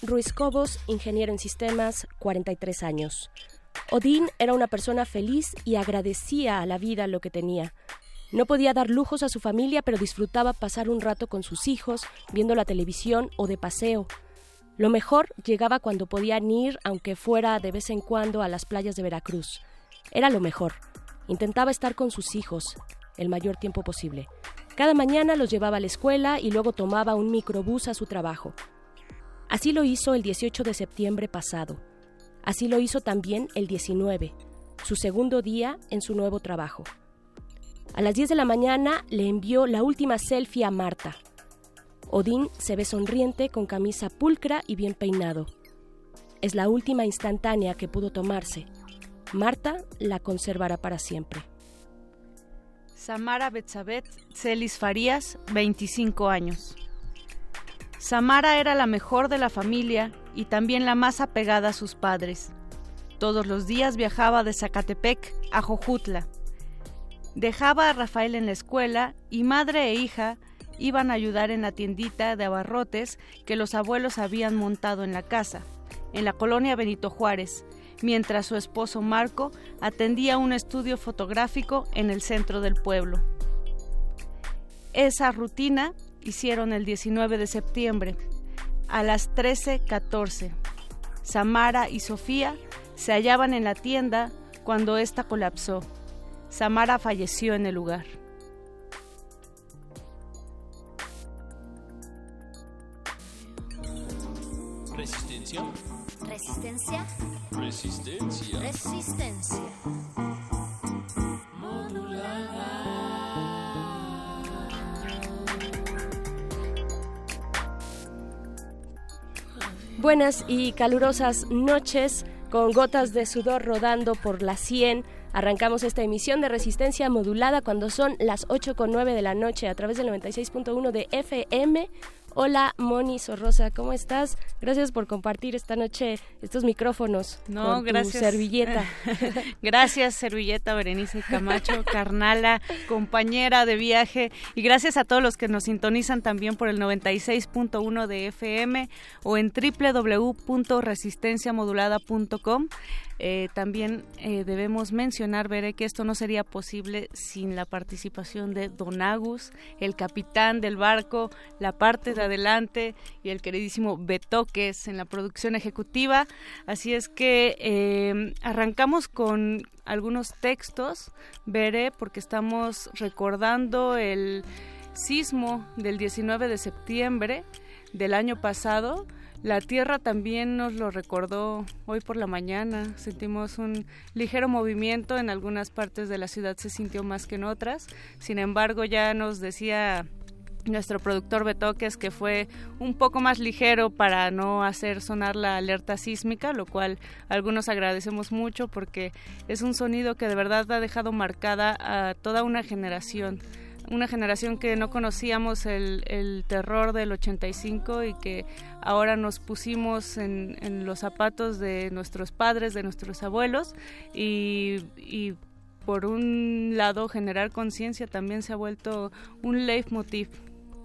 Ruiz Cobos, ingeniero en sistemas, 43 años. Odín era una persona feliz y agradecía a la vida lo que tenía. No podía dar lujos a su familia, pero disfrutaba pasar un rato con sus hijos, viendo la televisión o de paseo. Lo mejor llegaba cuando podían ir, aunque fuera de vez en cuando, a las playas de Veracruz. Era lo mejor. Intentaba estar con sus hijos el mayor tiempo posible. Cada mañana los llevaba a la escuela y luego tomaba un microbús a su trabajo. Así lo hizo el 18 de septiembre pasado. Así lo hizo también el 19, su segundo día en su nuevo trabajo. A las 10 de la mañana le envió la última selfie a Marta. Odín se ve sonriente con camisa pulcra y bien peinado. Es la última instantánea que pudo tomarse. Marta la conservará para siempre. Samara Betzabet Celis Farías, 25 años. Samara era la mejor de la familia y también la más apegada a sus padres. Todos los días viajaba de Zacatepec a Jojutla. Dejaba a Rafael en la escuela y madre e hija iban a ayudar en la tiendita de abarrotes que los abuelos habían montado en la casa, en la colonia Benito Juárez, mientras su esposo Marco atendía un estudio fotográfico en el centro del pueblo. Esa rutina hicieron el 19 de septiembre a las 13:14. Samara y Sofía se hallaban en la tienda cuando ésta colapsó. Samara falleció en el lugar. Resistencia. Resistencia. Resistencia. Resistencia. Buenas y calurosas noches con gotas de sudor rodando por la sien. Arrancamos esta emisión de resistencia modulada cuando son las 8.9 de la noche a través del 96.1 de FM Hola Moni Sorrosa, ¿cómo estás? Gracias por compartir esta noche estos micrófonos. No, con gracias. Tu servilleta. gracias, servilleta Berenice Camacho, carnala, compañera de viaje. Y gracias a todos los que nos sintonizan también por el 96.1 de FM o en www.resistenciamodulada.com. Eh, también eh, debemos mencionar, Veré, que esto no sería posible sin la participación de Don Agus, el capitán del barco, la parte de adelante y el queridísimo Betoques en la producción ejecutiva. Así es que eh, arrancamos con algunos textos, Veré, porque estamos recordando el sismo del 19 de septiembre del año pasado la Tierra también nos lo recordó hoy por la mañana. Sentimos un ligero movimiento. En algunas partes de la ciudad se sintió más que en otras. Sin embargo, ya nos decía nuestro productor Betoques que fue un poco más ligero para no hacer sonar la alerta sísmica, lo cual algunos agradecemos mucho porque es un sonido que de verdad ha dejado marcada a toda una generación una generación que no conocíamos el, el, terror del 85 y que ahora nos pusimos en, en, los zapatos de nuestros padres, de nuestros abuelos y, y por un lado generar conciencia también se ha vuelto un leitmotiv.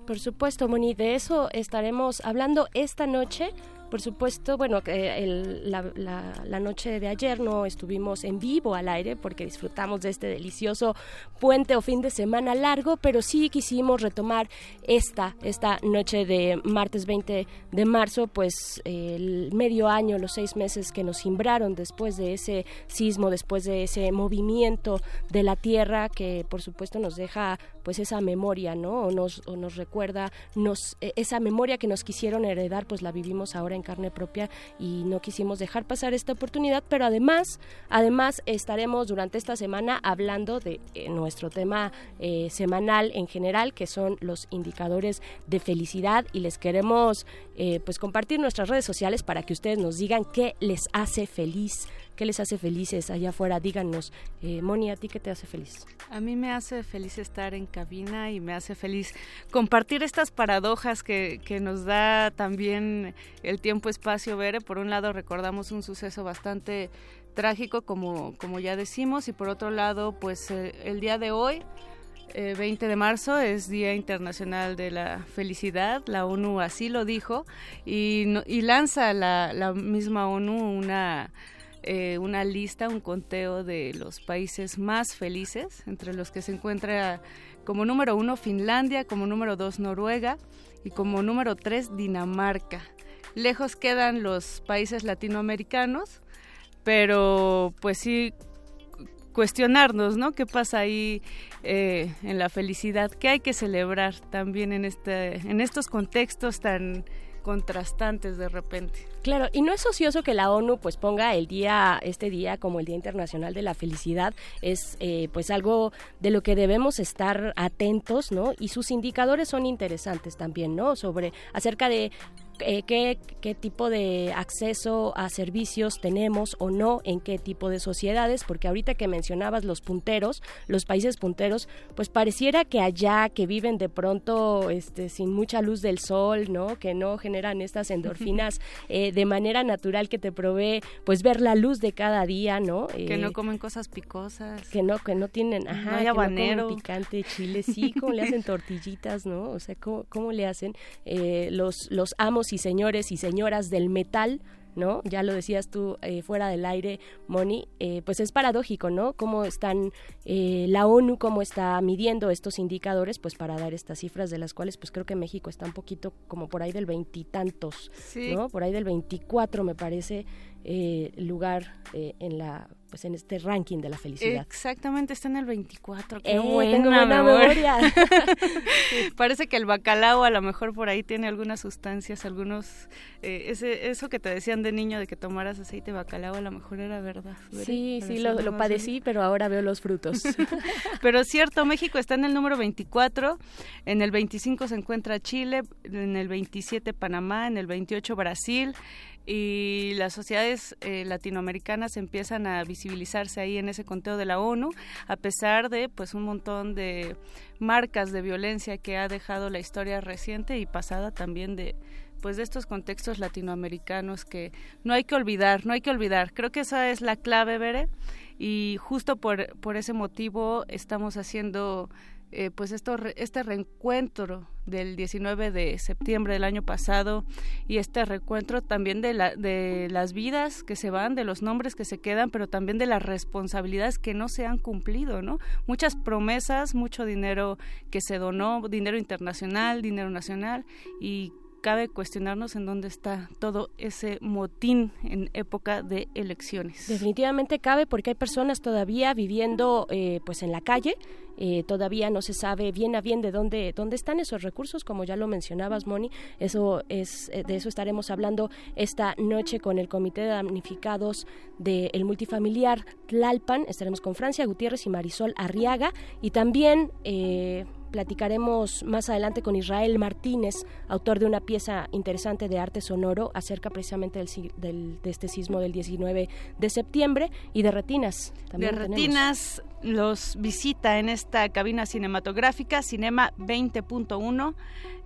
Por supuesto, Moni, de eso estaremos hablando esta noche por supuesto, bueno, la, noche de ayer no estuvimos en vivo al aire porque disfrutamos de este delicioso puente o fin de semana largo, pero sí quisimos retomar esta, esta noche de martes 20 de marzo, pues el medio año, los seis meses que nos simbraron después de ese sismo, después de ese movimiento de la tierra que por supuesto nos deja pues esa memoria, ¿no? O nos, nos recuerda, nos, e, esa memoria que nos quisieron heredar, pues la vivimos ahora en carne propia y no quisimos dejar pasar esta oportunidad, pero además, además estaremos durante esta semana hablando de eh, nuestro tema eh, semanal en general, que son los indicadores de felicidad y les queremos eh, pues compartir nuestras redes sociales para que ustedes nos digan qué les hace feliz ¿Qué les hace felices allá afuera? Díganos. Eh, Moni, ¿a ti qué te hace feliz? A mí me hace feliz estar en cabina y me hace feliz compartir estas paradojas que, que nos da también el tiempo-espacio, Bere. Por un lado recordamos un suceso bastante trágico, como, como ya decimos, y por otro lado, pues eh, el día de hoy... 20 eh, de marzo es Día Internacional de la Felicidad, la ONU así lo dijo, y, y lanza la, la misma ONU una eh, una lista, un conteo de los países más felices, entre los que se encuentra como número uno Finlandia, como número dos Noruega y como número tres Dinamarca. Lejos quedan los países latinoamericanos, pero pues sí cuestionarnos, ¿no? ¿Qué pasa ahí eh, en la felicidad? ¿Qué hay que celebrar también en, este, en estos contextos tan contrastantes de repente. Claro, y no es ocioso que la ONU pues ponga el día, este día como el Día Internacional de la Felicidad, es eh, pues algo de lo que debemos estar atentos, ¿no? Y sus indicadores son interesantes también, ¿no? Sobre, acerca de eh, qué, qué, tipo de acceso a servicios tenemos o no en qué tipo de sociedades, porque ahorita que mencionabas los punteros, los países punteros, pues pareciera que allá que viven de pronto este, sin mucha luz del sol, ¿no? Que no generan estas endorfinas eh, de manera natural que te provee, pues ver la luz de cada día, ¿no? que no eh, comen cosas picosas. Que no, que no tienen, ajá, no habanero. picante, chile, sí, cómo le hacen tortillitas, ¿no? O sea, cómo, cómo le hacen los, los amos y señores y señoras del metal, ¿no? Ya lo decías tú eh, fuera del aire, Moni, eh, pues es paradójico, ¿no? Cómo están eh, la ONU, cómo está midiendo estos indicadores, pues para dar estas cifras de las cuales, pues creo que México está un poquito como por ahí del veintitantos, ¿no? Por ahí del veinticuatro, me parece, lugar en la pues en este ranking de la felicidad. Exactamente, está en el 24. Qué buena, memoria. Parece que el bacalao a lo mejor por ahí tiene algunas sustancias, algunos eh, ese, eso que te decían de niño de que tomaras aceite de bacalao a lo mejor era verdad. Sí, sí, lo, lo padecí, pero ahora veo los frutos. pero es cierto, México está en el número 24, en el 25 se encuentra Chile, en el 27 Panamá, en el 28 Brasil, y las sociedades eh, latinoamericanas empiezan a visibilizarse ahí en ese conteo de la ONU a pesar de pues un montón de marcas de violencia que ha dejado la historia reciente y pasada también de pues de estos contextos latinoamericanos que no hay que olvidar, no hay que olvidar. Creo que esa es la clave, Bere, y justo por, por ese motivo estamos haciendo eh, pues esto, este reencuentro del 19 de septiembre del año pasado y este reencuentro también de, la, de las vidas que se van, de los nombres que se quedan, pero también de las responsabilidades que no se han cumplido, ¿no? Muchas promesas, mucho dinero que se donó, dinero internacional, dinero nacional y cabe cuestionarnos en dónde está todo ese motín en época de elecciones. Definitivamente cabe porque hay personas todavía viviendo eh, pues en la calle, eh, todavía no se sabe bien a bien de dónde, dónde están esos recursos, como ya lo mencionabas, Moni. Eso es, eh, de eso estaremos hablando esta noche con el Comité de Damnificados del Multifamiliar Tlalpan. Estaremos con Francia Gutiérrez y Marisol Arriaga. Y también platicaremos más adelante con Israel Martínez, autor de una pieza interesante de arte sonoro acerca precisamente del, de este sismo del 19 de septiembre y de Retinas. También de Retinas los visita en esta cabina cinematográfica, Cinema 20.1,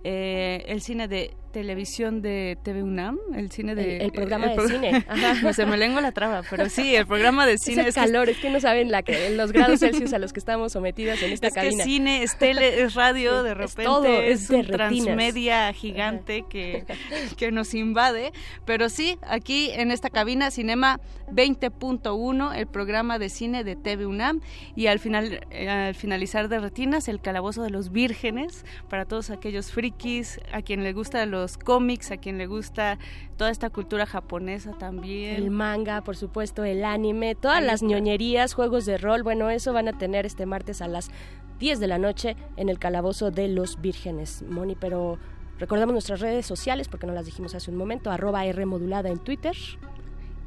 eh, el cine de televisión de TV UNAM, el cine de... El, programa de cine. No se me lengua la traba, pero sí, el programa de cine... Es el calor, es que no saben la que, los grados Celsius a los que estamos sometidas en esta cabina. Es cine, es tele, es radio, de repente es, todo, es, un transmedia gigante que, que nos invade, pero sí, aquí en esta cabina Cinema 20.1, el programa de cine de TV UNAM, y al, final, eh, al finalizar de Retinas, el Calabozo de los Vírgenes, para todos aquellos frikis, a quien le gusta los cómics, a quien le gusta toda esta cultura japonesa también. El manga, por supuesto, el anime, todas las ñoñerías, juegos de rol, bueno, eso van a tener este martes a las 10 de la noche en el Calabozo de los Vírgenes. Moni, pero recordamos nuestras redes sociales porque no las dijimos hace un momento, arroba R modulada en Twitter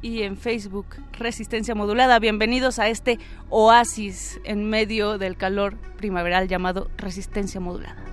y en Facebook Resistencia Modulada. Bienvenidos a este oasis en medio del calor primaveral llamado Resistencia Modulada.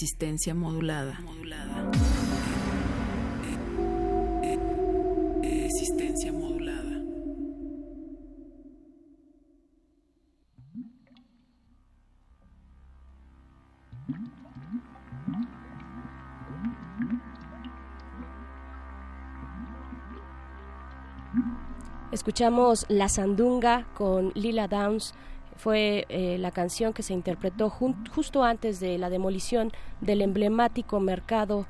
Resistencia modulada. Resistencia modulada. Escuchamos La Sandunga con Lila Downs. Fue eh, la canción que se interpretó justo antes de la demolición del emblemático mercado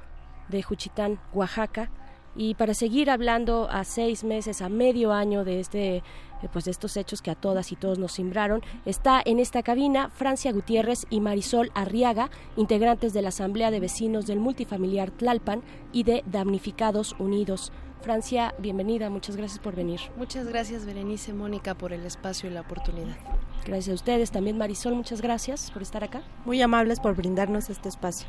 de Juchitán, Oaxaca. Y para seguir hablando a seis meses, a medio año de este, eh, pues de estos hechos que a todas y todos nos simbraron, está en esta cabina Francia Gutiérrez y Marisol Arriaga, integrantes de la Asamblea de Vecinos del Multifamiliar Tlalpan y de Damnificados Unidos. Francia, bienvenida, muchas gracias por venir. Muchas gracias, Berenice, Mónica, por el espacio y la oportunidad. Gracias a ustedes, también Marisol, muchas gracias por estar acá. Muy amables por brindarnos este espacio.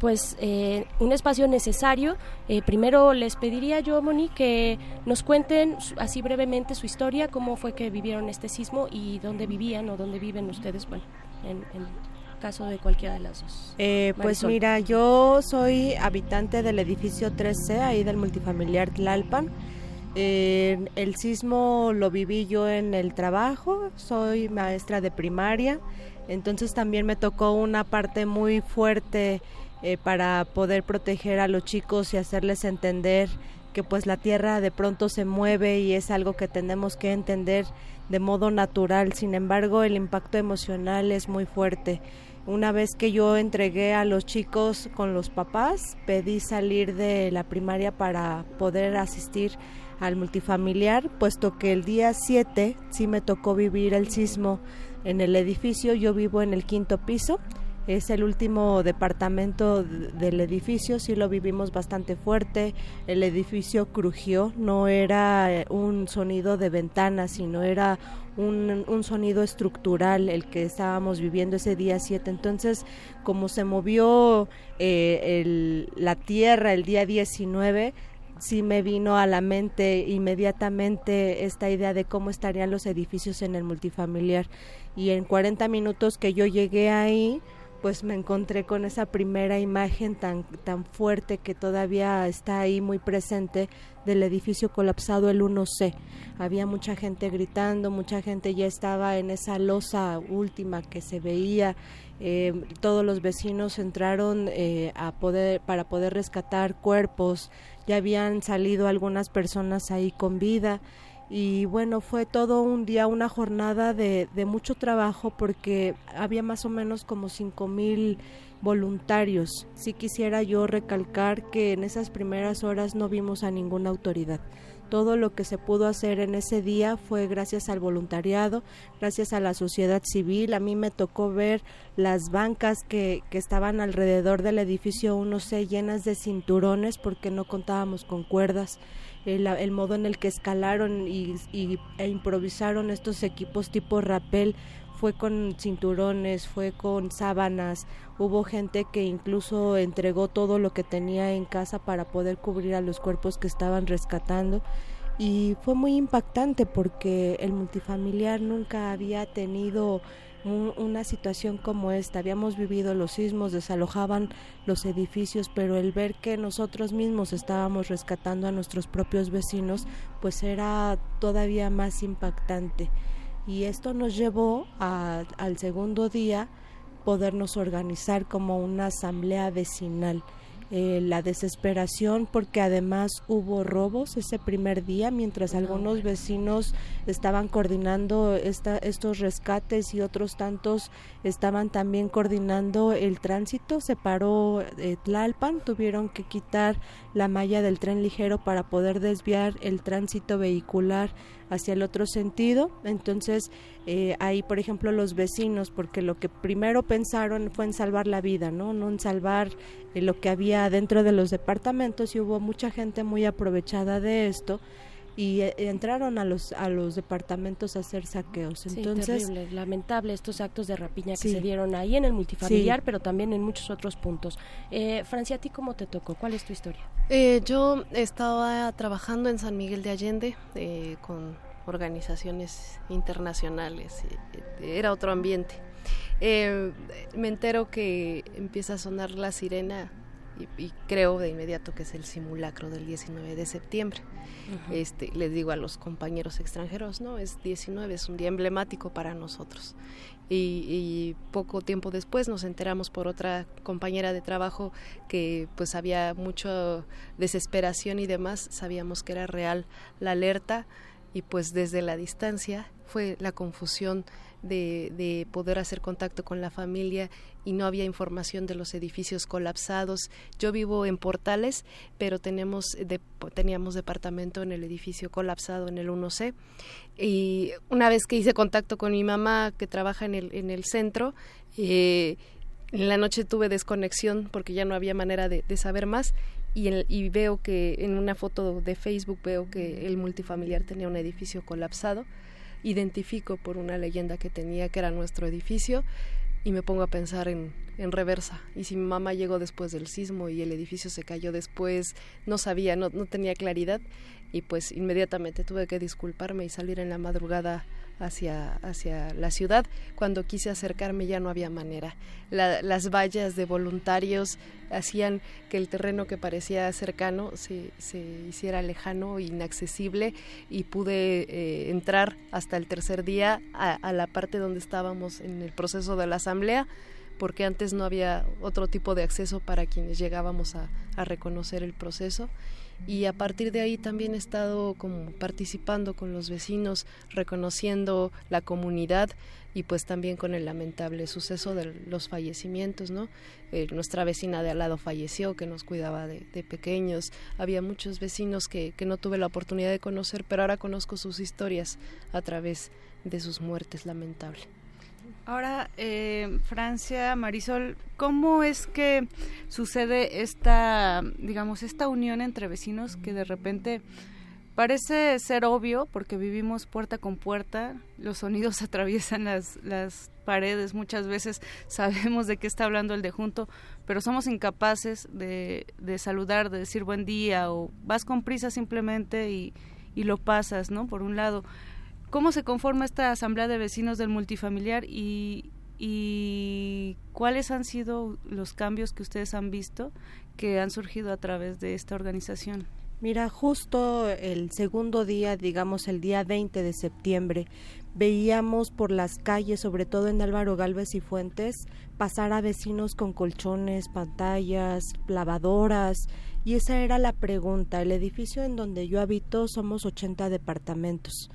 Pues eh, un espacio necesario. Eh, primero les pediría yo, Moni, que nos cuenten así brevemente su historia, cómo fue que vivieron este sismo y dónde vivían o dónde viven ustedes, bueno, en, en caso de cualquiera de las dos? Eh, pues mira, yo soy habitante del edificio 3C, ahí del multifamiliar Tlalpan. Eh, el sismo lo viví yo en el trabajo, soy maestra de primaria, entonces también me tocó una parte muy fuerte eh, para poder proteger a los chicos y hacerles entender que pues la tierra de pronto se mueve y es algo que tenemos que entender de modo natural. Sin embargo, el impacto emocional es muy fuerte. Una vez que yo entregué a los chicos con los papás, pedí salir de la primaria para poder asistir al multifamiliar, puesto que el día 7 sí me tocó vivir el sismo en el edificio, yo vivo en el quinto piso es el último departamento del edificio, sí lo vivimos bastante fuerte, el edificio crujió, no era eh, un sonido de ventana, sino era un, un, sonido estructural el que estábamos viviendo ese día 7. Entonces, como se movió eh, el, la tierra el día 19, sí me vino a la mente inmediatamente esta idea de cómo estarían los edificios en el multifamiliar. Y en 40 minutos que yo llegué ahí, pues me encontré con esa primera imagen tan, tan fuerte que todavía está ahí muy presente del edificio colapsado el 1C. Había mucha gente gritando, mucha gente ya estaba en esa losa última que se veía. Eh, todos los vecinos entraron eh, a poder para poder rescatar cuerpos. Ya habían salido algunas personas ahí con vida y bueno, fue todo un día, una jornada de, de mucho trabajo porque había más o menos como cinco mil voluntarios. Sí quisiera yo recalcar que en esas primeras horas no vimos a ninguna autoridad. Todo lo que se pudo hacer en ese día fue gracias al voluntariado, gracias a la sociedad civil. A mí me tocó ver las bancas que, que estaban alrededor del edificio 1C llenas de cinturones porque no contábamos con cuerdas el, modo en el que escalaron y, e improvisaron estos equipos tipo rappel fue con cinturones, fue con sábanas, hubo gente que incluso entregó todo lo que tenía en casa para poder cubrir a los cuerpos que estaban rescatando. Y fue muy impactante porque el multifamiliar nunca había tenido una situación como esta. Habíamos vivido los sismos, desalojaban los edificios, pero el ver que nosotros mismos estábamos rescatando a nuestros propios vecinos, pues era todavía más impactante. Y esto nos llevó al segundo día podernos organizar como una asamblea vecinal eh, la desesperación porque además hubo robos ese primer día mientras algunos vecinos estaban coordinando esta, estos rescates y otros tantos estaban también coordinando el tránsito. Se paró eh, Tlalpan tuvieron que quitar la malla del tren ligero para poder desviar el tránsito vehicular hacia el otro sentido. Entonces, eh, ahí, por ejemplo, los vecinos, porque lo que primero pensaron fue en salvar la vida, ¿no? No en salvar eh, lo que había dentro de los departamentos y hubo mucha gente muy aprovechada de esto y eh, entraron a los a los departamentos a hacer saqueos. Entonces, terrible, lamentable estos actos de rapiña que se dieron ahí en el multifamiliar, pero también en muchos otros puntos. Eh, Francia, ¿a ti cómo te tocó? ¿Cuál es tu historia? Eh, yo estaba trabajando en San Miguel de Allende con organizaciones internacionales, era otro ambiente. Eh, me entero que empieza a sonar la sirena y, creo de inmediato que es el simulacro del 19 de septiembre. este, les digo a los compañeros extranjeros, no, es 19, es un día emblemático para nosotros. Y, poco tiempo después nos enteramos por otra compañera de trabajo que pues había mucha desesperación y demás, sabíamos que era real la alerta y pues desde la distancia fue la confusión de, poder hacer contacto con la familia y no había información de los edificios colapsados. Yo vivo en Portales, pero tenemos teníamos departamento en el edificio colapsado en el 1C. Y una vez que hice contacto con mi mamá, que trabaja en el, en el centro, eh, en la noche tuve desconexión porque ya no había manera de, saber más y, veo que en una foto de Facebook veo que el multifamiliar tenía un edificio colapsado identifico por una leyenda que tenía que era nuestro edificio y me pongo a pensar en, en reversa. Y si mi mamá llegó después del sismo y el edificio se cayó después, no sabía, no, no tenía claridad y pues inmediatamente tuve que disculparme y salir en la madrugada hacia, hacia la ciudad. Cuando quise acercarme ya no había manera. las vallas de voluntarios hacían que el terreno que parecía cercano se, se hiciera lejano, inaccesible y pude eh, entrar hasta el tercer día a, la parte donde estábamos en el proceso de la asamblea porque antes no había otro tipo de acceso para quienes llegábamos a, a reconocer el proceso y a partir de ahí también he estado como participando con los vecinos, reconociendo la comunidad y pues también con el lamentable suceso de los fallecimientos, ¿no? Eh, nuestra vecina de al lado falleció, que nos cuidaba de, pequeños. Había muchos vecinos que, que no tuve la oportunidad de conocer, pero ahora conozco sus historias a través de sus muertes lamentables. Ahora, eh, Francia, Marisol, ¿cómo es que sucede esta, digamos, esta unión entre vecinos que de repente parece ser obvio porque vivimos puerta con puerta, los sonidos atraviesan las, las paredes, muchas veces sabemos de qué está hablando el de junto, pero somos incapaces de, de saludar, de decir buen día o vas con prisa simplemente y, y lo pasas, ¿no? Por un lado cómo se conforma esta asamblea de vecinos del multifamiliar y, cuáles han sido los cambios que ustedes han visto que han surgido a través de esta organización. Mira, justo el segundo día, digamos el día 20 de septiembre, veíamos por las calles, sobre todo en Álvaro Galvez y Fuentes, pasar a vecinos con colchones, pantallas, lavadoras, y esa era la pregunta. El edificio en donde yo habito somos 80 departamentos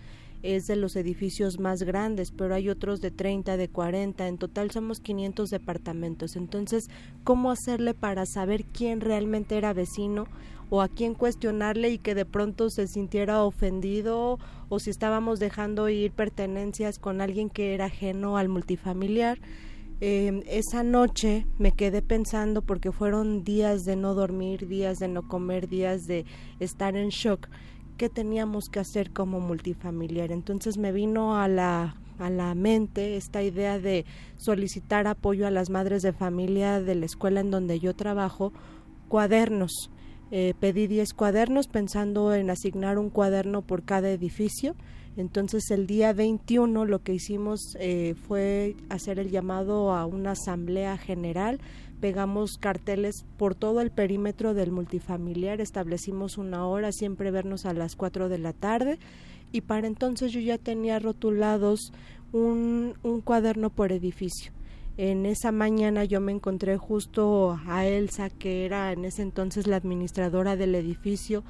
es de los edificios más grandes, pero hay otros de 30, de 40, en total somos 500 departamentos. Entonces, ¿cómo hacerle para saber quién realmente era vecino o a quién cuestionarle y que de pronto se sintiera ofendido o si estábamos dejando ir pertenencias con alguien que era ajeno al multifamiliar? Eh, esa noche me quedé pensando porque fueron días de no dormir, días de no comer, días de estar en shock qué teníamos que hacer como multifamiliar. Entonces me vino a la a la mente esta idea de solicitar apoyo a las madres de familia de la escuela en donde yo trabajo, cuadernos. Eh, pedí 10 cuadernos pensando en asignar un cuaderno por cada edificio. Entonces el día 21 lo que hicimos eh, fue hacer el llamado a una asamblea general pegamos carteles por todo el perímetro del multifamiliar, establecimos una hora, siempre vernos a las 4 de la tarde y para entonces yo ya tenía rotulados un, un cuaderno por edificio. En esa mañana yo me encontré justo a Elsa, que era en ese entonces la administradora del edificio,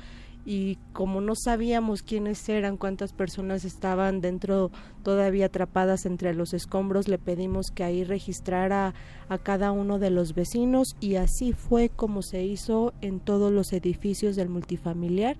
y como no sabíamos quiénes eran, cuántas personas estaban dentro todavía atrapadas entre los escombros, le pedimos que ahí registrara a cada uno de los vecinos y así fue como se hizo en todos los edificios del multifamiliar.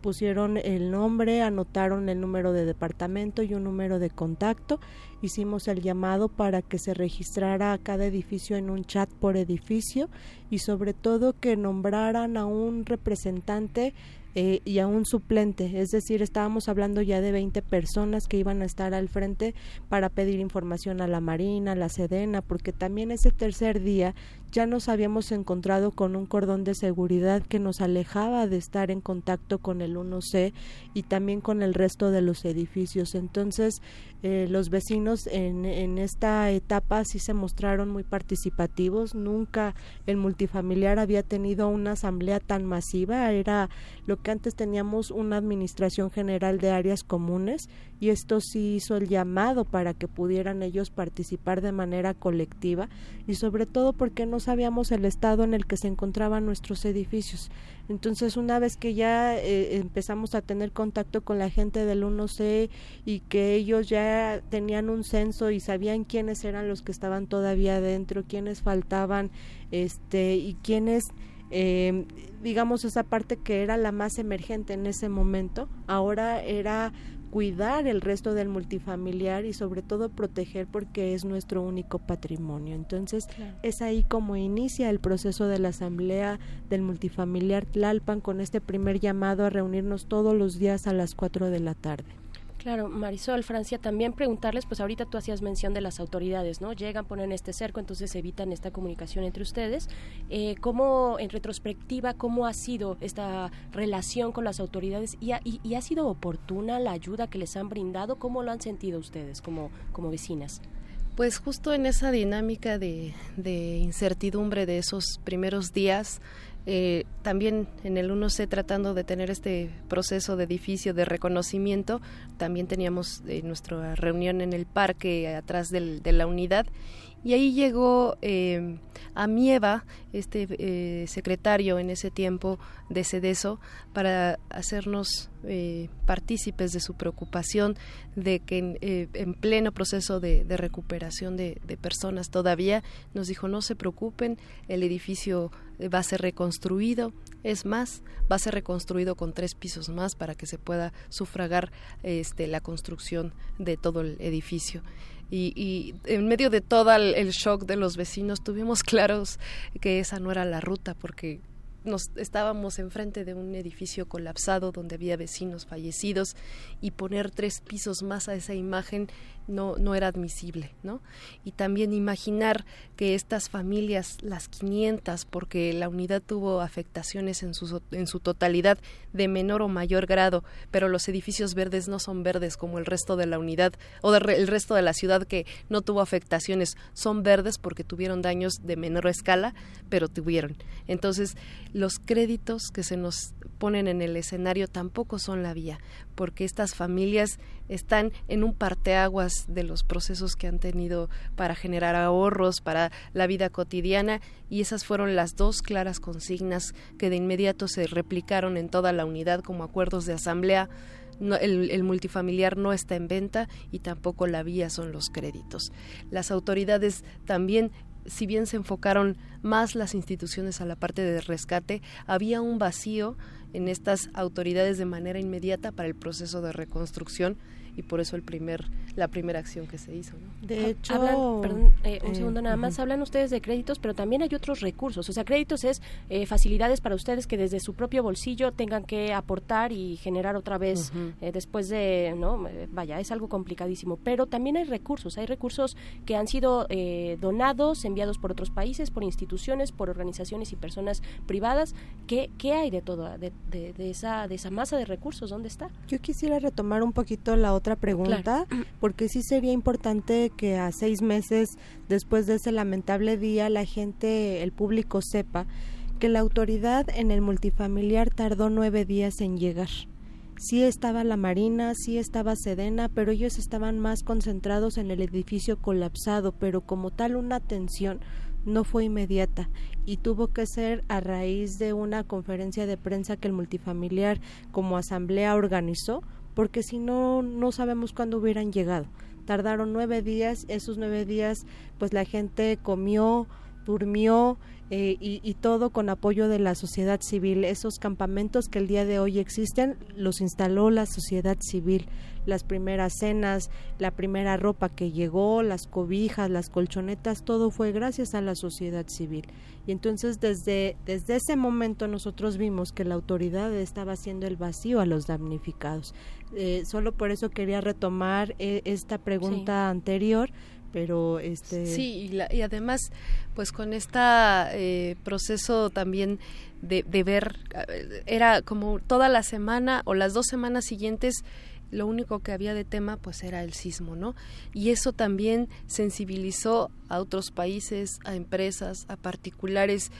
Pusieron el nombre, anotaron el número de departamento y un número de contacto. Hicimos el llamado para que se registrara a cada edificio en un chat por edificio y sobre todo que nombraran a un representante eh, y a un suplente, es decir, estábamos hablando ya de 20 personas que iban a estar al frente para pedir información a la Marina, a la Sedena, porque también ese tercer día ya nos habíamos encontrado con un cordón de seguridad que nos alejaba de estar en contacto con el 1C y también con el resto de los edificios. Entonces, eh, los vecinos en, en esta etapa sí se mostraron muy participativos. Nunca el multifamiliar había tenido una asamblea tan masiva. Era lo que antes teníamos una administración general de áreas comunes y esto sí hizo el llamado para que pudieran ellos participar de manera colectiva y sobre todo porque no sabíamos el estado en el que se encontraban nuestros edificios. Entonces, una vez que ya eh, empezamos a tener contacto con la gente del 1C y que ellos ya tenían un censo y sabían quiénes eran los que estaban todavía dentro, quiénes faltaban, este, y quiénes eh, digamos esa parte que era la más emergente en ese momento, ahora era cuidar el resto del multifamiliar y sobre todo proteger porque es nuestro único patrimonio. Entonces es ahí como inicia el proceso de la asamblea del multifamiliar Tlalpan con este primer llamado a reunirnos todos los días a las 4 de la tarde. Claro, Marisol, Francia, también preguntarles, pues ahorita tú hacías mención de las autoridades, ¿no? Llegan, ponen este cerco, entonces evitan esta comunicación entre ustedes. Eh, ¿Cómo, en retrospectiva, cómo ha sido esta relación con las autoridades y ha, sido oportuna la ayuda que les han brindado? ¿Cómo lo han sentido ustedes como, como vecinas? Pues justo en esa dinámica de incertidumbre de esos primeros días, eh, también en el 1C tratando de tener este proceso de edificio de reconocimiento, también teníamos eh, nuestra reunión en el parque atrás del, de la unidad y ahí llegó eh, a Mieva, este eh, secretario en ese tiempo de Cedeso, para hacernos eh, partícipes de su preocupación de que en, eh, en pleno proceso de, recuperación de, de, personas todavía nos dijo no se preocupen, el edificio va a ser reconstruido, es más, va a ser reconstruido con tres pisos más para que se pueda sufragar este, la construcción de todo el edificio. Y, y, en medio de todo el, el, shock de los vecinos tuvimos claros que esa no era la ruta porque nos estábamos enfrente de un edificio colapsado donde había vecinos fallecidos y poner tres pisos más a esa imagen no, no era admisible, ¿no? Y también imaginar que estas familias, las 500, porque la unidad tuvo afectaciones en su, en su totalidad de menor o mayor grado, pero los edificios verdes no son verdes como el resto de la unidad o el resto de la ciudad que no tuvo afectaciones, son verdes porque tuvieron daños de menor escala, pero tuvieron. Entonces, los créditos que se nos ponen en el escenario tampoco son la vía, porque estas familias están en un parteaguas de los procesos que han tenido para generar ahorros, para la vida cotidiana, y esas fueron las dos claras consignas que de inmediato se replicaron en toda la unidad como acuerdos de asamblea. El, multifamiliar no está en venta y tampoco la vía son los créditos. Las autoridades también si bien se enfocaron más las instituciones a la parte de rescate, había un vacío en estas autoridades de manera inmediata para el proceso de reconstrucción y por eso el primer la primera acción que se hizo. ¿no? De hecho, hablan, perdón, eh, un eh, segundo nada más, uh -huh. hablan ustedes de créditos, pero también hay otros recursos. O sea, créditos es eh, facilidades para ustedes que desde su propio bolsillo tengan que aportar y generar otra vez uh -huh. después de, no, vaya, es algo complicadísimo. Pero también hay recursos, hay recursos que han sido donados, enviados por otros países, por instituciones, por organizaciones y personas privadas. ¿Qué, qué hay de todo, de, de, de, esa, de esa masa de recursos? ¿Dónde está? Yo quisiera retomar un poquito la otra pregunta, claro. porque sí sería importante que a seis meses después de ese lamentable día la gente, el público sepa que la autoridad en el multifamiliar tardó nueve días en llegar. Sí estaba la Marina, sí estaba Sedena, pero ellos estaban más concentrados en el edificio colapsado, pero como tal una atención no fue inmediata y tuvo que ser a raíz de una conferencia de prensa que el multifamiliar como asamblea organizó, porque si no, no sabemos cuándo hubieran llegado. Tardaron nueve días, esos nueve días pues la gente comió, durmió eh, y, y, todo con apoyo de la sociedad civil. Esos campamentos que el día de hoy existen los instaló la sociedad civil. Las primeras cenas, la primera ropa que llegó, las cobijas, las colchonetas, todo fue gracias a la sociedad civil. Y entonces desde, desde ese momento nosotros vimos que la autoridad estaba haciendo el vacío a los damnificados. Eh, solo por eso quería retomar eh, esta pregunta sí. anterior pero este sí y, la, y además pues con este eh, proceso también de, de, ver era como toda la semana o las dos semanas siguientes lo único que había de tema pues era el sismo, ¿no? Y eso también sensibilizó a otros países, a empresas, a particulares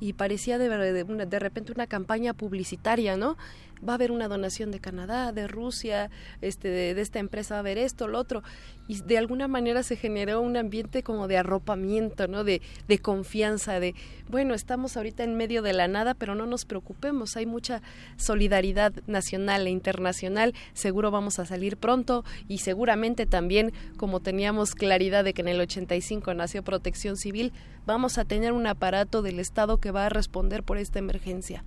y parecía de, de, de repente una campaña publicitaria, ¿no? Va a haber una donación de Canadá, de Rusia, este, de, esta empresa va a haber esto, lo otro. Y de alguna manera se generó un ambiente como de arropamiento, ¿no? De, de confianza, de, bueno, estamos ahorita en medio de la nada, pero no nos preocupemos, hay mucha solidaridad nacional e internacional, seguro vamos a salir pronto y seguramente también, como teníamos claridad de que en el 85 nació Protección Civil, vamos a tener un aparato del Estado que va a responder por esta emergencia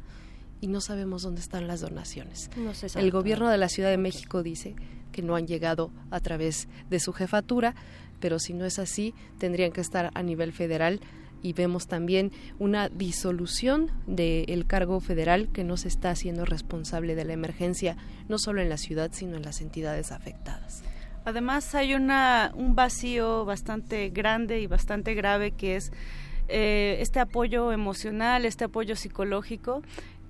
y no sabemos dónde están las donaciones. el gobierno de la Ciudad de México dice que no han llegado a través de su jefatura, pero si no es así, tendrían que estar a nivel federal y vemos también una disolución del cargo federal que no se está haciendo responsable de la emergencia, no solo en la ciudad, sino en las entidades afectadas. Además, hay una, un vacío bastante grande y bastante grave que es eh, este apoyo emocional, este apoyo psicológico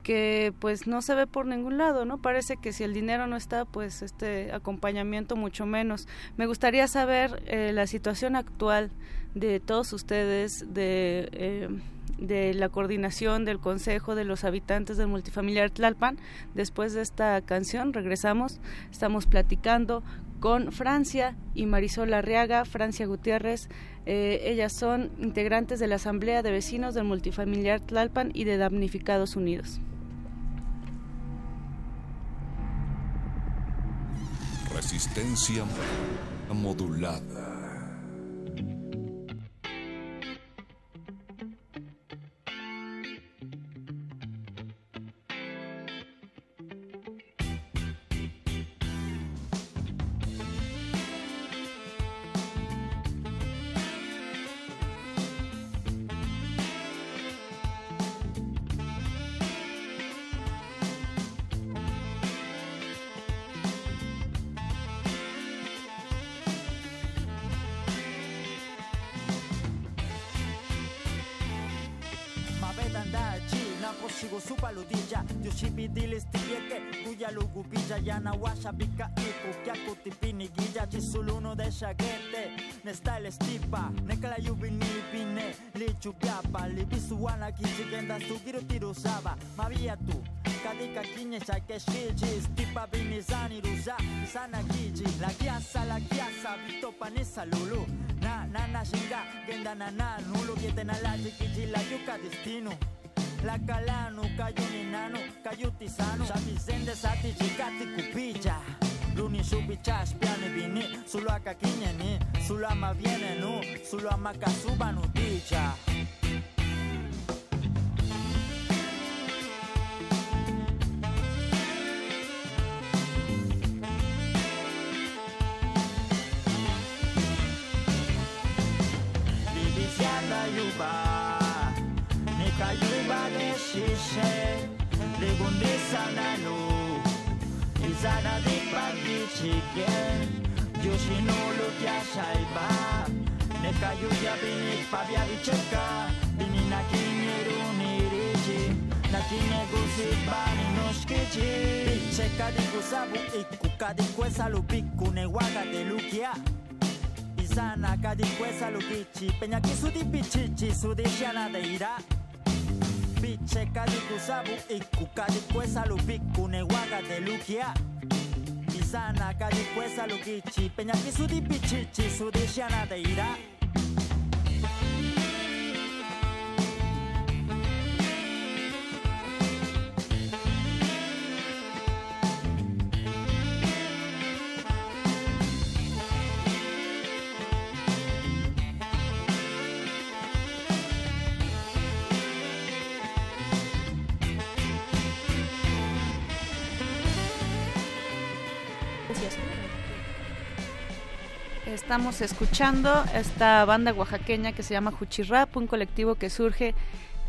que pues no se ve por ningún lado, ¿no? Parece que si el dinero no está, pues este acompañamiento mucho menos. Me gustaría saber eh, la situación actual de todos ustedes, de, eh, de la coordinación del consejo de los habitantes del multifamiliar Tlalpan. Después de esta canción regresamos, estamos platicando con Francia y Marisol Arriaga, Francia Gutiérrez. Eh, ellas son integrantes de la Asamblea de Vecinos del Multifamiliar Tlalpan y de Damnificados Unidos. Resistencia modulada. Shagete ne style stipa ne kala yubini pine li chupiapa li visuana kichigenda sugiru tirusaba mavia tu kadika kinyesha keshiji stipa binizani ruza sana kiji la kiasa la kiasa vitopa nesa lulu. Na na na shinga genda na na nulo kiete na la kiji la yuka destino la kalanu kayuni nanu kayuti sanu shabizende sati chikati kupija Luni subichas piani bini Sulu akakinyeni Sulu ama vienenu Sulu ama kasuba nuticha Condesana no Insana di pandi chicken Yoshi no lo shaiba Neka yuya bini pabia vicheka Bini nakineru nirichi Nakine gusi bani no shikichi Vicheka di kusabu ikuka di kwesa lupiku ne waga de lukia Isana kadi kwesa lukichi Peñaki su di pichichi su di shiana de ira checa di kusabu ikukade pues alufi kuneguada de lugia pisana kadi pues aluki chi Estamos escuchando esta banda oaxaqueña que se llama Juchirrap, un colectivo que surge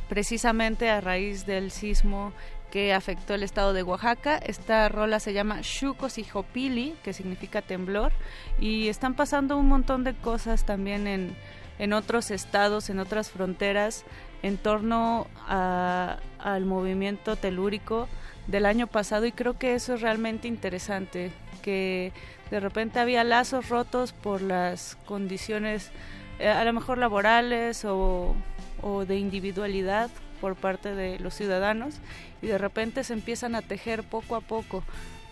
precisamente a raíz del sismo que afectó el estado de Oaxaca. Esta rola se llama Shucos y Jopili, que significa temblor, y están pasando un montón de cosas también en, en otros estados, en otras fronteras, en torno al movimiento telúrico del año pasado y creo que eso es realmente interesante que de repente había lazos rotos por las condiciones eh, a lo mejor laborales o, o de individualidad por parte de los ciudadanos y de repente se empiezan a tejer poco a poco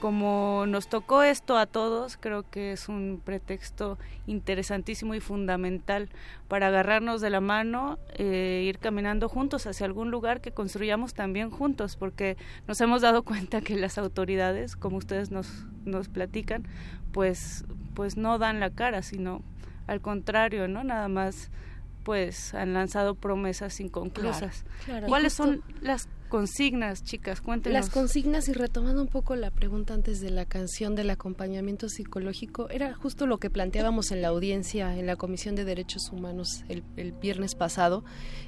como nos tocó esto a todos, creo que es un pretexto interesantísimo y fundamental para agarrarnos de la mano, e ir caminando juntos hacia algún lugar que construyamos también juntos, porque nos hemos dado cuenta que las autoridades, como ustedes nos, nos platican, pues, pues no dan la cara, sino al contrario, ¿no? Nada más pues han lanzado promesas inconclusas. ¿Cuáles son las consignas, chicas? Cuéntenos. Las consignas, y retomando un poco la pregunta antes de la canción del acompañamiento psicológico, era justo lo que planteábamos en la audiencia, en la Comisión de Derechos Humanos el, el viernes pasado,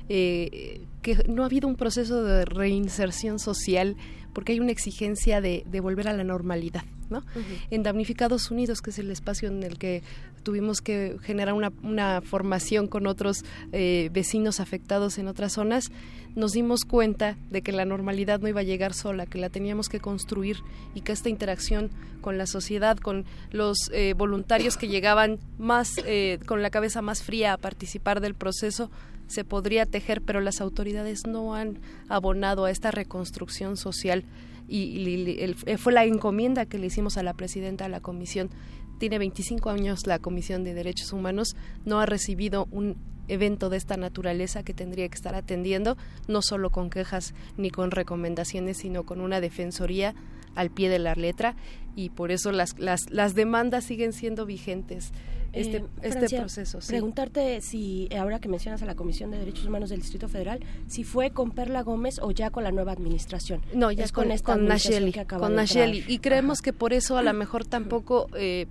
eh, que no ha habido un proceso de reinserción social porque hay una exigencia de, de volver a la normalidad. ¿no? En Damnificados Unidos, que es el espacio en el que tuvimos que generar una, una formación con otros eh, vecinos afectados en otras zonas, nos dimos cuenta de que la normalidad no iba a llegar sola, que la teníamos que construir y que esta interacción con la sociedad, con los eh, voluntarios que llegaban más eh, con la cabeza más fría a participar del proceso, se podría tejer, pero las autoridades no han abonado a esta reconstrucción social. Y, el, fue la encomienda que le hicimos a la presidenta de la comisión. Tiene 25 años la Comisión de Derechos Humanos, no ha recibido un evento de esta naturaleza que tendría que estar atendiendo, no solo con quejas ni con recomendaciones, sino con una defensoría al pie de la letra. Y por eso las, las demandas siguen siendo vigentes este, Eh, este Francia, proceso. sí. Preguntarte si, eh, ahora que mencionas a la Comisión de Derechos Humanos del Distrito Federal, si fue con Perla Gómez o ya con la nueva administración. No, ya es con, esta con Nacheli, que con. Nacheli. Y creemos que por eso a lo mejor tampoco eh,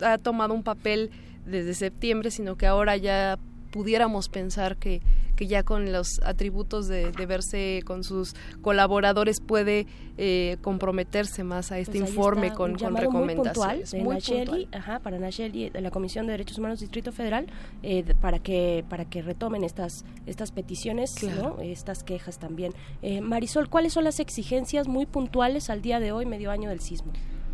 ha tomado un papel desde septiembre, sino que ahora ya pudiéramos pensar que, que ya con los atributos de, de verse con sus colaboradores puede eh, comprometerse más a este Pues informe con, llamado muy puntual recomendaciones. de muy Nacheli, puntual. ajá, para Nacheli de la Comisión de Derechos Humanos Distrito Federal eh, para que para que retomen estas estas peticiones, Claro. ¿no? estas quejas también. Eh, Marisol, ¿cuáles son las exigencias muy puntuales al día de hoy, medio año del sismo?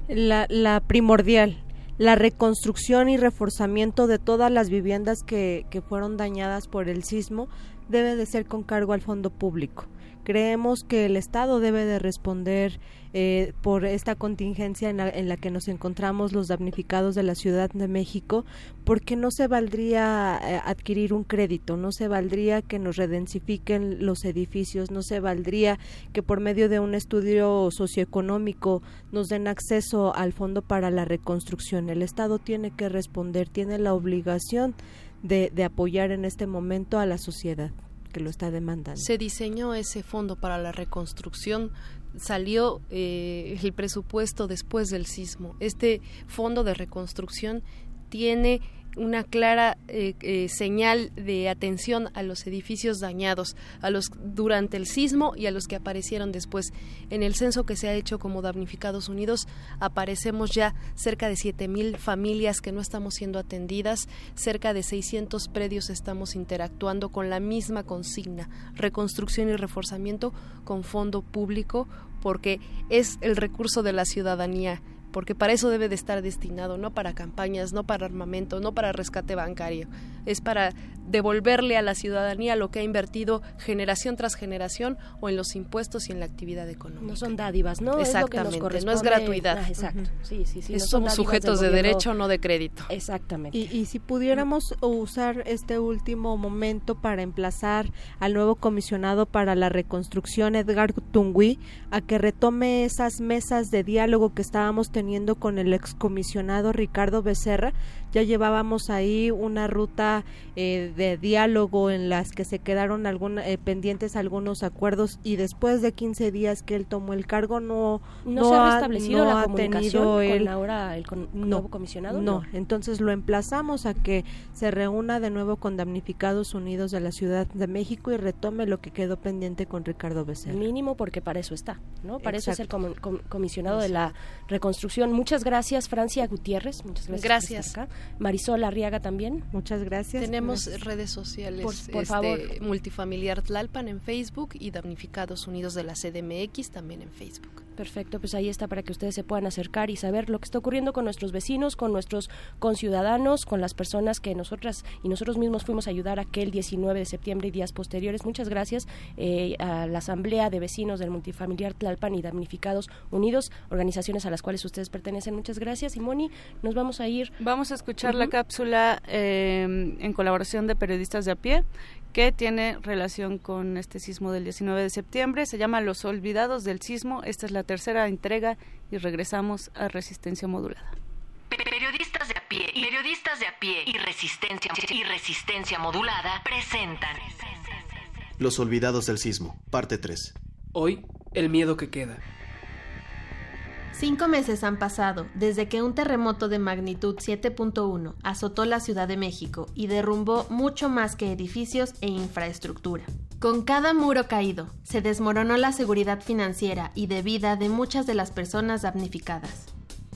La, la primordial, la reconstrucción y reforzamiento de todas las viviendas que, que fueron dañadas por el sismo debe de ser con cargo al fondo público. Creemos que el Estado debe de responder eh, por esta contingencia en la, en la que nos encontramos los damnificados de la Ciudad de México, porque no se valdría eh, adquirir un crédito, no se valdría que nos redensifiquen los edificios, no se valdría que por medio de un estudio socioeconómico nos den acceso al fondo para la reconstrucción. El Estado tiene que responder, tiene la obligación de, de apoyar en este momento a la sociedad que lo está demandando. Se diseñó ese fondo para la reconstrucción, salió eh, el presupuesto después del sismo. Este fondo de reconstrucción tiene una clara eh, eh, señal de atención a los edificios dañados, a los durante el sismo y a los que aparecieron después. En el censo que se ha hecho como damnificados unidos aparecemos ya cerca de 7000 familias que no estamos siendo atendidas, cerca de 600 predios estamos interactuando con la misma consigna, reconstrucción y reforzamiento con fondo público porque es el recurso de la ciudadanía porque para eso debe de estar destinado, no para campañas, no para armamento, no para rescate bancario, es para devolverle a la ciudadanía lo que ha invertido generación tras generación o en los impuestos y en la actividad económica. No son dádivas, ¿no? Es lo que nos Exactamente, no es gratuidad. Ah, exacto. Sí, sí, sí. Es- no son somos sujetos de derecho, no de crédito. Exactamente. Y, y si pudiéramos usar este último momento para emplazar al nuevo comisionado para la reconstrucción, Edgar Tungui, a que retome esas mesas de diálogo que estábamos teniendo con el excomisionado Ricardo Becerra, ya llevábamos ahí una ruta eh, de diálogo en las que se quedaron alguna- eh, pendientes algunos acuerdos y después de 15 días que él tomó el cargo no, ¿No, se ha restablecido no la ha comunicación tenido con ahora el con- no, nuevo comisionado? No, entonces lo emplazamos a que se reúna de nuevo con Damnificados Unidos de la Ciudad de México y retome lo que quedó pendiente con Ricardo Becerra. Mínimo porque para eso está, ¿no? Para eso es el com- comisionado de la reconstrucción. Muchas gracias, Francia Gutiérrez. Muchas gracias. por Gracias. estar acá. Marisol Arriaga también. Muchas gracias. Tenemos Gracias. redes sociales, Por- por este, favor. multifamiliar Tlalpan en Facebook y damnificados unidos de la CDMX también en Facebook. Perfecto, pues ahí está para que ustedes se puedan acercar y saber lo que está ocurriendo con nuestros vecinos, con nuestros conciudadanos, con las personas que nosotras y nosotros mismos fuimos a ayudar aquel 19 de septiembre y días posteriores. Muchas gracias eh, a la Asamblea de Vecinos del Multifamiliar Tlalpan y Damnificados Unidos, organizaciones a las cuales ustedes pertenecen. Muchas gracias. Y Moni, nos vamos a ir. Vamos a escuchar la cápsula eh, en colaboración de periodistas de a pie que tiene relación con este sismo del 19 de septiembre. Se llama Los Olvidados del Sismo. Esta es la tercera entrega y regresamos a Resistencia Modulada. Periodistas de a pie, periodistas de a pie y resistencia y resistencia modulada presentan Los olvidados del sismo, parte 3. Hoy, el miedo que queda. Cinco meses han pasado desde que un terremoto de magnitud 7.1 azotó la Ciudad de México y derrumbó mucho más que edificios e infraestructura. Con cada muro caído, se desmoronó la seguridad financiera y de vida de muchas de las personas damnificadas.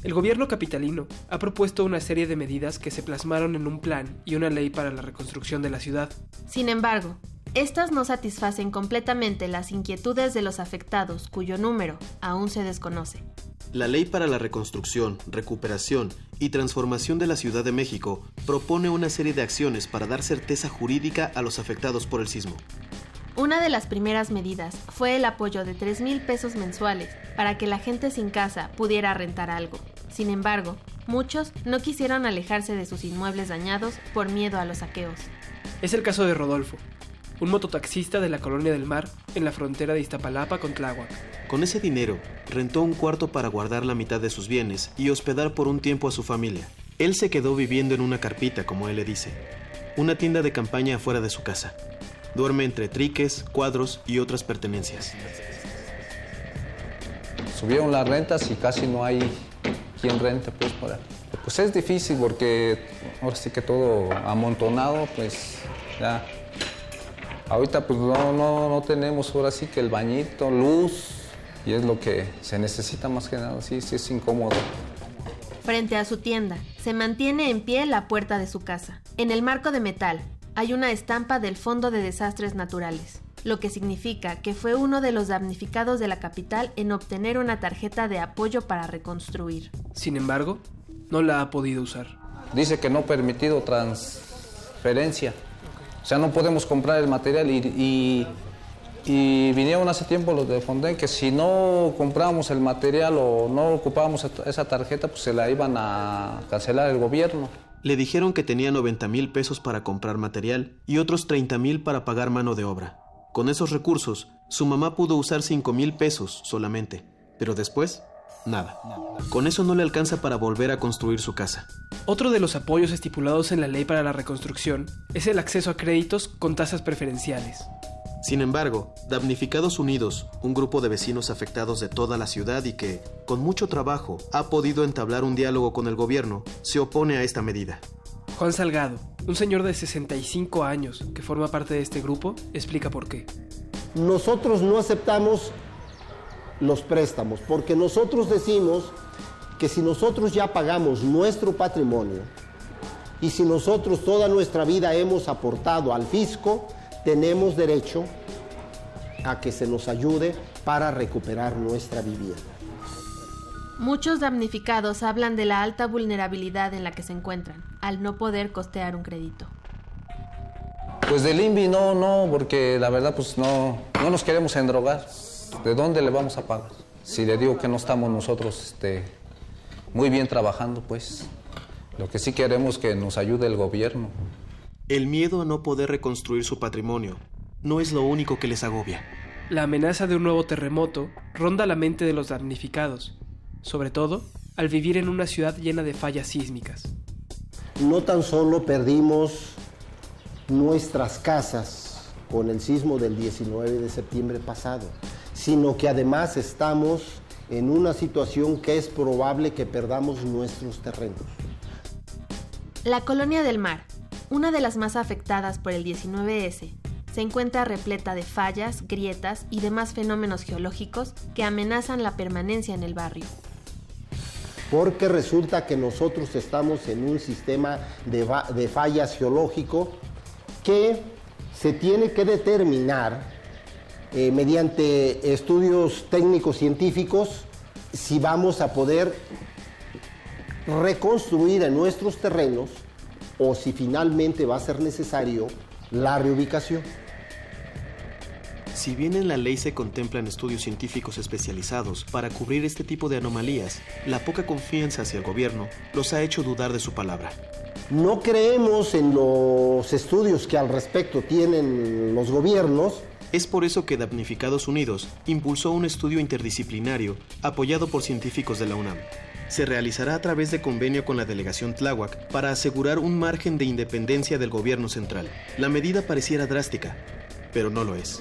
El gobierno capitalino ha propuesto una serie de medidas que se plasmaron en un plan y una ley para la reconstrucción de la ciudad. Sin embargo, estas no satisfacen completamente las inquietudes de los afectados cuyo número aún se desconoce. La Ley para la Reconstrucción, Recuperación y Transformación de la Ciudad de México propone una serie de acciones para dar certeza jurídica a los afectados por el sismo. Una de las primeras medidas fue el apoyo de 3 mil pesos mensuales para que la gente sin casa pudiera rentar algo. Sin embargo, muchos no quisieron alejarse de sus inmuebles dañados por miedo a los saqueos. Es el caso de Rodolfo, un mototaxista de la Colonia del Mar en la frontera de Iztapalapa con Tláhuac. Con ese dinero, rentó un cuarto para guardar la mitad de sus bienes y hospedar por un tiempo a su familia. Él se quedó viviendo en una carpita, como él le dice, una tienda de campaña afuera de su casa. Duerme entre triques, cuadros y otras pertenencias. Subieron las rentas y casi no hay quien rente pues por ahí. Pues es difícil porque ahora sí que todo amontonado, pues ya. Ahorita pues no, no, no tenemos ahora sí que el bañito, luz, y es lo que se necesita más que nada, sí, sí es incómodo. Frente a su tienda, se mantiene en pie la puerta de su casa. En el marco de metal hay una estampa del Fondo de Desastres Naturales, lo que significa que fue uno de los damnificados de la capital en obtener una tarjeta de apoyo para reconstruir. Sin embargo, no la ha podido usar. Dice que no permitido transferencia. O sea, no podemos comprar el material y, y, y vinieron hace tiempo los de Fonden que si no comprábamos el material o no ocupábamos esa tarjeta, pues se la iban a cancelar el gobierno. Le dijeron que tenía 90 mil pesos para comprar material y otros 30 mil para pagar mano de obra. Con esos recursos, su mamá pudo usar 5 mil pesos solamente, pero después, nada. Con eso no le alcanza para volver a construir su casa. Otro de los apoyos estipulados en la ley para la reconstrucción es el acceso a créditos con tasas preferenciales. Sin embargo, Damnificados Unidos, un grupo de vecinos afectados de toda la ciudad y que, con mucho trabajo, ha podido entablar un diálogo con el gobierno, se opone a esta medida. Juan Salgado, un señor de 65 años que forma parte de este grupo, explica por qué. Nosotros no aceptamos los préstamos porque nosotros decimos que si nosotros ya pagamos nuestro patrimonio y si nosotros toda nuestra vida hemos aportado al fisco, tenemos derecho a que se nos ayude para recuperar nuestra vivienda. Muchos damnificados hablan de la alta vulnerabilidad en la que se encuentran al no poder costear un crédito. Pues del INVI no, no, porque la verdad pues no, no nos queremos endrogar. ¿De dónde le vamos a pagar? Si le digo que no estamos nosotros este, muy bien trabajando, pues lo que sí queremos es que nos ayude el gobierno. El miedo a no poder reconstruir su patrimonio no es lo único que les agobia. La amenaza de un nuevo terremoto ronda la mente de los damnificados, sobre todo al vivir en una ciudad llena de fallas sísmicas. No tan solo perdimos nuestras casas con el sismo del 19 de septiembre pasado, sino que además estamos en una situación que es probable que perdamos nuestros terrenos. La Colonia del Mar, una de las más afectadas por el 19S, se encuentra repleta de fallas, grietas y demás fenómenos geológicos que amenazan la permanencia en el barrio. Porque resulta que nosotros estamos en un sistema de, de fallas geológico que se tiene que determinar eh, mediante estudios técnicos científicos si vamos a poder reconstruir en nuestros terrenos o si finalmente va a ser necesario la reubicación. Si bien en la ley se contemplan estudios científicos especializados para cubrir este tipo de anomalías, la poca confianza hacia el gobierno los ha hecho dudar de su palabra. No creemos en los estudios que al respecto tienen los gobiernos. Es por eso que Damnificados Unidos impulsó un estudio interdisciplinario apoyado por científicos de la UNAM. Se realizará a través de convenio con la delegación Tláhuac para asegurar un margen de independencia del gobierno central. La medida pareciera drástica, pero no lo es.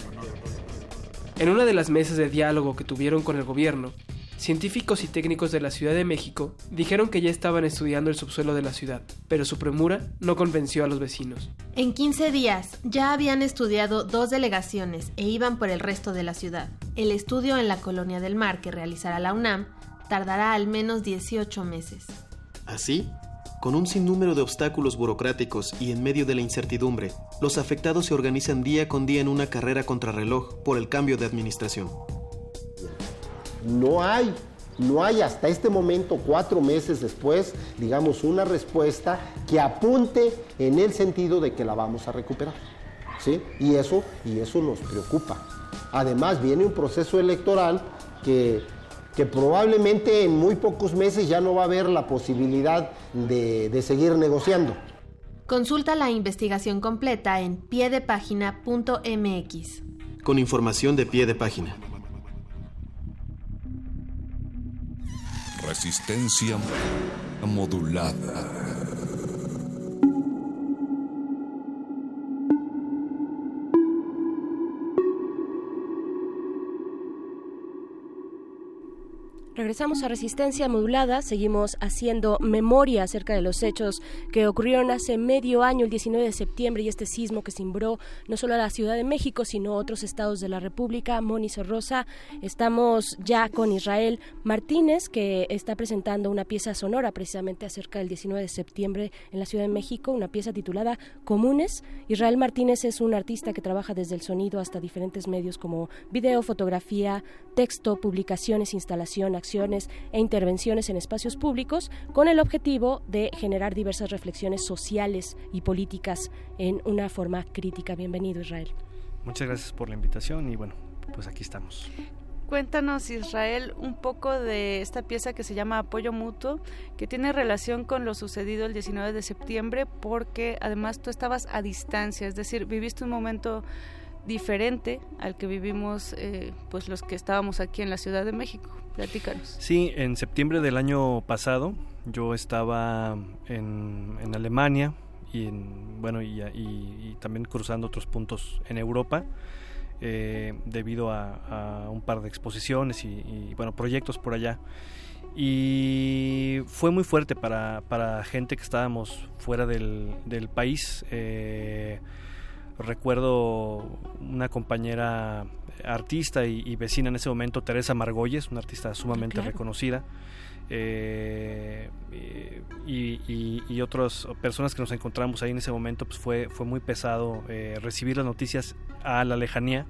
En una de las mesas de diálogo que tuvieron con el gobierno, científicos y técnicos de la Ciudad de México dijeron que ya estaban estudiando el subsuelo de la ciudad, pero su premura no convenció a los vecinos. En 15 días ya habían estudiado dos delegaciones e iban por el resto de la ciudad. El estudio en la Colonia del Mar que realizará la UNAM tardará al menos 18 meses. Así, con un sinnúmero de obstáculos burocráticos y en medio de la incertidumbre, los afectados se organizan día con día en una carrera contrarreloj por el cambio de administración. No hay, no hay hasta este momento, cuatro meses después, digamos, una respuesta que apunte en el sentido de que la vamos a recuperar. ¿sí? Y, eso, y eso nos preocupa. Además, viene un proceso electoral que que probablemente en muy pocos meses ya no va a haber la posibilidad de, de seguir negociando. Consulta la investigación completa en piedepágina.mx. Con información de pie de página. Resistencia modulada. Regresamos a Resistencia Modulada, seguimos haciendo memoria acerca de los hechos que ocurrieron hace medio año, el 19 de septiembre, y este sismo que cimbró no solo a la Ciudad de México, sino a otros estados de la República. Moni Sorrosa, estamos ya con Israel Martínez, que está presentando una pieza sonora precisamente acerca del 19 de septiembre en la Ciudad de México, una pieza titulada Comunes. Israel Martínez es un artista que trabaja desde el sonido hasta diferentes medios como video, fotografía, texto, publicaciones, instalación, acción e intervenciones en espacios públicos con el objetivo de generar diversas reflexiones sociales y políticas en una forma crítica. Bienvenido, Israel. Muchas gracias por la invitación y bueno, pues aquí estamos. Cuéntanos, Israel, un poco de esta pieza que se llama Apoyo Mutuo, que tiene relación con lo sucedido el 19 de septiembre, porque además tú estabas a distancia, es decir, viviste un momento diferente al que vivimos eh, pues los que estábamos aquí en la Ciudad de México. Platícanos. Sí, en septiembre del año pasado yo estaba en, en Alemania y, en, bueno, y, también cruzando otros puntos en Europa. Eh, debido a, un par de exposiciones y, bueno proyectos por allá y fue muy fuerte para, para gente que estábamos fuera del, del país eh, Recuerdo una compañera artista y, vecina en ese momento, Teresa Margolles, una artista sumamente reconocida. Eh, y, otras personas que nos encontramos ahí en ese momento, pues fue, fue muy pesado eh, recibir las noticias a la lejanía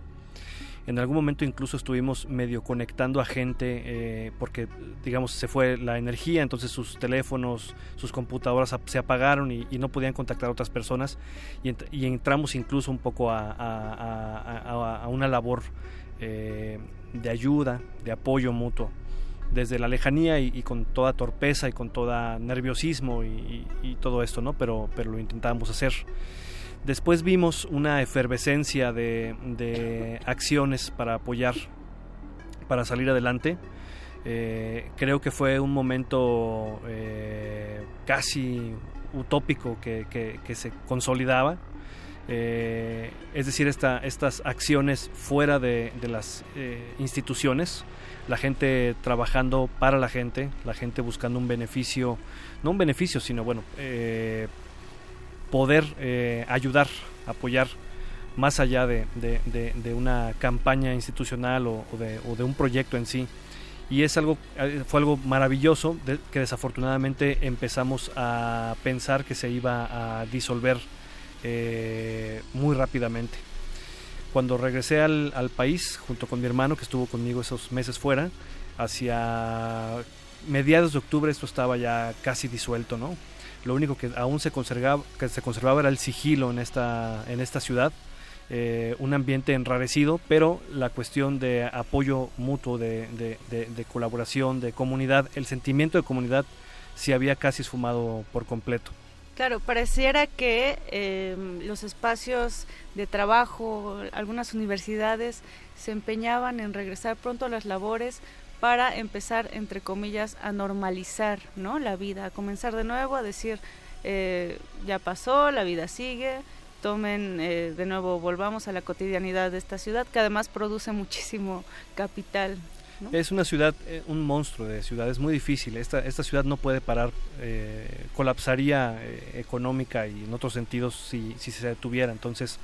en algún momento incluso estuvimos medio conectando a gente eh, porque, digamos, se fue la energía, entonces sus teléfonos, sus computadoras se apagaron y, no podían contactar a otras personas y, entramos incluso un poco a, una labor eh, de ayuda, de apoyo mutuo desde la lejanía y, con toda torpeza y con toda nerviosismo y, y, todo esto, ¿no? Pero, pero lo intentamos hacer. Después vimos una efervescencia de, acciones para apoyar, para salir adelante. Eh, creo que fue un momento eh, casi utópico que, se consolidaba. Eh, es decir, estas acciones fuera de, las instituciones, la gente trabajando para la gente, la gente buscando un beneficio, no un beneficio, sino bueno, poder eh, ayudar, apoyar más allá de, una campaña institucional o, de, un proyecto en sí. Y es algo, eh, fue algo maravilloso que desafortunadamente empezamos a pensar que se iba a disolver eh, muy rápidamente. Cuando regresé al, al país, junto con mi hermano que estuvo conmigo esos meses fuera, hacia mediados de octubre esto estaba ya casi disuelto, ¿no? Lo único que aún se conservaba, que se conservaba era el sigilo en esta, en esta ciudad, eh, un ambiente enrarecido, pero la cuestión de apoyo mutuo, de, de, de, colaboración, de comunidad, el sentimiento de comunidad se había casi esfumado por completo. Claro, pareciera que eh, los espacios de trabajo, algunas universidades se empeñaban en regresar pronto a las labores para empezar, entre comillas, a normalizar ¿no? la vida, a comenzar de nuevo, a decir, eh, ya pasó, la vida sigue, tomen eh, de nuevo, volvamos a la cotidianidad de esta ciudad, que además produce muchísimo capital. Es una ciudad, eh, un monstruo de ciudad, es muy difícil. Esta, esta ciudad no puede parar, colapsaría económica y en otros sentidos si, si se detuviera. Entonces,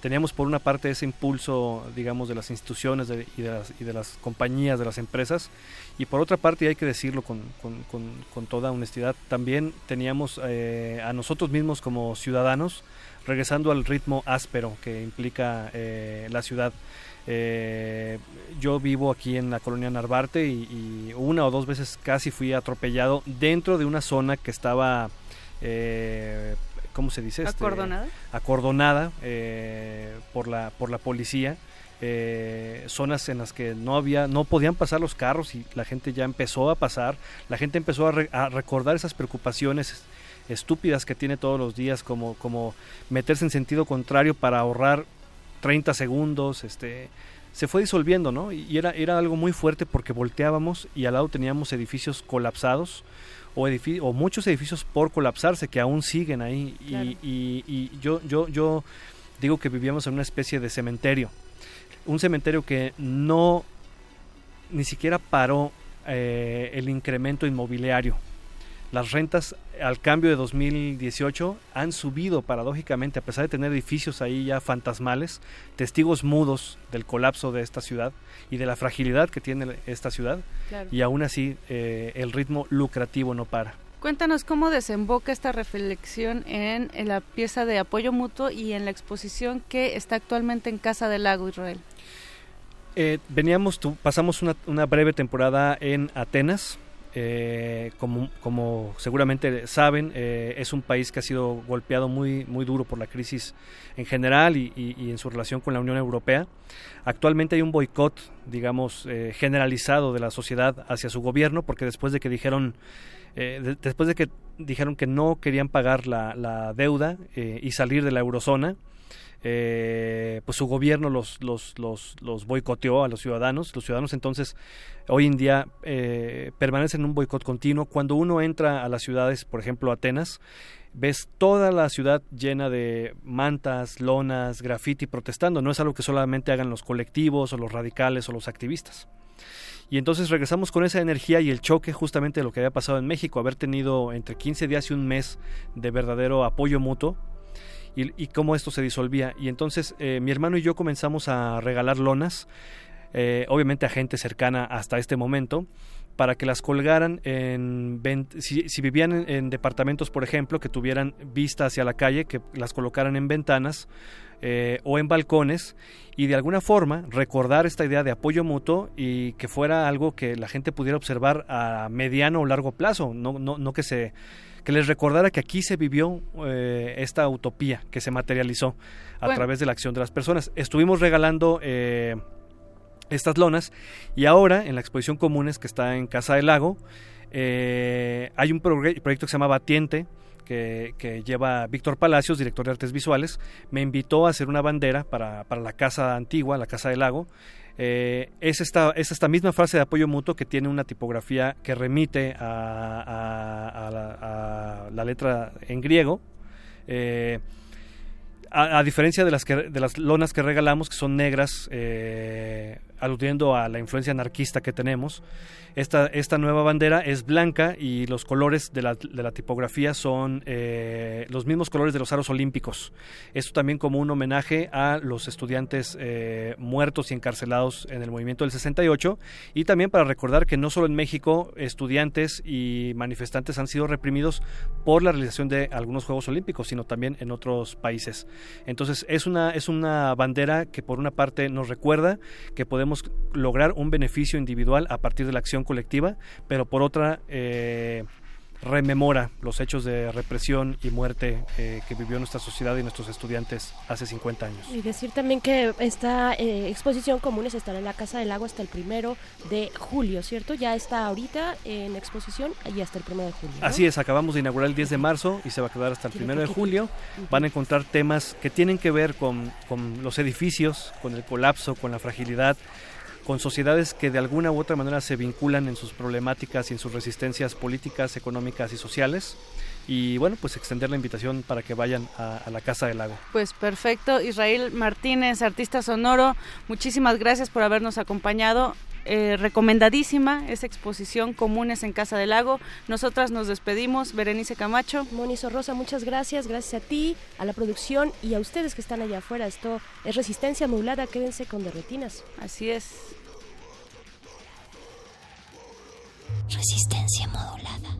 teníamos por una parte ese impulso, digamos, de las instituciones y, de las, y, de las, compañías, de las empresas, y por otra parte, hay que decirlo con, con, con, toda honestidad, también teníamos eh, a nosotros mismos como ciudadanos regresando al ritmo áspero que implica eh, la ciudad. Eh, yo vivo aquí en la colonia Narvarte y, y, una o dos veces casi fui atropellado dentro de una zona que estaba ¿cómo se dice? Este, acordonada. acordonada eh, por, la, por la policía. Eh, zonas en las que no había, no podían pasar los carros y la gente ya empezó a pasar, la gente empezó a, recordar esas preocupaciones estúpidas que tiene todos los días, como, como meterse en sentido contrario para ahorrar 30 segundos, este, se fue disolviendo, ¿no? Y era, era algo muy fuerte porque volteábamos y al lado teníamos edificios colapsados, o, o muchos edificios por colapsarse que aún siguen ahí. Y, yo, yo, yo digo que vivíamos en una especie de cementerio, un cementerio que no ni siquiera paró eh, el incremento inmobiliario las rentas al cambio de 2018 han subido paradójicamente, a pesar de tener edificios ahí ya fantasmales, testigos mudos del colapso de esta ciudad y de la fragilidad que tiene esta ciudad, y aún así eh, el ritmo lucrativo no para. Cuéntanos cómo desemboca esta reflexión en, la pieza de apoyo mutuo y en la exposición que está actualmente en Casa del Lago, Israel. Eh, veníamos, pasamos una, una breve temporada en Atenas, eh, como, como, seguramente saben, eh, es un país que ha sido golpeado muy, muy duro por la crisis en general y, en su relación con la Unión Europea. Actualmente hay un boicot, digamos, eh, generalizado de la sociedad hacia su gobierno, porque después de que dijeron, después de que dijeron que no querían pagar la, la deuda y salir de la eurozona, eh, pues su gobierno los, los, los, los, boicoteó a los ciudadanos. Los ciudadanos entonces hoy en día eh, permanecen en un boicot continuo. Cuando uno entra a las ciudades, por ejemplo Atenas, ves toda la ciudad llena de mantas, lonas, graffiti protestando. No es algo que solamente hagan los colectivos o los radicales o los activistas. Y entonces regresamos con esa energía y el choque justamente de lo que había pasado en México, haber tenido entre 15 días y un mes de verdadero apoyo mutuo y, cómo esto se disolvía. Y entonces eh, mi hermano y yo comenzamos a regalar lonas, eh, obviamente a gente cercana hasta este momento, para que las colgaran en si, si vivían en, departamentos por ejemplo que tuvieran vista hacia la calle que las colocaran en ventanas eh, o en balcones y de alguna forma recordar esta idea de apoyo mutuo y que fuera algo que la gente pudiera observar a mediano o largo plazo no, no, no que se que les recordara que aquí se vivió eh, esta utopía que se materializó a través de la acción de las personas. Estuvimos regalando eh, estas lonas y ahora en la exposición comunes que está en Casa del Lago eh, hay un proyecto que se llama Batiente que, que, lleva Víctor Palacios, director de artes visuales, me invitó a hacer una bandera para, para la casa antigua, la Casa del Lago, eh, es, esta, es esta misma frase de apoyo mutuo que tiene una tipografía que remite a, la, letra en griego. Eh, a, diferencia de las, que, de las lonas que regalamos, que son negras, eh, aludiendo a la influencia anarquista que tenemos. Esta, esta nueva bandera es blanca y los colores de la, de la tipografía son eh, los mismos colores de los aros olímpicos. Esto también como un homenaje a los estudiantes eh, muertos y encarcelados en el movimiento del 68 y también para recordar que no solo en México estudiantes y manifestantes han sido reprimidos por la realización de algunos Juegos Olímpicos, sino también en otros países. Entonces es una, es una bandera que por una parte nos recuerda que podemos lograr un beneficio individual a partir de la acción colectiva, pero por otra eh, rememora los hechos de represión y muerte eh, que vivió nuestra sociedad y nuestros estudiantes hace 50 años. Y decir también que esta eh, exposición comunes estará en la Casa del Lago hasta el primero de julio, ¿cierto? Ya está ahorita en exposición y hasta el primero de julio. Así es, acabamos de inaugurar el 10 de marzo y se va a quedar hasta el primero de julio. Van a encontrar temas que tienen que ver con, con los edificios, con el colapso, con la fragilidad con sociedades que de alguna u otra manera se vinculan en sus problemáticas y en sus resistencias políticas, económicas y sociales. Y bueno, pues extender la invitación para que vayan a, la Casa del Lago. Pues perfecto. Israel Martínez, artista sonoro, muchísimas gracias por habernos acompañado. Eh, recomendadísima esa exposición Comunes en Casa del Lago. Nosotras nos despedimos. Berenice Camacho. Monizo Rosa, muchas gracias. Gracias a ti, a la producción y a ustedes que están allá afuera. Esto es Resistencia Modulada. Quédense con derretinas. Así es. Resistencia modulada.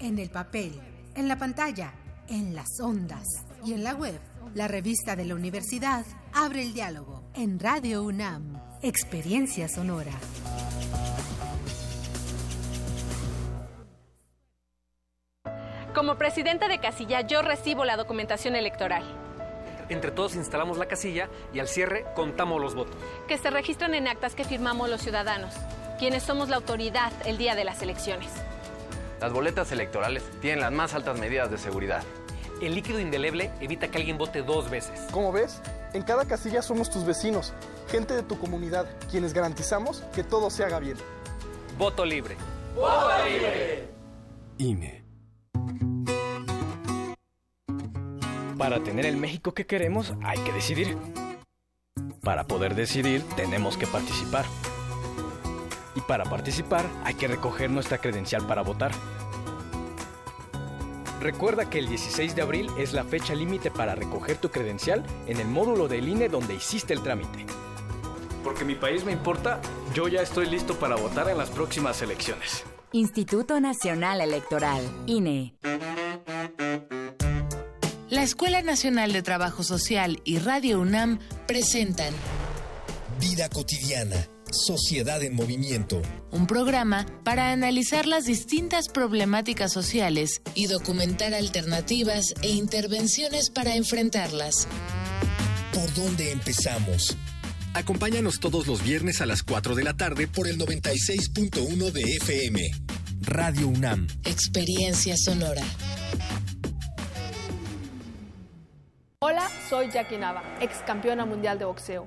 en el papel, en la pantalla, en las ondas y en la web. La revista de la universidad abre el diálogo en Radio UNAM, Experiencia Sonora. Como presidenta de casilla, yo recibo la documentación electoral. Entre todos instalamos la casilla y al cierre contamos los votos. Que se registran en actas que firmamos los ciudadanos, quienes somos la autoridad el día de las elecciones. Las boletas electorales tienen las más altas medidas de seguridad. El líquido indeleble evita que alguien vote dos veces. Como ves, en cada casilla somos tus vecinos, gente de tu comunidad, quienes garantizamos que todo se haga bien. Voto libre. Voto libre. INE. Para tener el México que queremos hay que decidir. Para poder decidir tenemos que participar. Y para participar hay que recoger nuestra credencial para votar. Recuerda que el 16 de abril es la fecha límite para recoger tu credencial en el módulo del INE donde hiciste el trámite. Porque mi país me importa, yo ya estoy listo para votar en las próximas elecciones. Instituto Nacional Electoral, INE. La Escuela Nacional de Trabajo Social y Radio UNAM presentan Vida cotidiana, Sociedad en Movimiento. Un programa para analizar las distintas problemáticas sociales y documentar alternativas e intervenciones para enfrentarlas. ¿Por dónde empezamos? Acompáñanos todos los viernes a las 4 de la tarde por el 96.1 de FM. Radio UNAM. Experiencia sonora. Hola, soy Jackie Nava, ex campeona mundial de boxeo.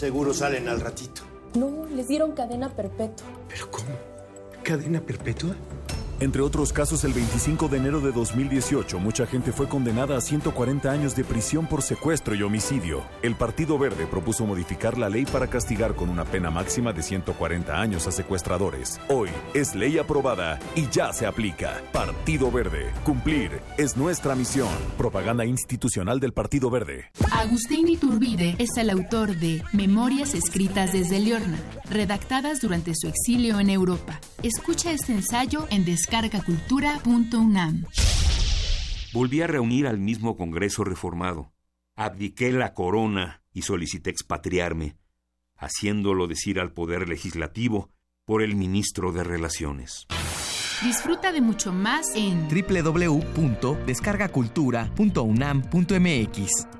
Seguro salen al ratito. No, les dieron cadena perpetua. ¿Pero cómo? ¿Cadena perpetua? Entre otros casos, el 25 de enero de 2018, mucha gente fue condenada a 140 años de prisión por secuestro y homicidio. El Partido Verde propuso modificar la ley para castigar con una pena máxima de 140 años a secuestradores. Hoy es ley aprobada y ya se aplica. Partido Verde. Cumplir es nuestra misión. Propaganda institucional del Partido Verde. Agustín Iturbide es el autor de Memorias escritas desde Liorna, redactadas durante su exilio en Europa. Escucha este ensayo en descargacultura.unam. Volví a reunir al mismo Congreso reformado. Abdiqué la corona y solicité expatriarme, haciéndolo decir al Poder Legislativo por el ministro de Relaciones. Disfruta de mucho más en www.descargacultura.unam.mx.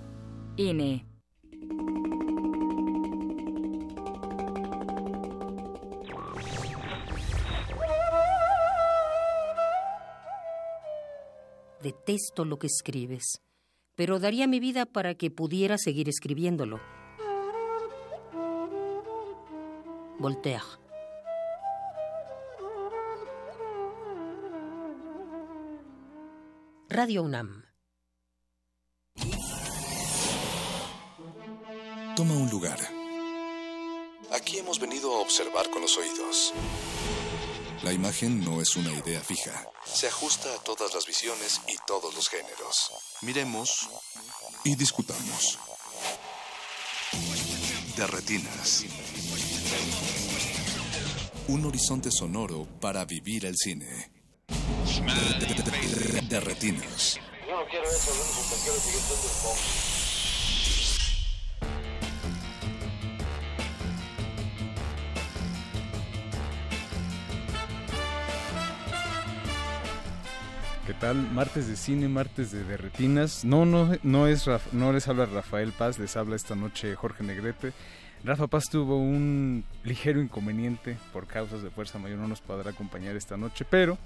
INE. Detesto lo que escribes, pero daría mi vida para que pudiera seguir escribiéndolo. Voltaire. Radio UNAM. Toma un lugar. Aquí hemos venido a observar con los oídos. La imagen no es una idea fija. Se ajusta a todas las visiones y todos los géneros. Miremos y discutamos. De retinas. Un horizonte sonoro para vivir el cine. De, retinas. Yo no quiero eso, yo no ¿Qué tal? Martes de cine, martes de derretinas. No, no, no es no les habla Rafael Paz, les habla esta noche Jorge Negrete. Rafa Paz tuvo un ligero inconveniente por causas de fuerza mayor, no nos podrá acompañar esta noche, pero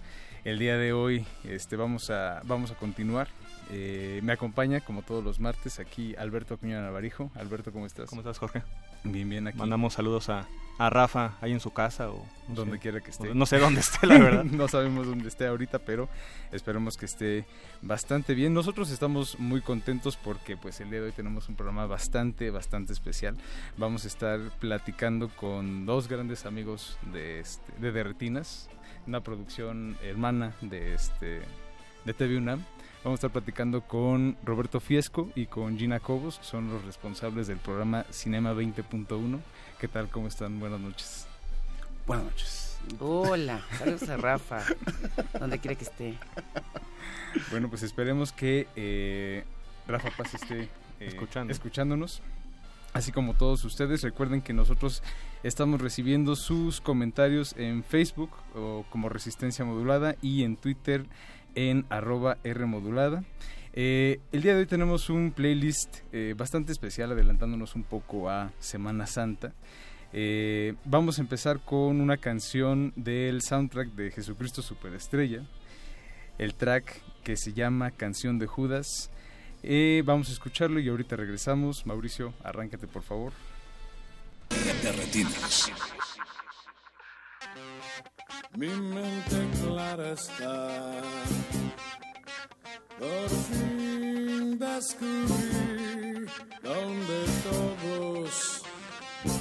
el día de hoy este, vamos, a, vamos a continuar. Eh, me acompaña, como todos los martes, aquí Alberto Acuña Navarijo. Alberto, ¿cómo estás? ¿Cómo estás, Jorge? Bien, bien, aquí. Mandamos saludos a, a Rafa ahí en su casa o donde quiera que esté. No sé dónde esté, la verdad. no sabemos dónde esté ahorita, pero esperemos que esté bastante bien. Nosotros estamos muy contentos porque pues el día de hoy tenemos un programa bastante, bastante especial. Vamos a estar platicando con dos grandes amigos de, este, de Derretinas, una producción hermana de este de TV UNAM. Vamos a estar platicando con Roberto Fiesco y con Gina Cobos, que son los responsables del programa Cinema 20.1. ¿Qué tal? ¿Cómo están? Buenas noches. Buenas noches. Hola, saludos a Rafa, donde quiera que esté. Bueno, pues esperemos que eh, Rafa Paz esté eh, escuchándonos. Así como todos ustedes, recuerden que nosotros estamos recibiendo sus comentarios en Facebook o como Resistencia Modulada y en Twitter en arroba Rmodulada. Eh, el día de hoy tenemos un playlist eh, bastante especial adelantándonos un poco a Semana Santa. Eh, vamos a empezar con una canción del soundtrack de Jesucristo Superestrella, el track que se llama Canción de Judas. vamos a escucharlo y ahorita regresamos. Mauricio, arráncate por favor. Mi mente clara está. Por fin descubrí donde todos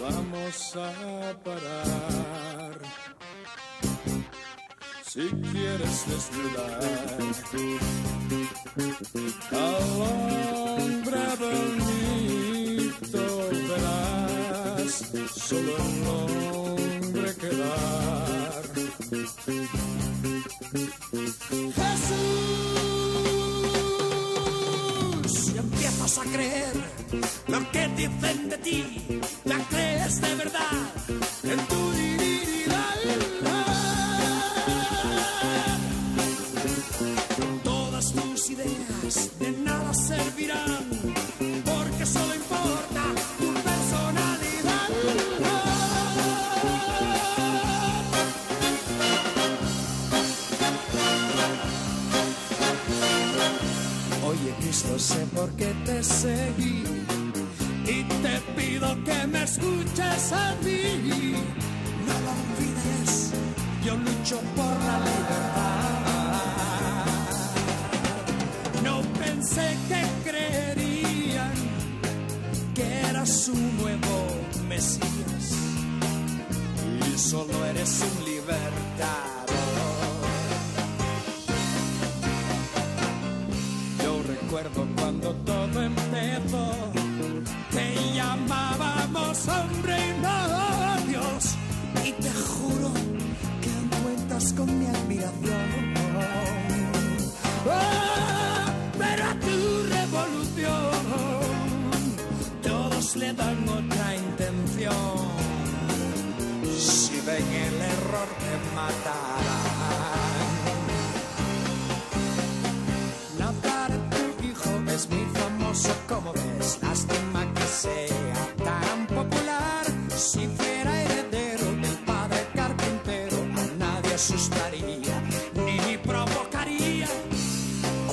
vamos a parar. Si quieres desnudar al hombre bonito, verás solo el hombre quedar. Jesús, si empiezas a creer lo que dicen de ti, la crees de verdad en tu Todas tus ideas de nada servirán, Cristo, sé por qué te seguí. quiero que me escuches a mí. No lo olvides, yo lucho por la libertad. No pensé que creerían que eras un nuevo Mesías y solo eres un libertador. Ven el error te matarán. Nazaret, tu hijo es muy famoso, como ves. Lástima que sea tan popular. Si fuera heredero del padre carpintero, a nadie asustaría ni provocaría.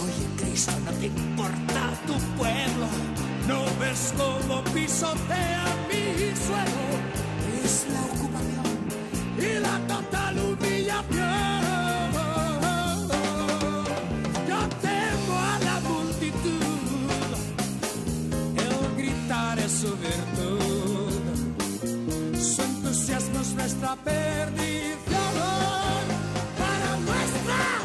Oye, Cristo, no te importa tu pueblo. No ves cómo pisotea es nuestra perdición. Para nuestra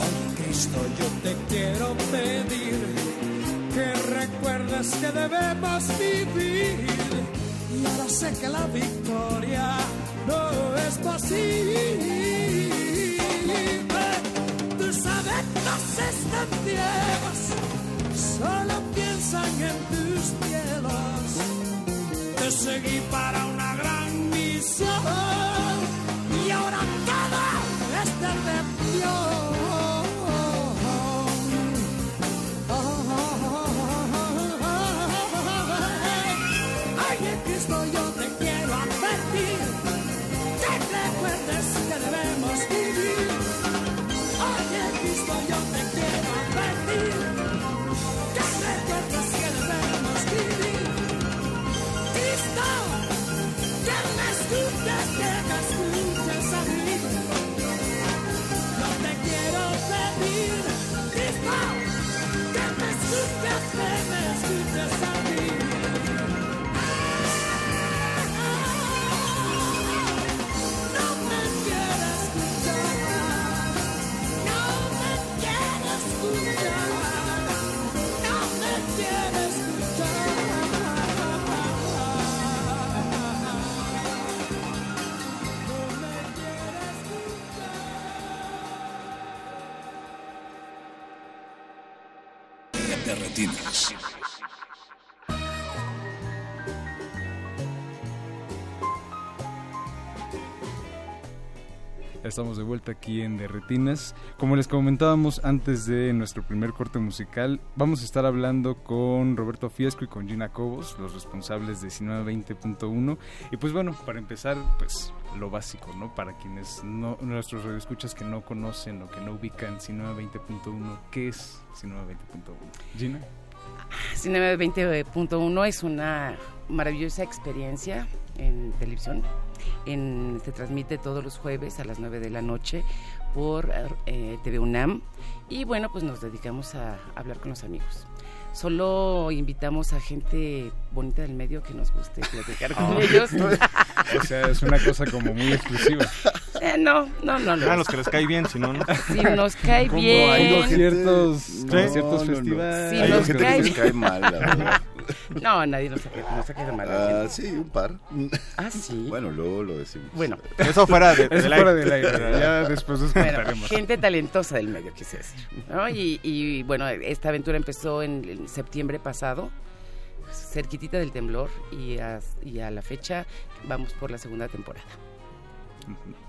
Oye, Cristo, yo te quiero que recuerdes que debemos vivir. Y ahora sé que la victoria no es posible. Tus adeptos están ciegos, solo piensan en tus cielos. Te seguí para una gran misión y ahora todo es decepción. Oye, Cristo, yo te Estamos de vuelta aquí en De Retinas. Como les comentábamos antes de nuestro primer corte musical, vamos a estar hablando con Roberto Fiesco y con Gina Cobos, los responsables de Cinema 20.1. Y pues bueno, para empezar, pues lo básico, ¿no? Para quienes no, nuestros radioescuchas que no conocen o que no ubican Cinema 20.1, ¿qué es Cinema 20.1? Gina. Cinema 20.1 es una maravillosa experiencia en televisión. En- se transmite todos los jueves a las 9 de la noche por eh, TV UNAM y bueno, pues nos dedicamos a hablar con los amigos. Solo invitamos a gente bonita del medio que nos guste platicar con Ah. ellos. O sea, es una cosa como muy exclusiva. Eh, no, no, no, no. Ah, los que les cae bien, si no, no. Si nos cae bien. hay ciertos, No, ciertos no, no. festivales. Si nos cae bien. verdad. No, nadie nos ha, nos caído mal. Ah, sí, un par. Ah, sí. Bueno, luego lo decimos. Bueno. Eso fuera de- Eso fuera aire. del aire. Ya después nos Bueno, contaremos. gente talentosa del medio, quise decir. ¿no? Y, y, bueno, esta aventura empezó en, en septiembre pasado, cerquitita del temblor, y a, y a la fecha vamos por la segunda temporada.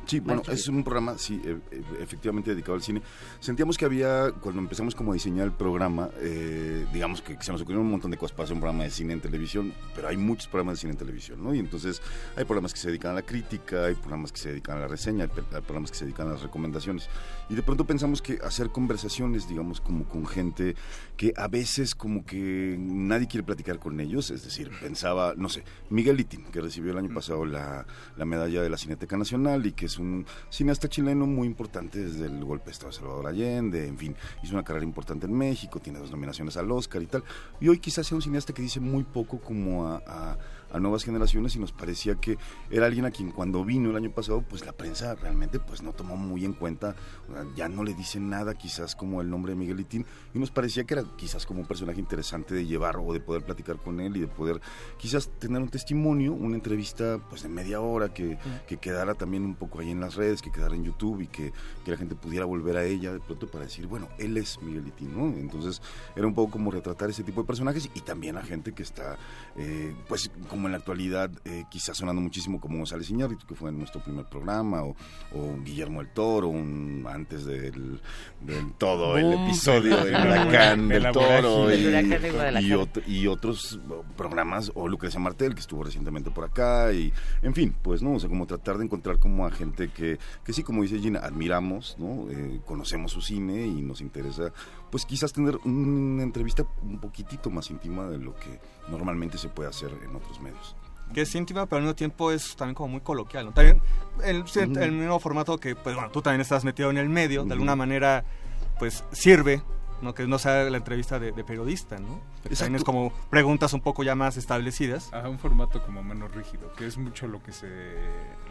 Sí, bueno, es un programa, sí, e- e- efectivamente dedicado al cine. Sentíamos que había, cuando empezamos como a diseñar el programa, eh, digamos que se nos ocurrieron un montón de cosas para hacer un programa de cine en televisión, pero hay muchos programas de cine en televisión, ¿no? Y entonces hay programas que se dedican a la crítica, hay programas que se dedican a la reseña, hay programas que se dedican a las recomendaciones. Y de pronto pensamos que hacer conversaciones, digamos, como con gente que a veces como que nadie quiere platicar con ellos, es decir, pensaba, no sé, Miguel Litín, que recibió el año pasado la, la medalla de la Cineteca Nacional y que es un cineasta chileno muy importante desde el golpe de Estado de Salvador Allende, en fin, hizo una carrera importante en México, tiene dos nominaciones al Oscar y tal, y hoy quizás sea un cineasta que dice muy poco como a, a- a nuevas generaciones y nos parecía que era alguien a quien cuando vino el año pasado, pues la prensa realmente pues no tomó muy en cuenta, ya no le dicen nada quizás como el nombre de Miguel Litín y nos parecía que era quizás como un personaje interesante de llevar o de poder platicar con él y de poder quizás tener un testimonio, una entrevista pues de media hora que, que quedara también un poco ahí en las redes, que quedara en YouTube y que, que la gente pudiera volver a ella de pronto para decir, bueno, él es Miguel Litín, ¿no? Entonces era un poco como retratar ese tipo de personajes y también a gente que está, eh, pues como en la actualidad, eh, quizás sonando muchísimo como González Iñárritu, que fue en nuestro primer programa, o, o Guillermo el Toro, un, antes del, del todo el episodio del huracán de del Toro y, y, y otros programas, o Lucrecia Martel, que estuvo recientemente por acá, y en fin, pues no, o sea, como tratar de encontrar como a gente que, que sí, como dice Gina, admiramos, ¿no? Eh, conocemos su cine y nos interesa, pues quizás tener una entrevista un poquitito más íntima de lo que normalmente se puede hacer en otros medios. que es íntima, pero al mismo tiempo es también como muy coloquial. ¿no? También el, el mismo formato que, pues bueno, tú también estás metido en el medio, de alguna manera, pues sirve, ¿no? Que no sea la entrevista de, de periodista, ¿no? Que También es como preguntas un poco ya más establecidas. Ajá, un formato como menos rígido, que es mucho lo que se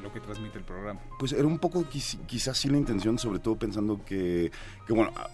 lo que transmite el programa. Pues era un poco quiz- quizás sí la intención, sobre todo pensando que, que, bueno, ah,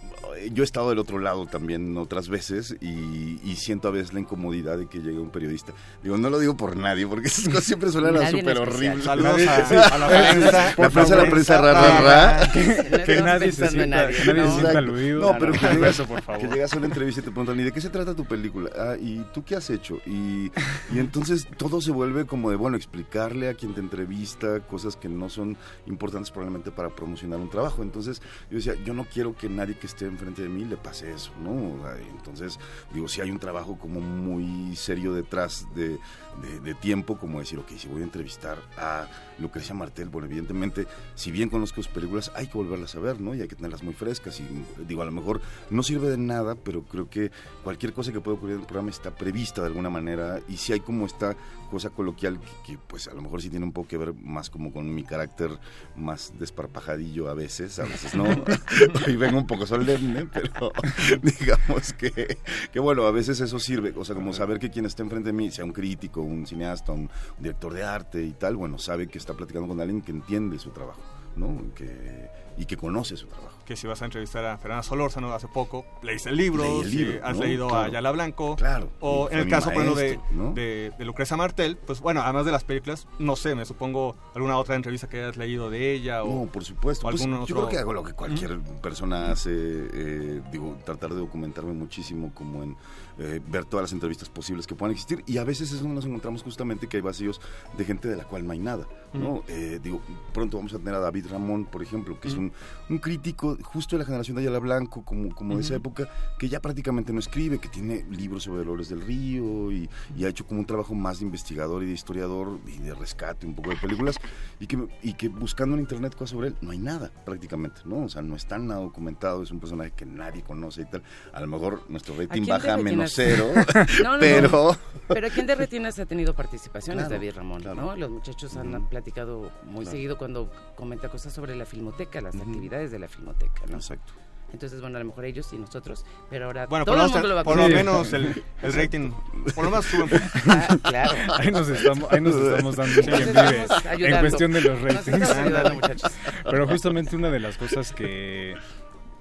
yo he estado del otro lado también otras veces y, y siento a veces la incomodidad de que llegue un periodista. Digo, no lo digo por nadie, porque esas cosas siempre suenan a súper horribles. Saludos a- a la prensa. La prensa, la prensa, ra, ra, ra. Que- que nadie se sienta- que nadie se sienta aludido. No, No, pero no, que no, eso, por favor. que llegas a una entrevista y te preguntan, ¿y de qué se trata tu película? Ah, ¿y tú qué has hecho? Y, y entonces todo se vuelve como de, bueno, explicarle a quien te entrevista cosas que no son importantes probablemente para promocionar un trabajo. Entonces yo decía, yo no quiero que nadie que esté enfrente de mí le pase eso, ¿no? Entonces, digo, si hay un trabajo como muy serio detrás de, de- de tiempo, como decir, ok, si voy a entrevistar a Lucrecia Martel, bueno, evidentemente, si bien conozco sus películas, hay que volverlas a ver, ¿no? Y hay que tenerlas muy frescas. Y digo, a lo mejor no sirve de nada, pero creo que cualquier cosa que pueda ocurrir en el programa está prevista de alguna manera. Y si hay como esta cosa coloquial que, que, pues a lo mejor sí tiene un poco que ver más como con mi carácter más desparpajadillo a veces, a veces no. Hoy vengo un poco solemne, pero digamos que, que bueno, a veces eso sirve, o sea, como saber que quien está enfrente de mí, sea un crítico, un cineasta, un director de arte y tal, bueno, sabe que está platicando con alguien que entiende su trabajo, ¿no? Que, y que conoce su trabajo. Que si vas a entrevistar a Fernanda Solórzano hace poco, leíste el libro, Leí el si has ¿no? leído a. Ayala Blanco, Claro, o en el caso, por ejemplo, de, maestro, ¿no? de, de Lucrecia Martel, pues bueno, además de las películas, no sé, me supongo alguna otra entrevista que hayas leído de ella o... No, por supuesto. Pues, algún Yo otro- creo que hago lo que cualquier persona hace, eh, digo, tratar de documentarme muchísimo, como en eh, ver todas las entrevistas posibles que puedan existir. Y a veces es donde nos encontramos justamente que hay vacíos de gente de la cual no hay nada. ¿no? Eh, digo, pronto vamos a tener a David Ramón, por ejemplo, que es un, un crítico justo de la generación de Ayala Blanco, como, como de esa época, que ya prácticamente no escribe, que tiene libros sobre Dolores del Río y, y ha hecho como un trabajo más de investigador y de historiador y de rescate un poco de películas y que, y que buscando en internet cosas sobre él no hay nada prácticamente, ¿no? O sea, no está nada documentado, es un personaje que nadie conoce y tal. A lo mejor nuestro ¿A rating baja a menos retinas? No, no, no. pero... Pero ¿quién de retinas ha tenido participaciones, Claro, David Ramón? ¿no? Los muchachos han platicado muy Claro. seguido cuando comenta cosas sobre la filmoteca, las actividades de la filmoteca. ¿no? Exacto. Entonces, bueno, a lo mejor ellos y nosotros, pero ahora Bueno, todo por, el lo mundo lo va a por lo conocer. menos el, el rating, por lo menos sube un poco. Ah, claro. Ahí nos estamos, ahí nos estamos dando vive en cuestión de los ratings. estamos ayudando, muchachos. Pero justamente una de las cosas que,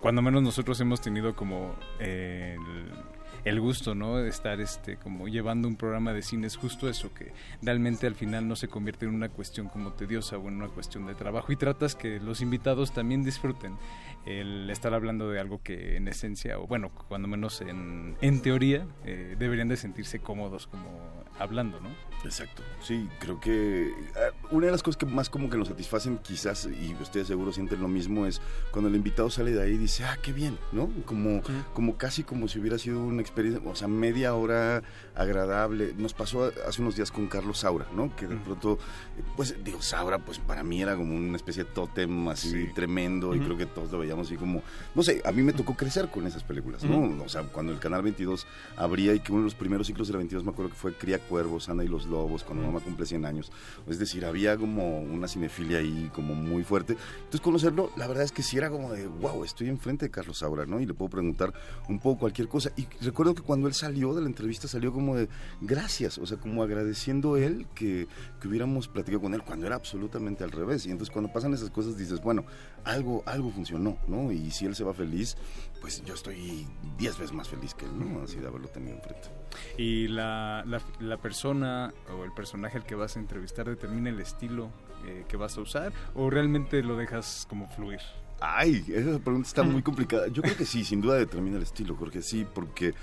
cuando menos nosotros hemos tenido como eh, el- gusto, ¿no? De estar este como llevando un programa de cine es justo eso, que realmente al final no se convierte en una cuestión como tediosa o en una cuestión de trabajo y tratas que los invitados también disfruten el estar hablando de algo que en esencia, o bueno, cuando menos en, en teoría, eh, deberían de sentirse cómodos como hablando, ¿no? Exacto. Sí, creo que ah, una de las cosas que más como que nos satisfacen quizás, y ustedes seguro sienten lo mismo, es cuando el invitado sale de ahí y dice, ah, qué bien, ¿no? Como, como casi como si hubiera sido una experiencia, o sea, media hora agradable. Nos pasó hace unos días con Carlos Saura, ¿no? Que de pronto, pues digo, Saura, pues para mí era como una especie de tótem así tremendo y creo que todos lo veíamos así como, no sé, a mí me tocó crecer con esas películas, ¿no? O sea, cuando el Canal 22 abría y que uno de los primeros ciclos de la 22 me acuerdo que fue Cría Cuervos, Ana y los Lobos, cuando mamá cumple 100 años. Es decir, había como una cinefilia ahí como muy fuerte. Entonces conocerlo, la verdad es que sí era como de, wow, estoy enfrente de Carlos Saura, ¿no? Y le puedo preguntar un poco cualquier cosa. Y recuerdo que cuando él salió de la entrevista salió como de, gracias, o sea, como agradeciendo él que, que hubiéramos platicado con él cuando era absolutamente al revés. Y entonces cuando pasan esas cosas dices, bueno, algo, algo funcionó, ¿no? Y si él se va feliz, pues yo estoy 10 veces más feliz que él, ¿no? Así de haberlo tenido enfrente. Y la, la, la persona o el personaje al que vas a entrevistar determina el estilo eh, que vas a usar o realmente lo dejas como fluir? Ay, esa pregunta está muy complicada. Yo creo que sí, sin duda determina el estilo, porque sí, porque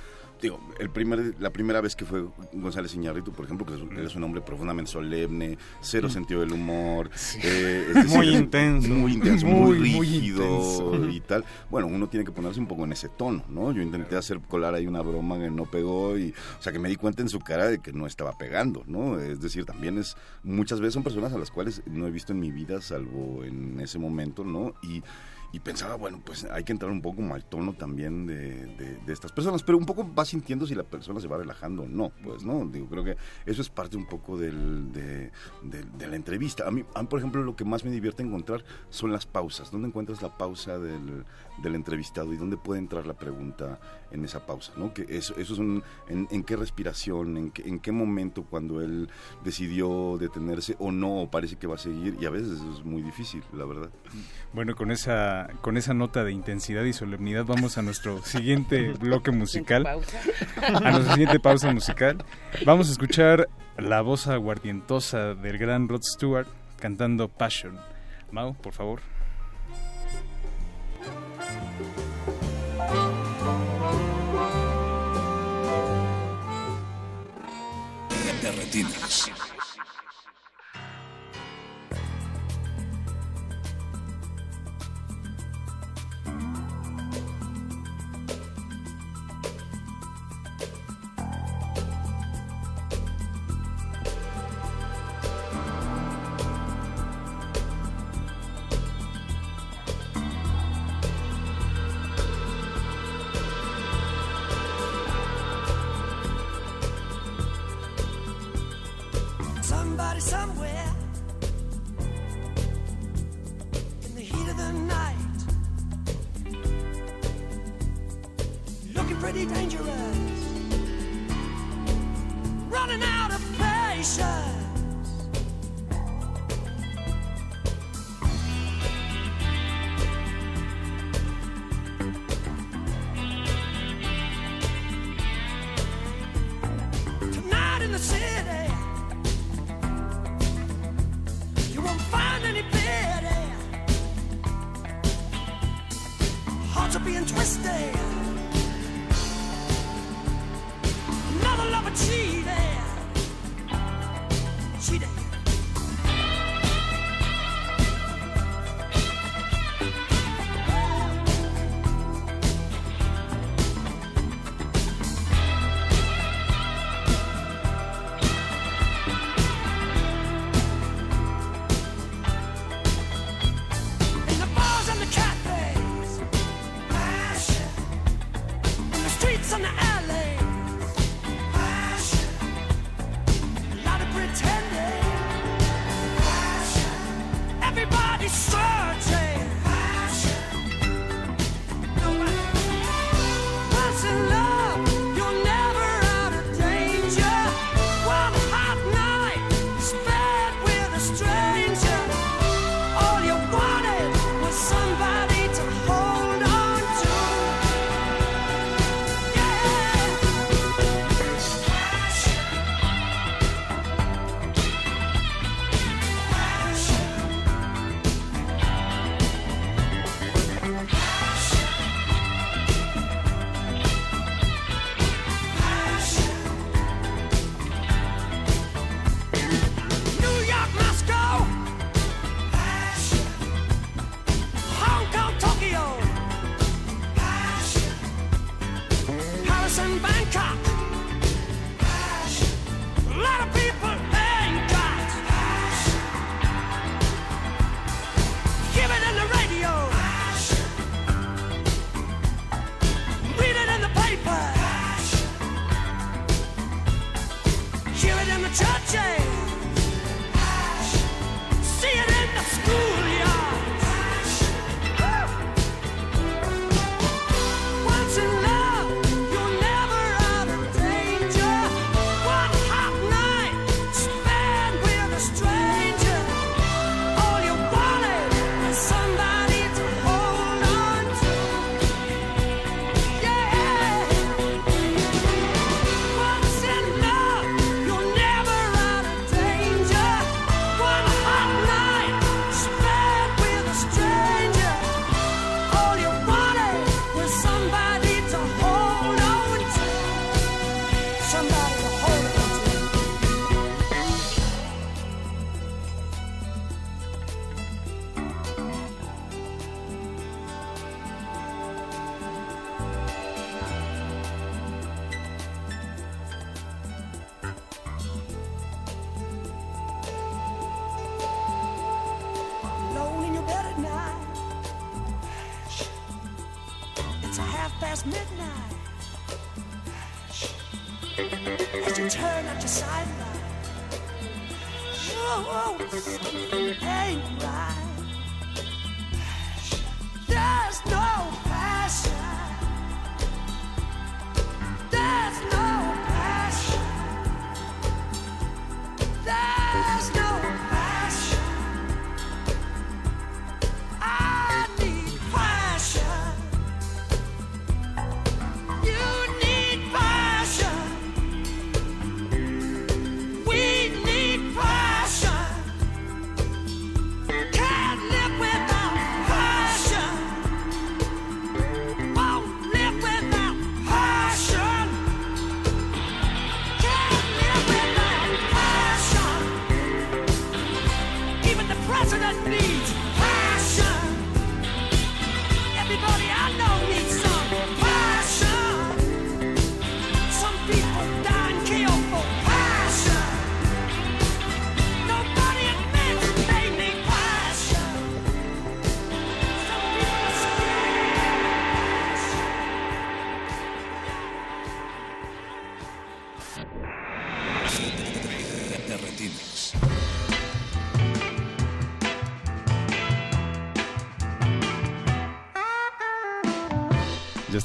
digo, el primer, la primera vez que fue González Iñárritu, por ejemplo, que es, un- es un hombre profundamente solemne, cero sentido del humor, eh, es Muy intenso. muy intenso, muy, Muy, muy rígido intenso. y tal. Bueno, uno tiene que ponerse un poco en ese tono, ¿no? Yo intenté hacer colar ahí una broma que no pegó y, o sea, que me di cuenta en su cara de que no estaba pegando, ¿no? Es decir, también es, muchas veces son personas a las cuales no he visto en mi vida, salvo en ese momento, ¿no? Y y pensaba, bueno, pues hay que entrar un poco al tono también de, de- estas personas, pero un poco va sintiendo si la persona se va relajando o no, pues, ¿no? Digo, creo que eso es parte un poco del, de, de- de la entrevista. A mí, a mí, por ejemplo, lo que más me divierte encontrar son las pausas. ¿Dónde encuentras la pausa del, del entrevistado y dónde puede entrar la pregunta en esa pausa, ¿no? Que eso, eso es un, en, en qué respiración, en qué, en qué momento cuando él decidió detenerse o no, o parece que va a seguir, y a veces es muy difícil, la verdad. Bueno, con esa, con esa nota de intensidad y solemnidad vamos a nuestro siguiente bloque musical. A nuestra siguiente pausa musical. Vamos a escuchar la voz aguardientosa del gran Rod Stewart cantando Passion. Mau, por favor. De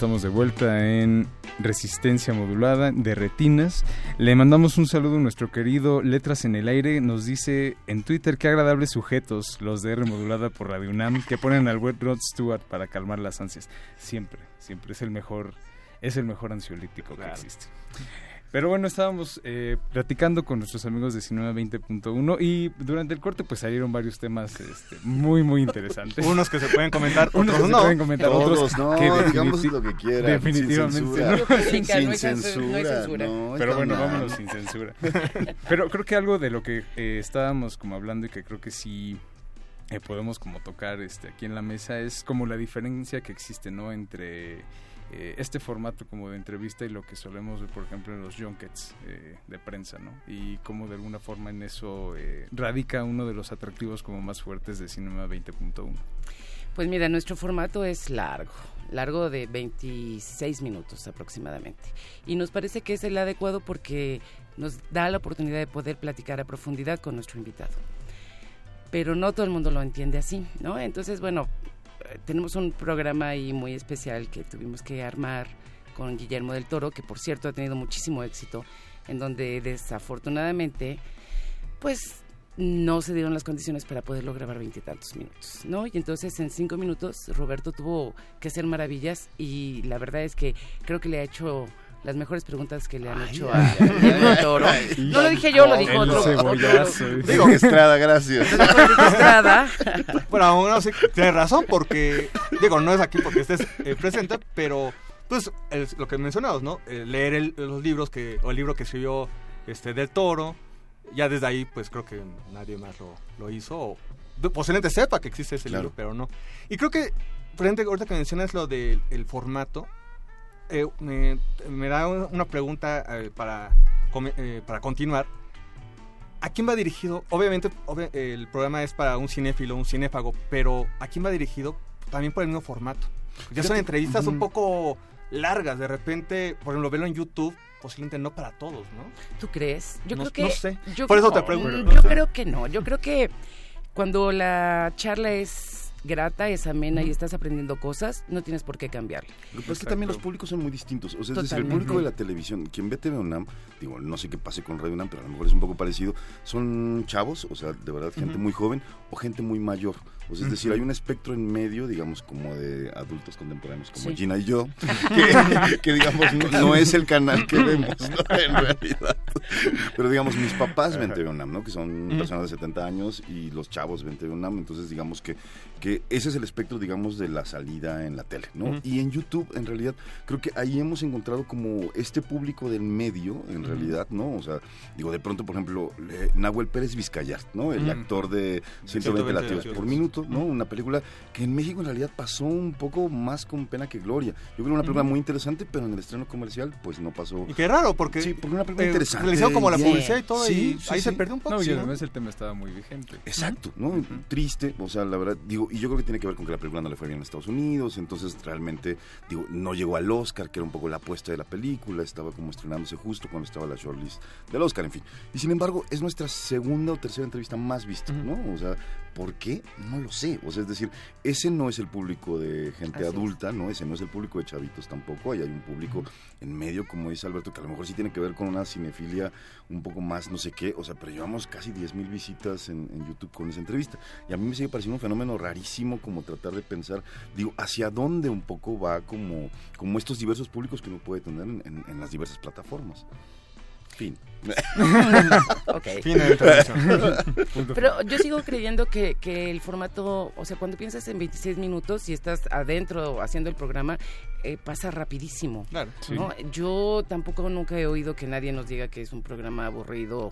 estamos de vuelta en Resistencia Modulada de Retinas. Le mandamos un saludo a nuestro querido Letras en el Aire. Nos dice en Twitter qué agradables sujetos los de R Modulada por Radio UNAM que ponen al web Rod Stewart para calmar las ansias. Siempre, siempre es el mejor, es el mejor ansiolítico que existe. Pero bueno, estábamos eh, platicando con nuestros amigos de Cinema 20.1 y durante el corte pues salieron varios temas este, muy muy interesantes. Unos que se pueden comentar, Unos otros que no. se pueden comentar, Todos, otros no, que digamos lo que quieran, sin Definitivamente. censura. no. Sin Sin no censura, no hay censura. no, Pero bueno, mal. vámonos sin censura. Pero creo que algo de lo que eh, estábamos como hablando y que creo que sí eh, podemos como tocar este aquí en la mesa es como la diferencia que existe, ¿no? Entre eh, este formato como de entrevista y lo que solemos ver, por ejemplo, en los junkets eh, de prensa, ¿no? Y cómo de alguna forma en eso eh, radica uno de los atractivos como más fuertes de Cinema 20.1. Pues mira, nuestro formato es largo, largo de 26 minutos aproximadamente. Y nos parece que es el adecuado porque nos da la oportunidad de poder platicar a profundidad con nuestro invitado. Pero no todo el mundo lo entiende así, ¿no? Entonces, bueno, tenemos un programa ahí muy especial que tuvimos que armar con Guillermo del Toro, que por cierto ha tenido muchísimo éxito, en donde desafortunadamente, pues no se dieron las condiciones para poderlo grabar veintitantos minutos, ¿no? Y entonces en cinco minutos Roberto tuvo que hacer maravillas y la verdad es que creo que le ha hecho las mejores preguntas que le han hecho a ay, Guillermo del Toro. ay, No lo dije yo, lo dijo otro. Digo, Estrada, gracias. Estrada. Bueno, aún no sé, tienes razón porque, digo, no es aquí porque estés eh, presente, pero pues el- lo que mencionamos, ¿no? Eh, leer el- los libros que, o el libro que escribió este del Toro, ya desde ahí pues creo que nadie más lo, lo hizo, o posiblemente sepa que existe ese Claro. libro, pero no. Y creo que, ejemplo, ahorita que mencionas lo del el formato, eh, me, me da un- una pregunta eh, para, eh, para continuar. ¿A quién va dirigido? Obviamente obvi- el programa es para un cinéfilo, un cinéfago, pero ¿a quién va dirigido? También por el mismo formato. Ya son entrevistas un poco largas. De repente, por ejemplo, verlo en YouTube, posiblemente no para todos, ¿no? ¿Tú crees? Yo No- creo que no sé. yo- Por eso te pregunto. Yo creo que no. Yo creo que cuando la charla es grata, es amena y estás aprendiendo cosas, no tienes por qué cambiarle. Lo que pasa es que también los públicos son muy distintos. O sea, es decir, el público de la televisión, quien ve TV UNAM, digo, no sé qué pase con Radio UNAM, pero a lo mejor es un poco parecido, son chavos, o sea, de verdad, gente muy joven o gente muy mayor. O sea, es decir, hay un espectro en medio, digamos, como de adultos contemporáneos, como Sí. Gina y yo, que, que, digamos, no, no es el canal que vemos, ¿no? En realidad. Pero digamos, mis papás ven TV UNAM, ¿no? Que son personas de 70 años y los chavos ven TV UNAM, entonces digamos que, que ese es el espectro, digamos, de la salida en la tele, ¿no? Y en YouTube, en realidad, creo que ahí hemos encontrado como este público del medio, en realidad, ¿no? O sea, digo, de pronto, por ejemplo, eh, Nahuel Pérez Vizcayart, ¿no? El actor de 120 120 latidos por minuto, ¿no? Una película que en México en realidad pasó un poco más con pena que gloria. Yo creo una película muy interesante, pero en el estreno comercial, pues no pasó. Y qué raro, porque Sí, porque una película eh, interesante. hicieron como la y- publicidad y todo, Sí, y sí, ahí se perdió un poco. No, y además el tema estaba muy vigente. Exacto, ¿no? Triste, o sea, la verdad, digo, y yo creo que tiene que ver con que la película no le fue bien en Estados Unidos, entonces realmente, digo, no llegó al Oscar, que era un poco la apuesta de la película, estaba como estrenándose justo cuando estaba la shortlist del Oscar, en fin. Y sin embargo, es nuestra segunda o tercera entrevista más vista, ¿no? O sea, ¿por qué? No lo sé. O sea, es decir, ese no es el público de gente Así es. adulta, ¿no? Ese no es el público de chavitos tampoco. Ahí hay un público en medio, como dice Alberto, que a lo mejor sí tiene que ver con una cinefilia un poco más no sé qué. O sea, pero llevamos casi 10 mil visitas en, en YouTube con esa entrevista. Y a mí me sigue pareciendo un fenómeno rarísimo como tratar de pensar, digo, hacia dónde un poco va como, como estos diversos públicos que uno puede tener en, en- en las diversas plataformas. Fin. Ok. Fin de la intervención. Pero yo sigo creyendo que, que el formato, o sea, cuando piensas en 26 minutos y estás adentro haciendo el programa, eh, pasa rapidísimo. Claro. ¿no? Yo tampoco nunca he oído que nadie nos diga que es un programa aburrido.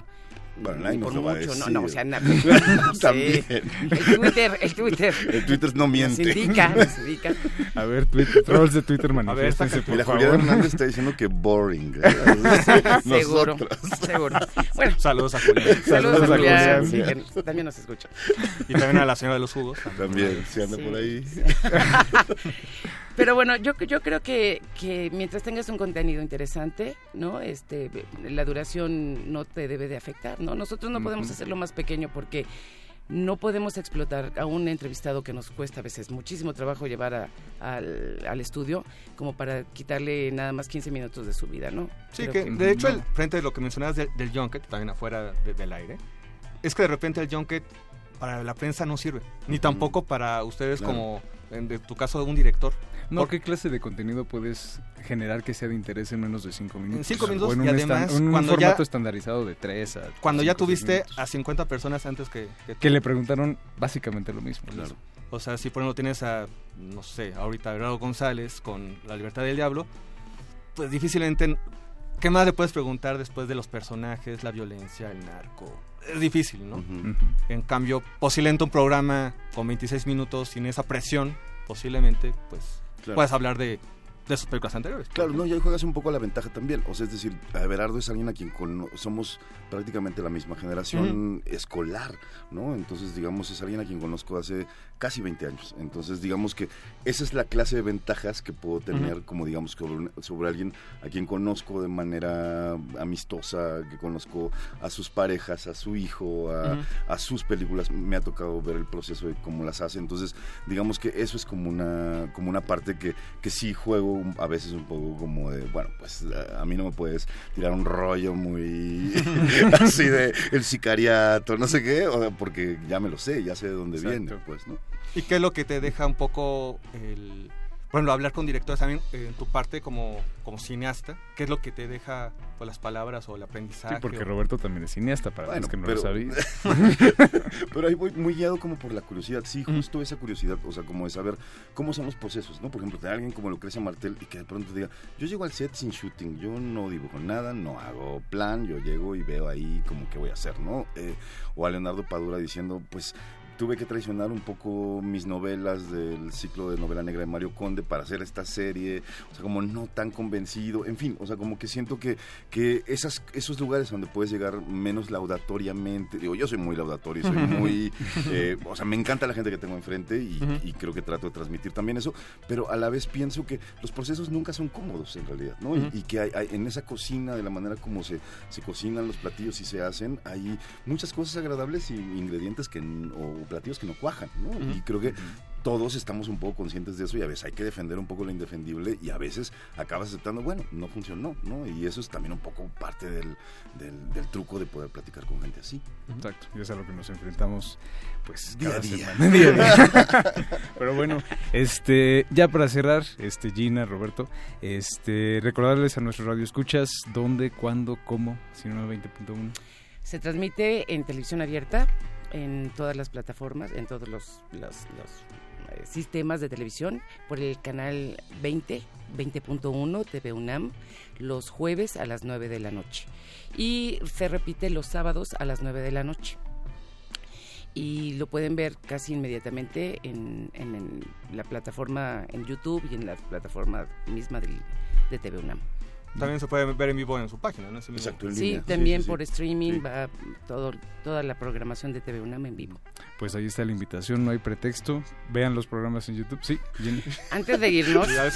Bueno, nadie ni nos por lo va a mucho, no, decir. no, o sea, na- no sé. También. El Twitter, el Twitter. El Twitter no miente. Nos indica, nos indica. A ver, Twitter, trolls de Twitter, manifiestense, Y por la. Hernández está diciendo que boring. Seguro, seguro. Bueno, Saludos a Julián. Saludos, a Saludos a Julián, Julián. sí, que también nos escucha. Y también a la señora de los jugos. También, si anda Sí. por ahí. Pero bueno, yo, yo creo que, que mientras tengas un contenido interesante, ¿no? Este, la duración no te debe de afectar, ¿no? Nosotros no podemos hacerlo más pequeño porque no podemos explotar a un entrevistado que nos cuesta a veces muchísimo trabajo llevar a- al, al estudio como para quitarle nada más 15 minutos de su vida, ¿no? Sí, que de hecho, no. el, frente a lo que mencionabas del, del junket, también afuera de- del aire, es que de repente el junket para la prensa no sirve, ni tampoco para ustedes Claro. como, en de tu caso, un director. No, Porque ¿qué clase de contenido puedes generar que sea de interés en menos de 5 minutos? cinco minutos O en y un, además, en un cuando ya- formato estandarizado de 3 a cuando ya cinco, tuviste minutos. a 50 personas antes que, que le preguntaron básicamente lo mismo. Claro. O sea, si por ejemplo tienes a, no sé, ahorita a Eduardo González con La Libertad del Diablo, pues difícilmente... ¿Qué más le puedes preguntar después de los personajes, la violencia, el narco? Es difícil, ¿no? En cambio, posiblemente un programa con 26 minutos sin esa presión, posiblemente, pues, Claro. puedes hablar de, de sus películas anteriores. Claro, no, y ahí juegas un poco a la ventaja también. O sea, es decir, Everardo es alguien a quien cono- somos prácticamente la misma generación escolar, ¿no? Entonces, digamos, es alguien a quien conozco hace casi 20 años. Entonces, digamos que esa es la clase de ventajas que puedo tener, como digamos, sobre, un- sobre alguien a quien conozco de manera amistosa, que conozco a sus parejas, a su hijo, a, sus películas. Me ha tocado ver el proceso de cómo las hace. Entonces, digamos que eso es como una, como una parte que, que sí juego a veces un poco como de, bueno, pues a, a mí no me puedes tirar un rollo muy así de el sicariato, no sé qué, o sea, porque ya me lo sé, ya sé de dónde Exacto. viene, pues, ¿no? ¿Y qué es lo que te deja un poco el... Ejemplo, hablar con directores también eh, en tu parte como, como cineasta, ¿qué es lo que te deja pues, las palabras o el aprendizaje? Sí, porque o- Roberto también es cineasta, para Bueno, los que no pero, lo sabían. pero ahí voy muy guiado como por la curiosidad, sí, justo esa curiosidad, o sea, como de saber cómo son los procesos, ¿no? Por ejemplo, de alguien como Lucrecia Martel y que de pronto diga, yo llego al set sin shooting, yo no dibujo nada, no hago plan, yo llego y veo ahí como qué voy a hacer, ¿no? Eh, o a Leonardo Padura diciendo, pues tuve que traicionar un poco mis novelas del ciclo de novela negra de Mario Conde para hacer esta serie, o sea, como no tan convencido, en fin, o sea, como que siento que, que esas, esos lugares donde puedes llegar menos laudatoriamente, digo, yo soy muy laudatorio, soy muy, eh, o sea, me encanta la gente que tengo enfrente y, creo que trato de transmitir también eso, pero a la vez pienso que los procesos nunca son cómodos en realidad, ¿no? Y- que hay, hay- en esa cocina, de la manera como se, se cocinan los platillos y se hacen, hay muchas cosas agradables y ingredientes que, o platillos que no cuajan, ¿no? Y creo que todos estamos un poco conscientes de eso y a veces hay que defender un poco lo indefendible y a veces acabas aceptando, bueno, no funcionó, ¿no? Y eso es también un poco parte del, del, del truco de poder platicar con gente así. Exacto, y es a lo que nos enfrentamos pues Día cada a día. semana. Día a día. Pero bueno, este ya para cerrar, este Gina, Roberto, este recordarles a nuestros radioescuchas dónde, cuándo, cómo, 1920.1. Se transmite en televisión abierta, en todas las plataformas, en todos los, eh, sistemas de televisión, por el canal 20, 20.1 TV UNAM, los jueves a las 9 de la noche. Y se repite los sábados a las 9 de la noche. Y lo pueden ver casi inmediatamente en, en- la plataforma en YouTube y en la plataforma misma de TV UNAM. También se puede ver en vivo en su página, ¿no? Ese mismo- Sí, también por streaming va todo, toda la programación de TV UNAM en vivo. Pues ahí está la invitación, no hay pretexto. Vean los programas en YouTube. Sí, Gina. Antes de irnos, debo,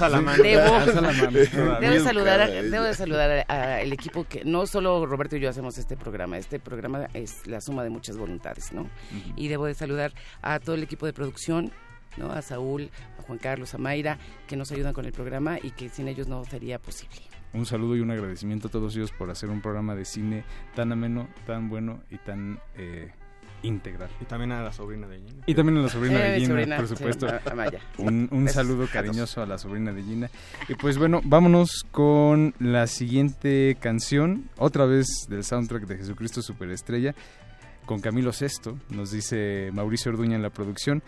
saludar, a- educada ella. debo de saludar a- al equipo que no solo Roberto y yo hacemos este programa, este programa es la suma de muchas voluntades, ¿no? Y debo de saludar a todo el equipo de producción, ¿no? A Saúl, a Juan Carlos, a Mayra, que nos ayudan con el programa y que sin ellos no sería posible. Un saludo y un agradecimiento a todos ellos por hacer un programa de cine tan ameno, tan bueno y tan eh, integral. Y también a la sobrina de Gina. Y también a la sobrina Sí, de Gina, sobrina, por sí, supuesto. a- a Maya. Un, un saludo cariñoso a la sobrina de Gina. Y pues bueno, vámonos con la siguiente canción, otra vez del soundtrack de Jesucristo Superestrella, con Camilo Sesto, nos dice Mauricio Orduña en la producción.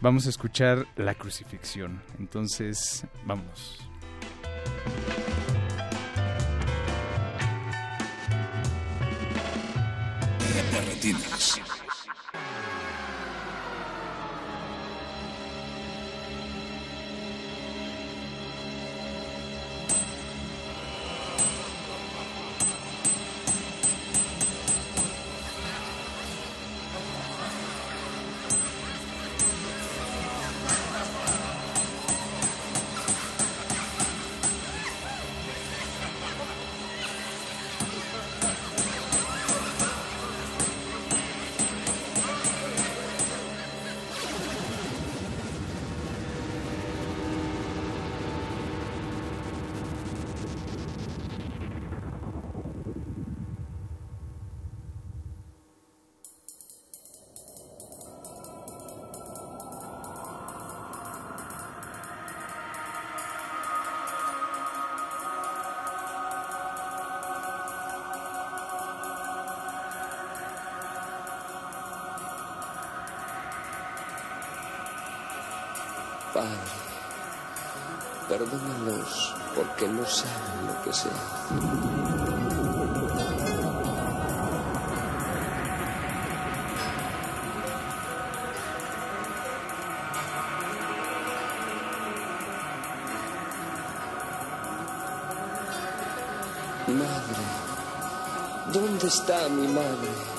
Vamos a escuchar La Crucifixión. Entonces, vámonos. Retinas. Perdónalos porque no saben lo que se hace. Madre, ¿dónde está mi madre?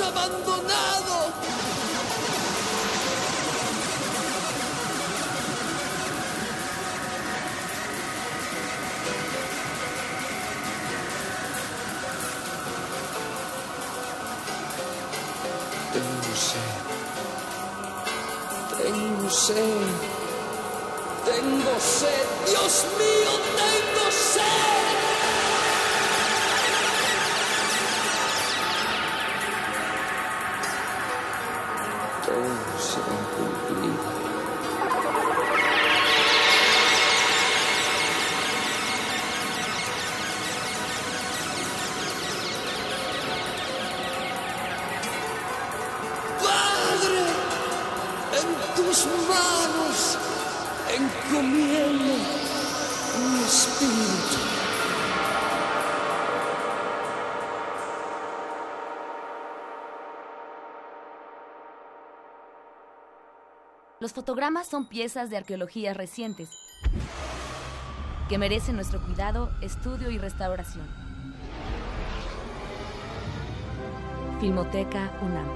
Me Los fotogramas son piezas de arqueología recientes que merecen nuestro cuidado, estudio y restauración. Filmoteca UNAM.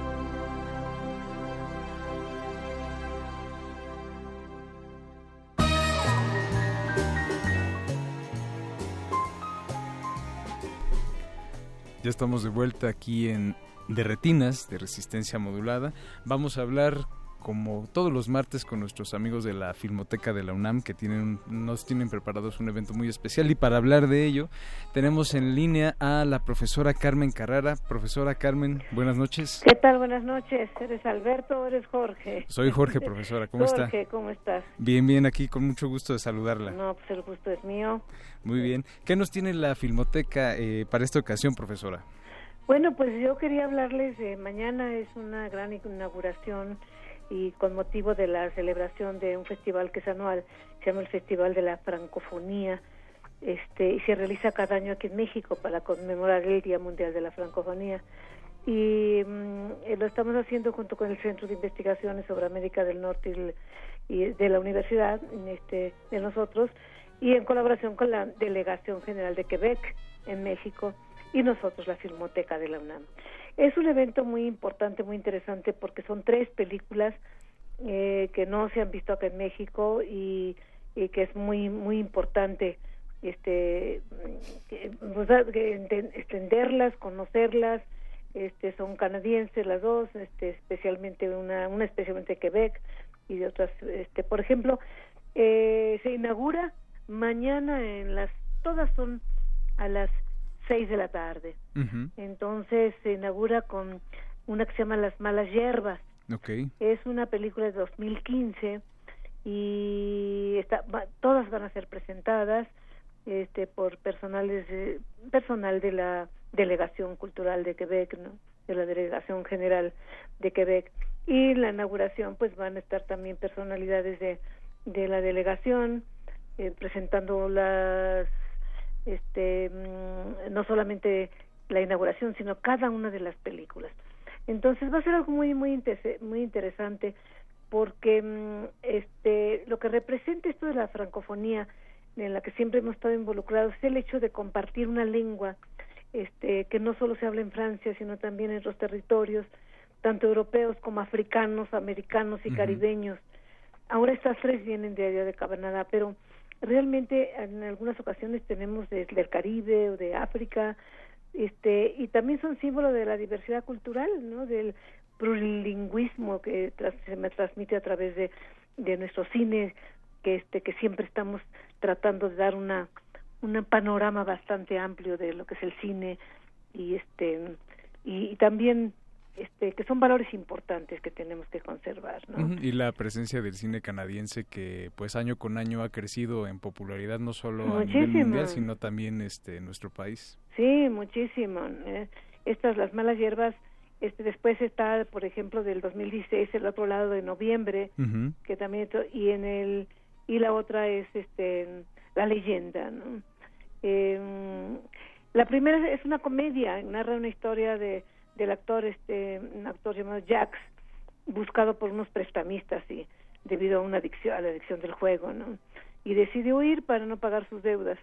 Ya estamos de vuelta aquí en De Retinas, de Resistencia Modulada. Vamos a hablar como todos los martes con nuestros amigos de la Filmoteca de la UNAM que tienen nos tienen preparados un evento muy especial y para hablar de ello tenemos en línea a la profesora Carmen Carrara. Profesora Carmen, buenas noches. ¿Qué tal? Buenas noches. ¿Eres Alberto o eres Jorge? Soy Jorge, profesora. ¿Cómo está? Jorge, ¿cómo estás? Bien, bien, aquí con mucho gusto de saludarla. No, pues el gusto es mío. Muy bien. ¿Qué nos tiene la Filmoteca eh, para esta ocasión, profesora? Bueno, pues yo quería hablarles de mañana es una gran inauguración y con motivo de la celebración de un festival que es anual, se llama el Festival de la Francofonía, este, y se realiza cada año aquí en México para conmemorar el Día Mundial de la Francofonía. Y mm, eh, lo estamos haciendo junto con el Centro de Investigaciones sobre América del Norte y, y de la Universidad, este, de nosotros, y en colaboración con la Delegación General de Quebec en México y nosotros la Filmoteca de la UNAM. Es un evento muy importante, muy interesante porque son tres películas eh, que no se han visto acá en México y, y que es muy muy importante este pues, extenderlas, conocerlas. Este son canadienses las dos, este especialmente una una especialmente de Quebec y de otras este por ejemplo eh, se inaugura mañana en las todas son a las seis de la tarde. Entonces se inaugura con una que se llama Las Malas Hierbas. Es una película de 2015 y está, va- todas van a ser presentadas este, por personales de- personal de la Delegación Cultural de Quebec, ¿no? de la Delegación General de Quebec. Y en la inauguración pues van a estar también personalidades de, de la delegación eh, presentando las este mm, no solamente la inauguración sino cada una de las películas. Entonces va a ser algo muy muy muy interesante porque mm, este lo que representa esto de la francofonía en la que siempre hemos estado involucrados es el hecho de compartir una lengua este que no solo se habla en Francia sino también en otros territorios tanto europeos como africanos americanos y caribeños. Ahora estas tres vienen de allá de Canadá pero realmente en algunas ocasiones tenemos de- del Caribe o de África este y también son símbolo de la diversidad cultural no del plurilingüismo que se me transmite a través de, de nuestro cine que este que siempre estamos tratando de dar una un panorama bastante amplio de lo que es el cine y este y también este que son valores importantes que tenemos que conservar no Y la presencia del cine canadiense que pues año con año ha crecido en popularidad no solo a nivel Muchísimo. mundial sino también este en nuestro país. Sí, muchísimo. eh. Estas, las malas hierbas, este, después está, por ejemplo, del 2016, el otro lado de noviembre, que también, y en el, y la otra es, este, la leyenda, ¿no? Eh, la primera es una comedia, narra una historia de, del actor, este, un actor llamado Jax, buscado por unos prestamistas y debido a una adicción, a la adicción del juego, ¿no? Y decide huir para no pagar sus deudas,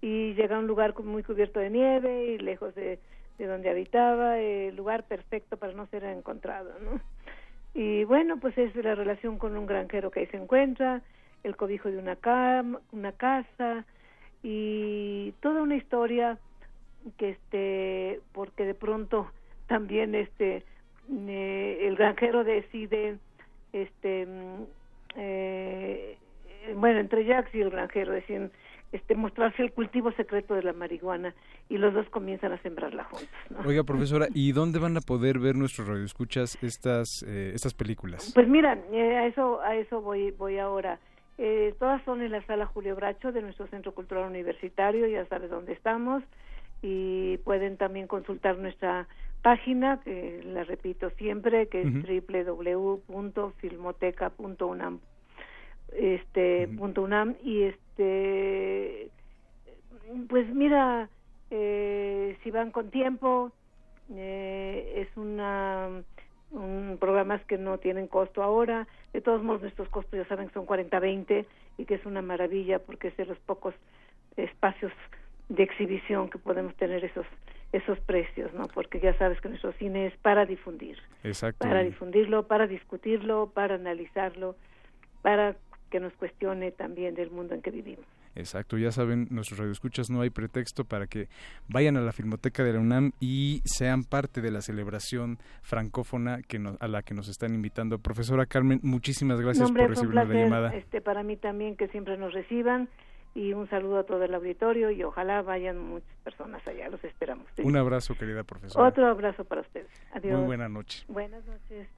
y llega a un lugar muy cubierto de nieve y lejos de, de donde habitaba, el lugar perfecto para no ser encontrado, ¿no? Y bueno, pues es la relación con un granjero que ahí se encuentra, el cobijo de una cama, una casa y toda una historia que este porque de pronto también este eh, el granjero decide este mm, eh, bueno entre Jax y el granjero deciden este mostrarse el cultivo secreto de la marihuana y los dos comienzan a sembrarla juntos ¿no? Oiga, profesora, ¿y dónde van a poder ver nuestros radioescuchas estas eh, estas películas? Pues mira, eh, a eso a eso voy voy ahora. Eh, todas son en la sala Julio Bracho de nuestro Centro Cultural Universitario, ya sabes dónde estamos y pueden también consultar nuestra página, que la repito siempre, que es Ujú. este punto UNAM y este pues mira eh, si van con tiempo eh, es una un programas que no tienen costo ahora de todos modos nuestros costos ya saben que son 40-20 y que es una maravilla porque es de los pocos espacios de exhibición que podemos tener esos esos precios no porque ya sabes que nuestro cine es para difundir Exacto. para difundirlo, para discutirlo, para analizarlo, para que nos cuestione también del mundo en que vivimos. Exacto, ya saben, nuestros radioescuchas no hay pretexto para que vayan a la Filmoteca de la UNAM y sean parte de la celebración francófona que nos- a la que nos están invitando. Profesora Carmen, muchísimas gracias No, hombre, por recibirnos la llamada. este, para mí también que siempre nos reciban y un saludo a todo el auditorio y ojalá vayan muchas personas allá, los esperamos. sí. Un abrazo, querida profesora. Otro abrazo para ustedes. Adiós. Muy buena noche. Buenas noches.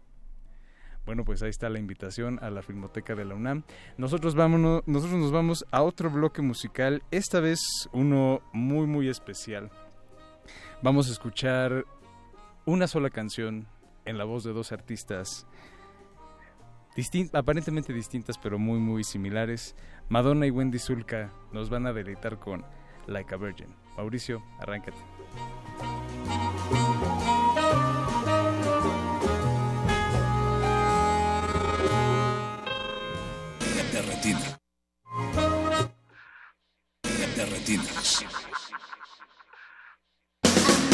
Bueno, pues ahí está la invitación a la Filmoteca de la UNAM. Nosotros vámonos, nosotros nos vamos a otro bloque musical, esta vez uno muy muy especial. Vamos a escuchar una sola canción en la voz de dos artistas aparentemente distintas pero muy muy similares. Madonna y Wendy Zulka nos van a deleitar con Like a Virgin. Mauricio, arráncate. De retina. De retina.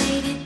Somehow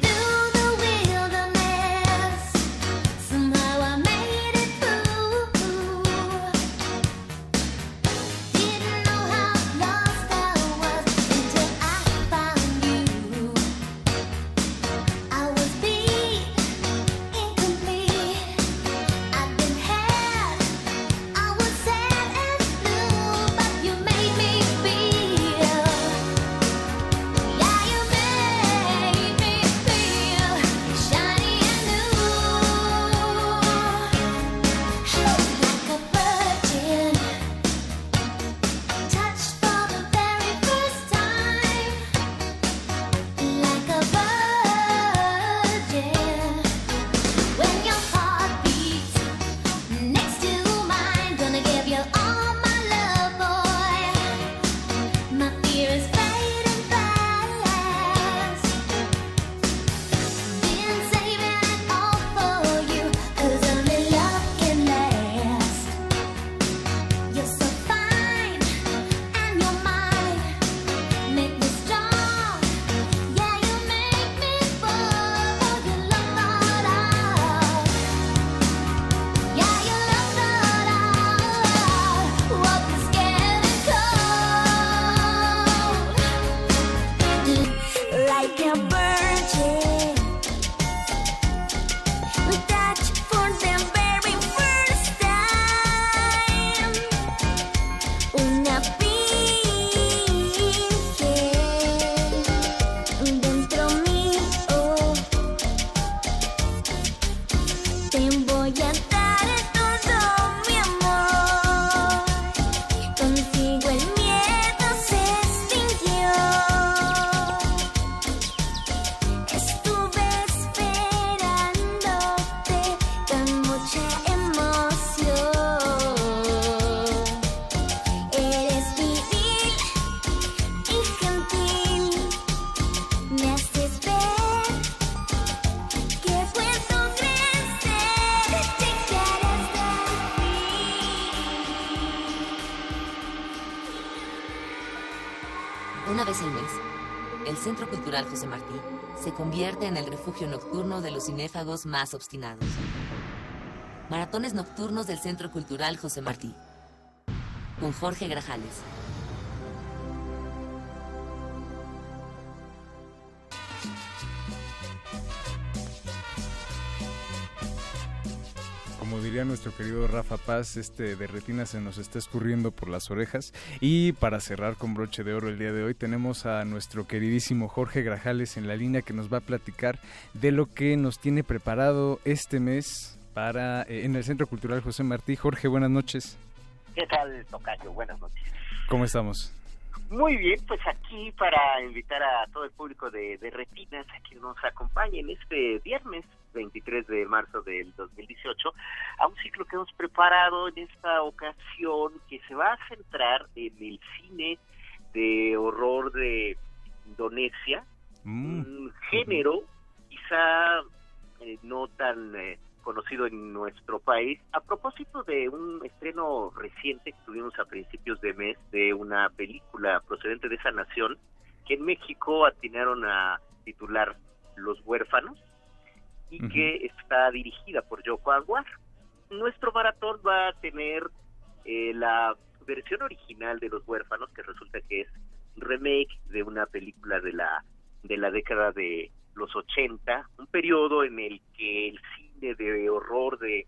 en el refugio nocturno de los cinéfagos más obstinados. Maratones nocturnos del Centro Cultural José Martí. Con Jorge Grajales. Nuestro querido Rafa Paz, este de retina se nos está escurriendo por las orejas. Y para cerrar con broche de oro el día de hoy, tenemos a nuestro queridísimo Jorge Grajales en la línea que nos va a platicar de lo que nos tiene preparado este mes para eh, en el Centro Cultural José Martí. Jorge, buenas noches. ¿Qué tal, Tocayo? Buenas noches. ¿Cómo estamos? Muy bien, pues aquí para invitar a todo el público de, de Retinas a que nos acompañen este viernes 23 de marzo del 2018, a un ciclo que hemos preparado en esta ocasión que se va a centrar en el cine de horror de Indonesia, un género quizá eh, no tan eh, conocido en nuestro país. A propósito de un estreno reciente que tuvimos a principios de mes de una película procedente de esa nación, que en México atinaron a titular Los huérfanos y que está dirigida por Yoko Aguar. Nuestro maratón va a tener eh, la versión original de Los huérfanos, que resulta que es remake de una película de la de la década de los 80, un periodo en el que el cine de horror de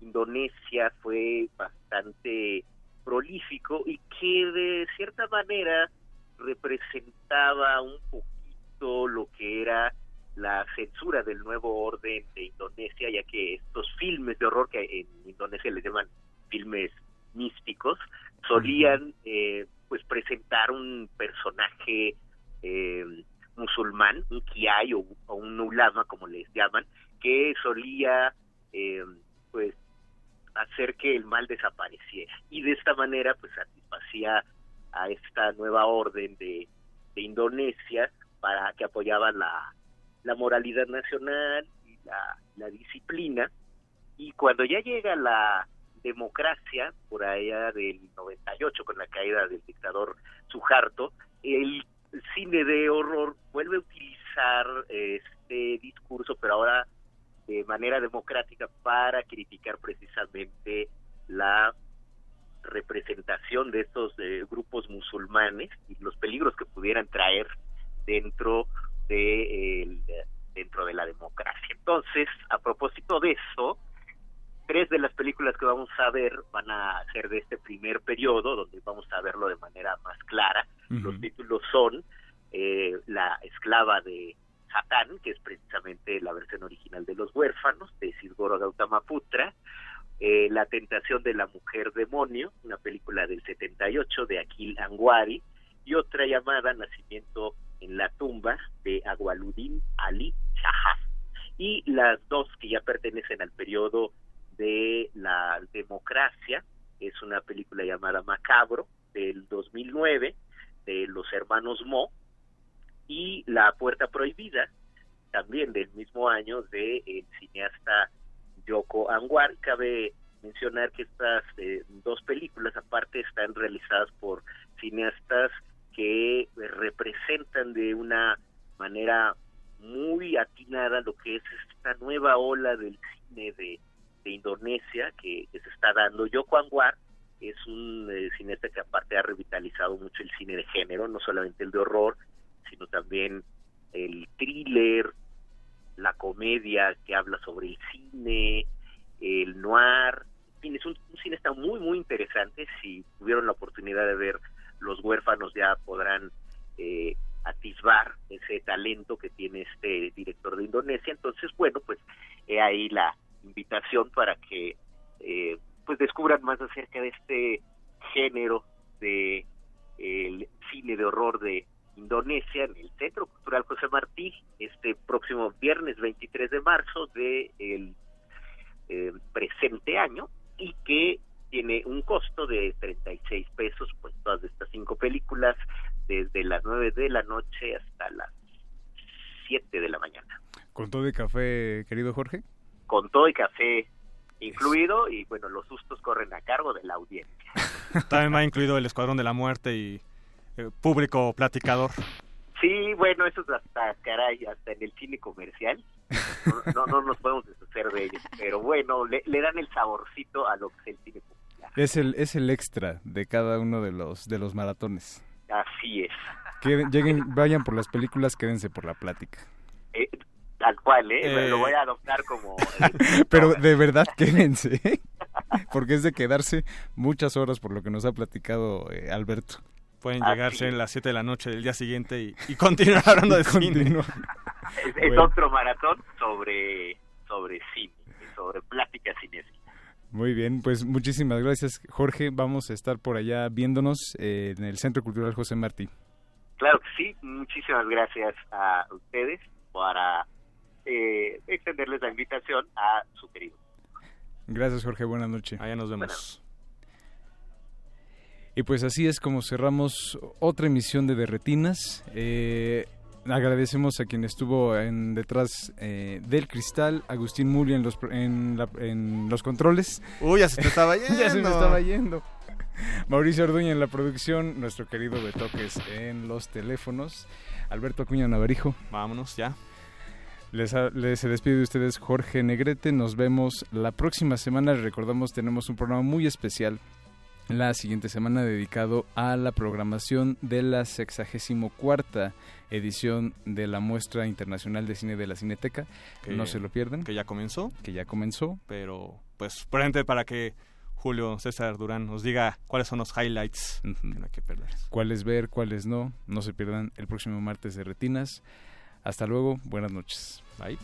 Indonesia fue bastante prolífico y que de cierta manera representaba un poquito lo que era la censura del nuevo orden de Indonesia, ya que estos filmes de horror que en Indonesia les llaman filmes místicos, solían eh, pues presentar un personaje eh, musulmán, un kiai o, o un ulama, como les llaman, que solía eh, pues hacer que el mal desapareciera. Y de esta manera pues satisfacía a esta nueva orden de, de Indonesia para que apoyaba la, la moralidad nacional y la, disciplina. Y cuando ya llega la democracia por allá del 98 con la caída del dictador Suharto el cine de horror vuelve a utilizar este discurso pero ahora de manera democrática para criticar precisamente la representación de estos eh, grupos musulmanes y los peligros que pudieran traer dentro de el, dentro de la democracia. Entonces, a propósito de eso, tres de las películas que vamos a ver van a ser de este primer periodo, donde vamos a verlo de manera más clara. Los títulos son eh, La esclava de Satán, que es precisamente la versión original de Los huérfanos, de Sidgoro Gautama Putra, eh, La tentación de la mujer demonio, una película del 78 de Akil Anguari, y otra llamada Nacimiento en la tumba de Agualudin Ali Shahar. Y las dos que ya pertenecen al periodo de la democracia, es una película llamada Macabro del 2009 de los hermanos Mo y La puerta prohibida también del mismo año de el cineasta Yoko Anwar. Cabe mencionar que estas eh, dos películas aparte están realizadas por cineastas que representan de una manera muy atinada lo que es esta nueva ola del cine de, de Indonesia que, se está dando. Yoko Anwar es un eh, cineasta que aparte ha revitalizado mucho el cine de género, no solamente el de horror, sino también el thriller, la comedia que habla sobre el cine, el noir, en fin, es un, un cineasta muy, muy interesante. Si tuvieron la oportunidad de ver Los huérfanos ya podrán eh, atisbar ese talento que tiene este director de Indonesia. Entonces, bueno, pues he ahí la invitación para que eh, pues descubran más acerca de este género de cine de horror de Indonesia en el Centro Cultural José Martí este próximo viernes 23 de marzo de el eh, presente año y que tiene un costo de 36 pesos pues todas estas cinco películas desde las 9 de la noche hasta las 7 de la mañana. ¿Con todo y café, querido Jorge? Con todo y café incluido y bueno, los sustos corren a cargo de la audiencia. También va incluido el Escuadrón de la Muerte y eh, público platicador. Sí, bueno, eso es hasta, caray, hasta en el cine comercial. No, no, no nos podemos deshacer de ellos, pero bueno, le, le, dan el saborcito a lo que es el cine popular. Es el, es el extra de cada uno de los, de los maratones. Así es. Que lleguen, vayan por las películas, quédense por la plática. Eh, tal cual, ¿eh? eh... Lo voy a adoptar como... pero de verdad, quédense, porque es de quedarse muchas horas por lo que nos ha platicado eh, Alberto. Pueden llegarse a las 7 de la noche del día siguiente y, y continuar hablando de cine. Es, es bueno. otro maratón sobre, sobre cine, sobre plática cinética. Muy bien, pues muchísimas gracias Jorge. Vamos a estar por allá viéndonos eh, en el Centro Cultural José Martí. Claro que sí, muchísimas gracias a ustedes para eh, extenderles la invitación a su querido. Gracias, Jorge. Buenas noches. Allá nos vemos. Y pues así es como cerramos otra emisión de Derretinas. Eh, agradecemos a quien estuvo en detrás eh, del cristal, Agustín Muli en los, pro- en, la- en los controles. Uy, ya se te estaba ya se me yendo. estaba yendo. Mauricio Orduña en la producción, nuestro querido Betoques en los teléfonos, Alberto Acuña Navarijo. Vámonos ya. Les, se despide de ustedes Jorge Negrete. Nos vemos la próxima semana. Les recordamos, tenemos un programa muy especial la siguiente semana dedicado a la programación de la 64 edición de la Muestra Internacional de Cine de la Cineteca. Que- no se lo pierdan. Que ya comenzó. Que ya comenzó. Pero, pues, ejemplo, para que Julio César Durán nos diga cuáles son los highlights que no hay que perder. Cuáles ver, cuáles no. No se pierdan el próximo martes de Retinas. Hasta luego. Buenas noches. Bye.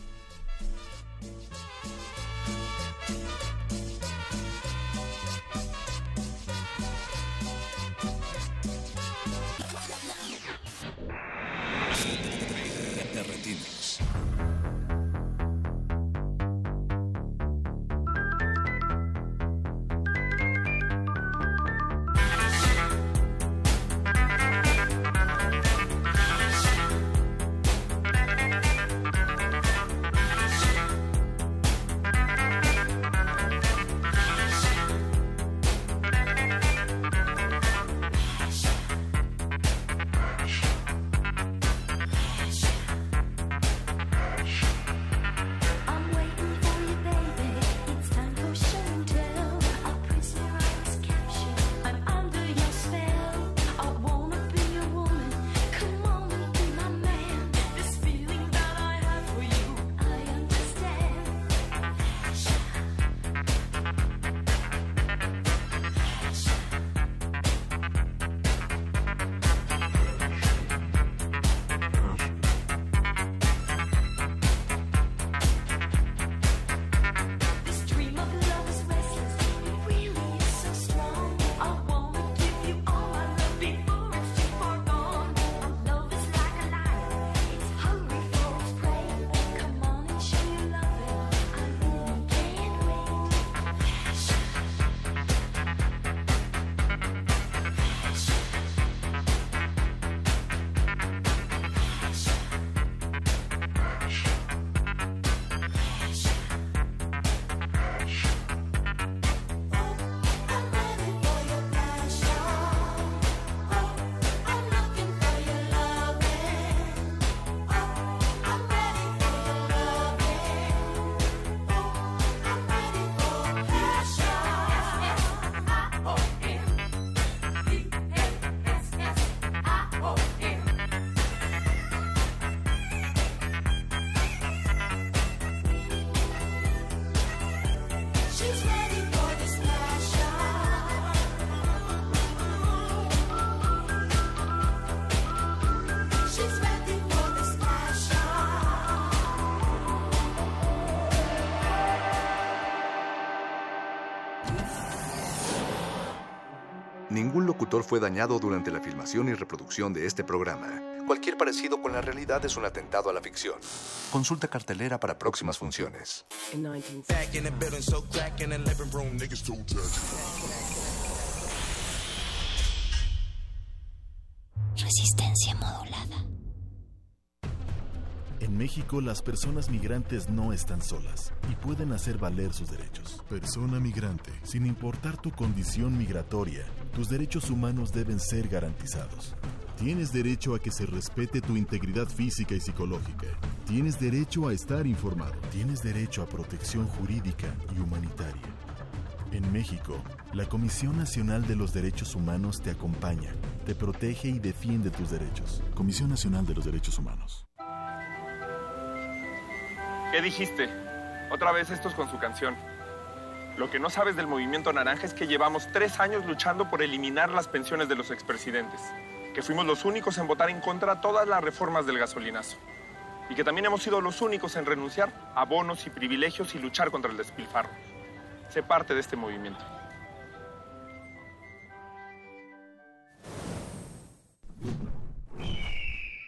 Locutor fue dañado durante la filmación y reproducción de este programa. Cualquier parecido con la realidad es un atentado a la ficción. Consulta cartelera para próximas funciones. Resistencia modulada. En México las personas migrantes no están solas y pueden hacer valer sus derechos. Persona migrante, sin importar tu condición migratoria, tus derechos humanos deben ser garantizados. Tienes derecho a que se respete tu integridad física y psicológica. Tienes derecho a estar informado. Tienes derecho a protección jurídica y humanitaria. En México, la Comisión Nacional de los Derechos Humanos te acompaña, te protege y defiende tus derechos. Comisión Nacional de los Derechos Humanos. ¿Qué dijiste? Otra vez estos con su canción. Lo que no sabes del movimiento naranja es que llevamos tres años luchando por eliminar las pensiones de los expresidentes, que fuimos los únicos en votar en contra de todas las reformas del gasolinazo, y que también hemos sido los únicos en renunciar a bonos y privilegios y luchar contra el despilfarro. Sé parte de este movimiento.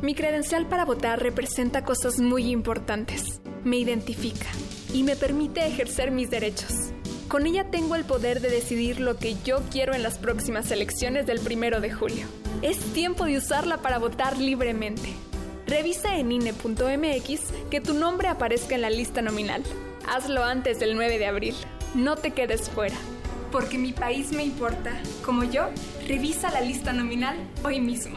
Mi credencial para votar representa cosas muy importantes. Me identifica y me permite ejercer mis derechos. Con ella tengo el poder de decidir lo que yo quiero en las próximas elecciones del primero de julio. Es tiempo de usarla para votar libremente. Revisa en INE.mx que tu nombre aparezca en la lista nominal. Hazlo antes del 9 de abril. No te quedes fuera. Porque mi país me importa. Como yo, revisa la lista nominal hoy mismo.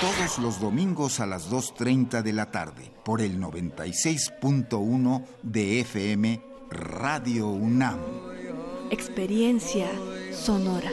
Todos los domingos a las 2.30 de la tarde por el 96.1 de FM Radio UNAM. Experiencia sonora.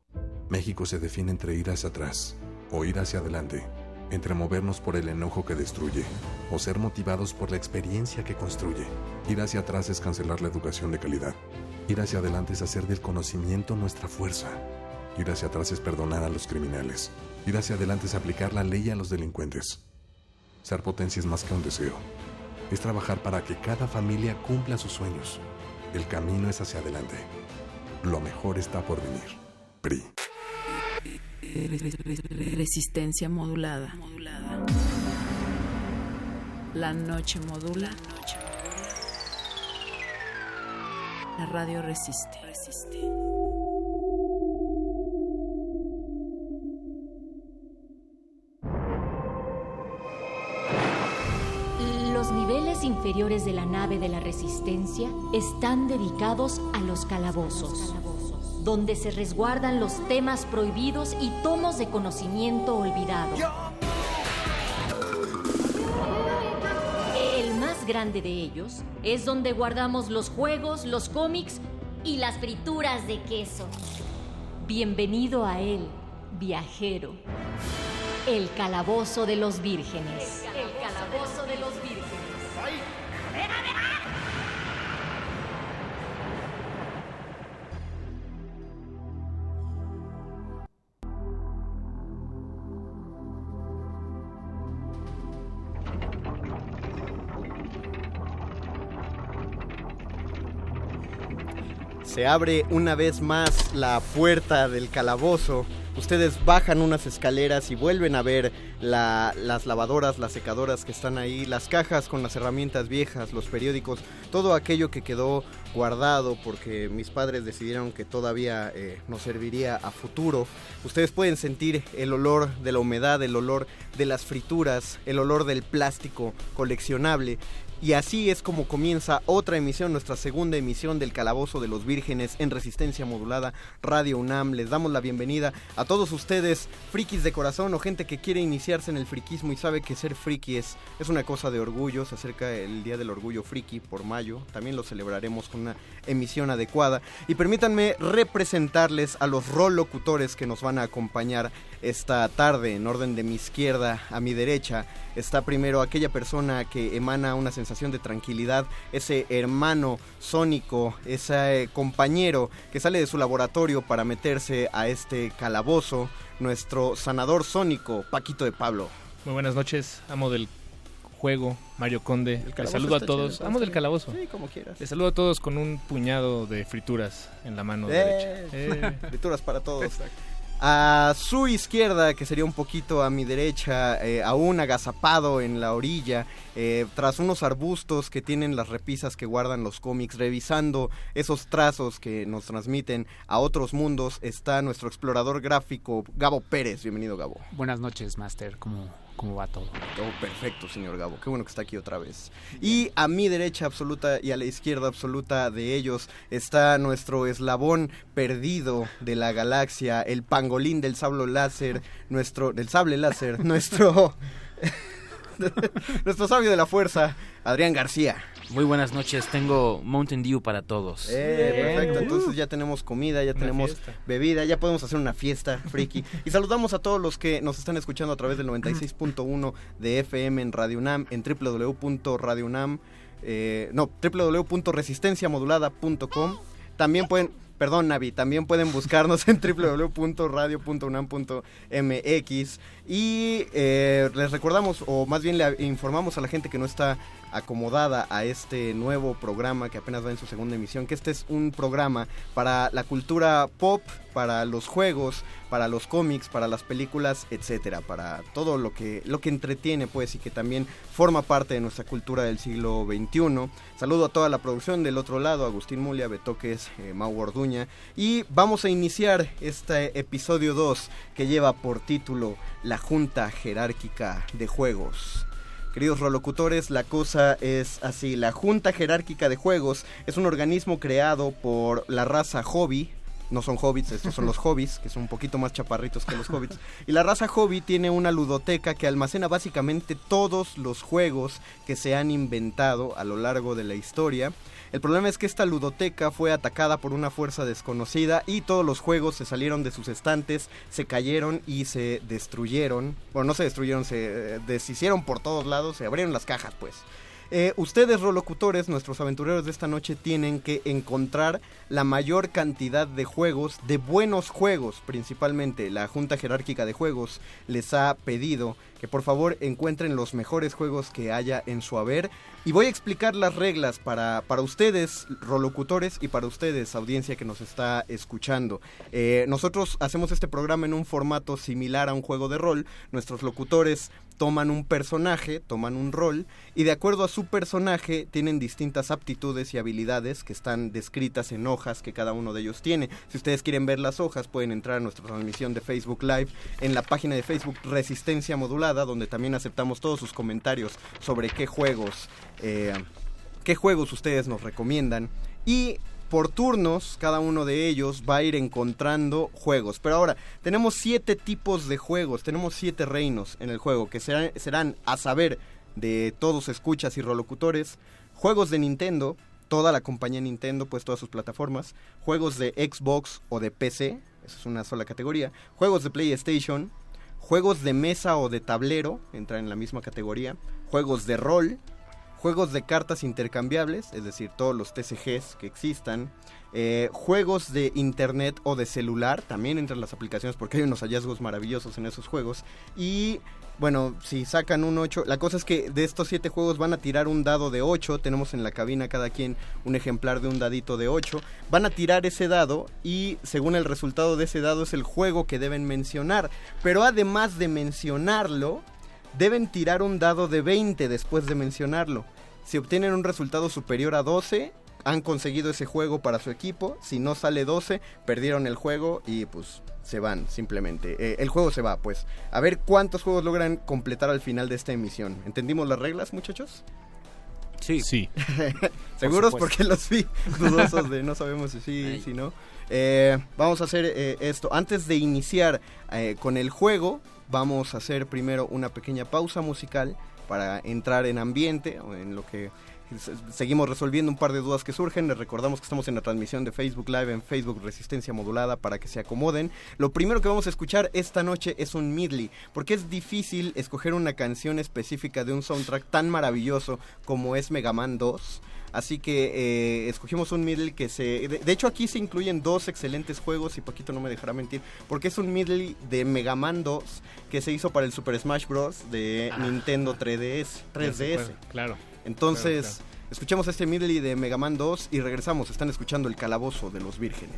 México se define entre ir hacia atrás o ir hacia adelante, entre movernos por el enojo que destruye o ser motivados por la experiencia que construye. Ir hacia atrás es cancelar la educación de calidad. Ir hacia adelante es hacer del conocimiento nuestra fuerza. Ir hacia atrás es perdonar a los criminales. Ir hacia adelante es aplicar la ley a los delincuentes. Ser potencia es más que un deseo. Es trabajar para que cada familia cumpla sus sueños. El camino es hacia adelante. Lo mejor está por venir. PRI. Resistencia modulada. La noche modula. La radio resiste. Los niveles inferiores de la nave de la Resistencia están dedicados a los calabozos, donde se resguardan los temas prohibidos y tomos de conocimiento olvidado. El más grande de ellos es donde guardamos los juegos, los cómics y las frituras de queso. Bienvenido a él, viajero. El calabozo de los vírgenes. El calabozo de los vírgenes. Se abre una vez más la puerta del calabozo. Ustedes bajan unas escaleras y vuelven a ver las lavadoras, las secadoras que están ahí, las cajas con las herramientas viejas, los periódicos, todo aquello que quedó guardado porque mis padres decidieron que todavía eh, nos serviría a futuro. Ustedes pueden sentir el olor de la humedad, el olor de las frituras, el olor del plástico coleccionable y así es como comienza otra emisión, nuestra segunda emisión del Calabozo de los Vírgenes en Resistencia Modulada Radio UNAM. Les damos la bienvenida a todos ustedes, frikis de corazón o gente que quiere iniciarse en el friquismo y sabe que ser friki es, es una cosa de orgullo. Se acerca el Día del Orgullo Friki por mayo. También lo celebraremos con una emisión adecuada. Y permítanme representarles a los locutores que nos van a acompañar esta tarde en orden de mi izquierda a mi derecha está primero aquella persona que emana una sensación de tranquilidad, ese hermano sónico, ese compañero que sale de su laboratorio para meterse a este calabozo, nuestro sanador sónico, Paquito de Pablo. Muy buenas noches, amo del juego, Mario Conde. Les saludo a todos. amo del calabozo. Sí, como quieras. Les saludo a todos con un puñado de frituras en la mano derecha. Eh. Frituras para todos. Exacto. A su izquierda, que sería un poquito a mi derecha, eh, aún agazapado en la orilla, eh, tras unos arbustos que tienen las repisas que guardan los cómics, revisando esos trazos que nos transmiten a otros mundos, está nuestro explorador gráfico, Gabo Pérez. Bienvenido, Gabo. Buenas noches, Master. ¿Cómo, cómo va todo? Todo perfecto, señor Gabo. Qué bueno que está aquí otra vez. Y a mi derecha absoluta y a la izquierda absoluta de ellos está nuestro eslabón perdido de la galaxia, el pangolín del sable láser, nuestro del sable láser, nuestro nuestro sabio de la fuerza, Adrián García. Muy buenas noches, tengo Mountain Dew para todos. Eh, perfecto, entonces ya tenemos comida, ya tenemos bebida, ya podemos hacer una fiesta, friki. y saludamos a todos los que nos están escuchando a través del 96.1 de FM en Radio UNAM, en www.radiounam, eh, no, www.resistenciamodulada.com. También pueden perdón Navi, también pueden buscarnos en www.radio.unam.mx y eh, les recordamos, o más bien le informamos a la gente que no está acomodada a este nuevo programa que apenas va en su segunda emisión, que este es un programa para la cultura pop, para los juegos, para los cómics, para las películas, etcétera, para todo lo que lo que entretiene pues y que también forma parte de nuestra cultura del siglo XXI. Saludo a toda la producción del otro lado, Agustín Mulia, Betoques, eh, Mau Orduña y vamos a iniciar este episodio 2 que lleva por título La Junta Jerárquica de Juegos. Queridos rolocutores, la cosa es así. La Junta Jerárquica de Juegos es un organismo creado por la raza Hobby. No son hobbits, estos son los hobbies, que son un poquito más chaparritos que los hobbits. Y la raza hobby tiene una ludoteca que almacena básicamente todos los juegos que se han inventado a lo largo de la historia el problema es que esta ludoteca fue atacada por una fuerza desconocida y todos los juegos se salieron de sus estantes, se cayeron y se destruyeron. Bueno, no se destruyeron, se eh, deshicieron por todos lados, se abrieron las cajas pues. Eh, ustedes, rolocutores, nuestros aventureros de esta noche, tienen que encontrar la mayor cantidad de juegos, de buenos juegos principalmente. La Junta Jerárquica de Juegos les ha pedido que por favor encuentren los mejores juegos que haya en su haber. Y voy a explicar las reglas para, para ustedes, rolocutores, y para ustedes, audiencia que nos está escuchando. Eh, nosotros hacemos este programa en un formato similar a un juego de rol. Nuestros locutores toman un personaje, toman un rol y de acuerdo a su personaje tienen distintas aptitudes y habilidades que están descritas en hojas que cada uno de ellos tiene. Si ustedes quieren ver las hojas pueden entrar a nuestra transmisión de Facebook Live en la página de Facebook Resistencia Modulada donde también aceptamos todos sus comentarios sobre qué juegos, eh, qué juegos ustedes nos recomiendan y por turnos, cada uno de ellos va a ir encontrando juegos. Pero ahora, tenemos siete tipos de juegos, tenemos siete reinos en el juego, que serán, a saber de todos escuchas y rolocutores, juegos de Nintendo, toda la compañía Nintendo, pues todas sus plataformas, juegos de Xbox o de PC, esa es una sola categoría, juegos de PlayStation, juegos de mesa o de tablero, entra en la misma categoría, juegos de rol, juegos de cartas intercambiables, es decir, todos los TCGs que existan, eh, juegos de internet o de celular, también entre las aplicaciones porque hay unos hallazgos maravillosos en esos juegos, y bueno, si sacan un 8, la cosa es que de estos 7 juegos van a tirar un dado de 8, tenemos en la cabina cada quien un ejemplar de un dadito de 8, van a tirar ese dado y según el resultado de ese dado es el juego que deben mencionar, pero además de mencionarlo, deben tirar un dado de 20 después de mencionarlo. Si obtienen un resultado superior a 12, han conseguido ese juego para su equipo. Si no sale 12, perdieron el juego y pues se van simplemente. Eh, el juego se va, pues. A ver cuántos juegos logran completar al final de esta emisión. ¿Entendimos las reglas, muchachos? Sí. Sí. ¿Seguros? Porque los vi dudosos de no sabemos si sí, si no. Eh, vamos a hacer eh, esto. Antes de iniciar con el juego, vamos a hacer primero una pequeña pausa musical para entrar en ambiente, en lo que seguimos resolviendo un par de dudas que surgen. Les recordamos que estamos en la transmisión de Facebook Live en Facebook Resistencia Modulada para que se acomoden. Lo primero que vamos a escuchar esta noche es un medley, porque es difícil escoger una canción específica de un soundtrack tan maravilloso como es Mega Man 2. Así que eh, escogimos un middle que se... De, hecho aquí se incluyen dos excelentes juegos y Paquito no me dejará mentir, porque es un middle de Mega Man 2 que se hizo para el Super Smash Bros. de Ah. Nintendo 3DS. 3DS. Claro. Entonces, Claro, claro. escuchemos este medley de Mega Man 2 y regresamos. Están escuchando el calabozo de los vírgenes.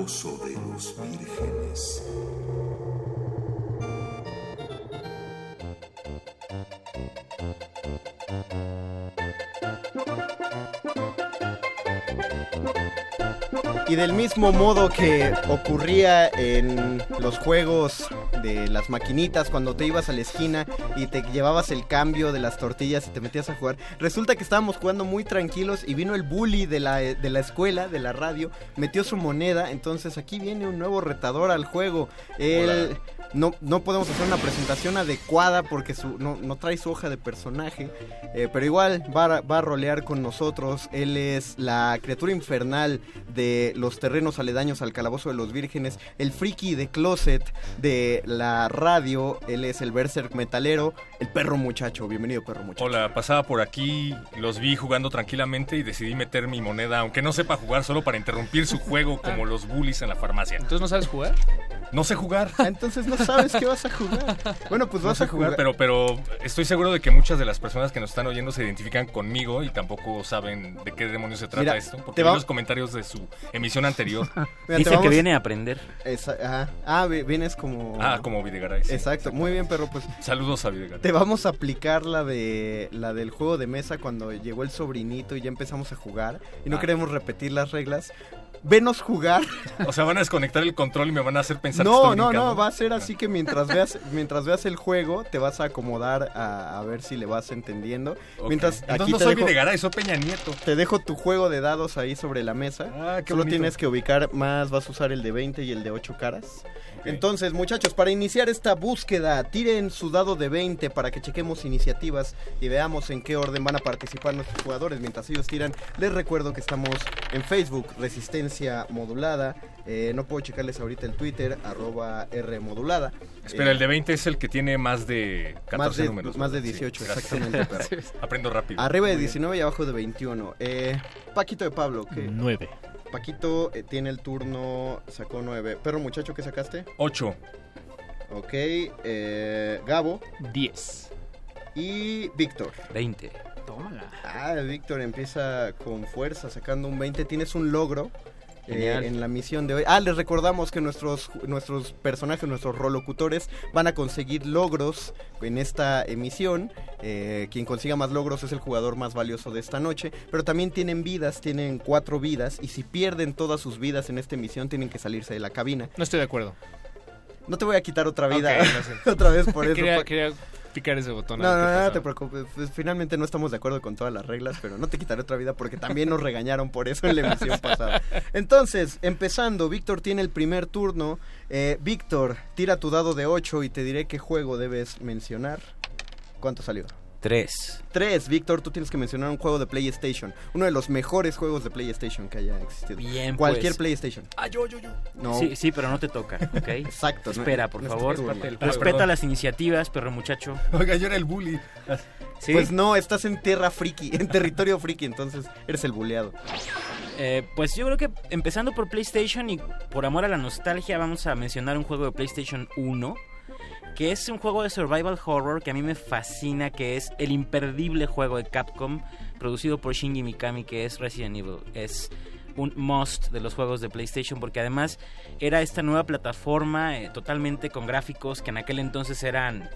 De los vírgenes. Y del mismo modo que ocurría en los juegos de las maquinitas cuando te ibas a la esquina y te llevabas el cambio de las tortillas y te metías a jugar, resulta que estábamos jugando muy tranquilos y vino el bully de la, de la escuela, de la radio, metió su moneda, entonces aquí viene un nuevo retador al juego. El, no, no podemos hacer una presentación adecuada porque su, no, no trae su hoja de personaje, eh, pero igual va, a- va a rolear con nosotros. Él es la criatura infernal de los terrenos aledaños al calabozo de los vírgenes, el friki de closet de la radio, él es el berserk metalero, el perro muchacho. Bienvenido, perro muchacho. Hola, pasaba por aquí, los vi jugando tranquilamente y decidí meter mi moneda, aunque no sepa jugar, solo para interrumpir su juego como los bullies en la farmacia. ¿Entonces no sabes jugar? No sé jugar. Entonces no sabes qué vas a jugar. Bueno, pues No vas a jugar. pero, pero estoy seguro de que muchas de las personas que nos están oyendo se identifican conmigo y tampoco saben de qué demonios se trata Mira, esto, porque vi los comentarios de su emisión anterior. Mira, Dice vamos- que viene a aprender. Esa- ajá. Ah, vi- vienes como... Ah, como Videgaray. sí. Exacto, muy bien, pero pues... Saludos a Videgaray. Te vamos a aplicar la de la del juego de mesa cuando llegó el sobrinito y ya empezamos a jugar y no Ah. queremos repetir las reglas. Venos jugar. O sea, van a desconectar el control y me van a hacer pensar que No, estoy no, brincando. no, va a ser así que mientras veas mientras veas el juego te vas a acomodar a, a ver si le vas entendiendo. Mientras Entonces aquí no te soy dejo- Videgaray, soy Peña Nieto. Te dejo tu juego de dados ahí sobre la mesa. Ah, qué Solo bonito. tienes que ubicar más, vas a usar el de 20 y el de 8 caras. Entonces, muchachos, para iniciar esta búsqueda, tiren su dado de 20 para que chequemos iniciativas y veamos en qué orden van a participar nuestros jugadores. Mientras ellos tiran, les recuerdo que estamos en Facebook, Resistencia Modulada. Eh, no puedo checarles ahorita el Twitter, arroba R Modulada. Espera, Eh, el de 20 es el que tiene más de 14 más de, números. más de ¿verdad? Sí, 18, gracias. exactamente. pero- Aprendo rápido. Arriba de Muy bien. 19 y abajo de 21. Eh, Paquito de Pablo, ¿qué? 9. Paquito eh, tiene el turno, sacó 9. Perro muchacho, ¿qué sacaste? 8. Ok, eh, Gabo. 10. Y Víctor. 20. Tómala. Ah, Víctor empieza con fuerza, sacando un 20. Tienes un logro. Eh, en la misión de hoy. Ah, les recordamos que nuestros, nuestros personajes, nuestros rolocutores, van a conseguir logros en esta emisión. Eh, quien consiga más logros es el jugador más valioso de esta noche. Pero también tienen vidas, tienen cuatro vidas. Y si pierden todas sus vidas en esta emisión, tienen que salirse de la cabina. No estoy de acuerdo. No te voy a quitar otra vida. Otra vez por eso. Quería picar ese botón. No, no, no, no te preocupes. Pues, finalmente no estamos de acuerdo con todas las reglas, pero no te quitaré otra vida porque también nos regañaron por eso en la emisión pasada. Entonces, empezando, Víctor tiene el primer turno. Eh, Víctor, tira tu dado de 8 y te diré qué juego debes mencionar. ¿Cuánto salió? 3. 3. Víctor, tú tienes que mencionar un juego de PlayStation. Uno de los mejores juegos de PlayStation que haya existido. Bien, Cualquier pues. PlayStation. Ah, yo, yo, yo. No. Sí, sí, pero no te toca, ¿ok? Exacto. no- Espera, por no favor. Respeta perdón. las iniciativas, perro muchacho. Oiga, yo era el bully. ¿Sí? Pues no, estás en tierra friki, en territorio friki, entonces eres el buleado. Eh, pues yo creo que empezando por PlayStation y por amor a la nostalgia vamos a mencionar un juego de PlayStation 1 que es un juego de survival horror que a mí me fascina, que es el imperdible juego de Capcom producido por Shinji Mikami que es Resident Evil. Es un must de los juegos de PlayStation porque además era esta nueva plataforma eh, totalmente con gráficos que en aquel entonces eran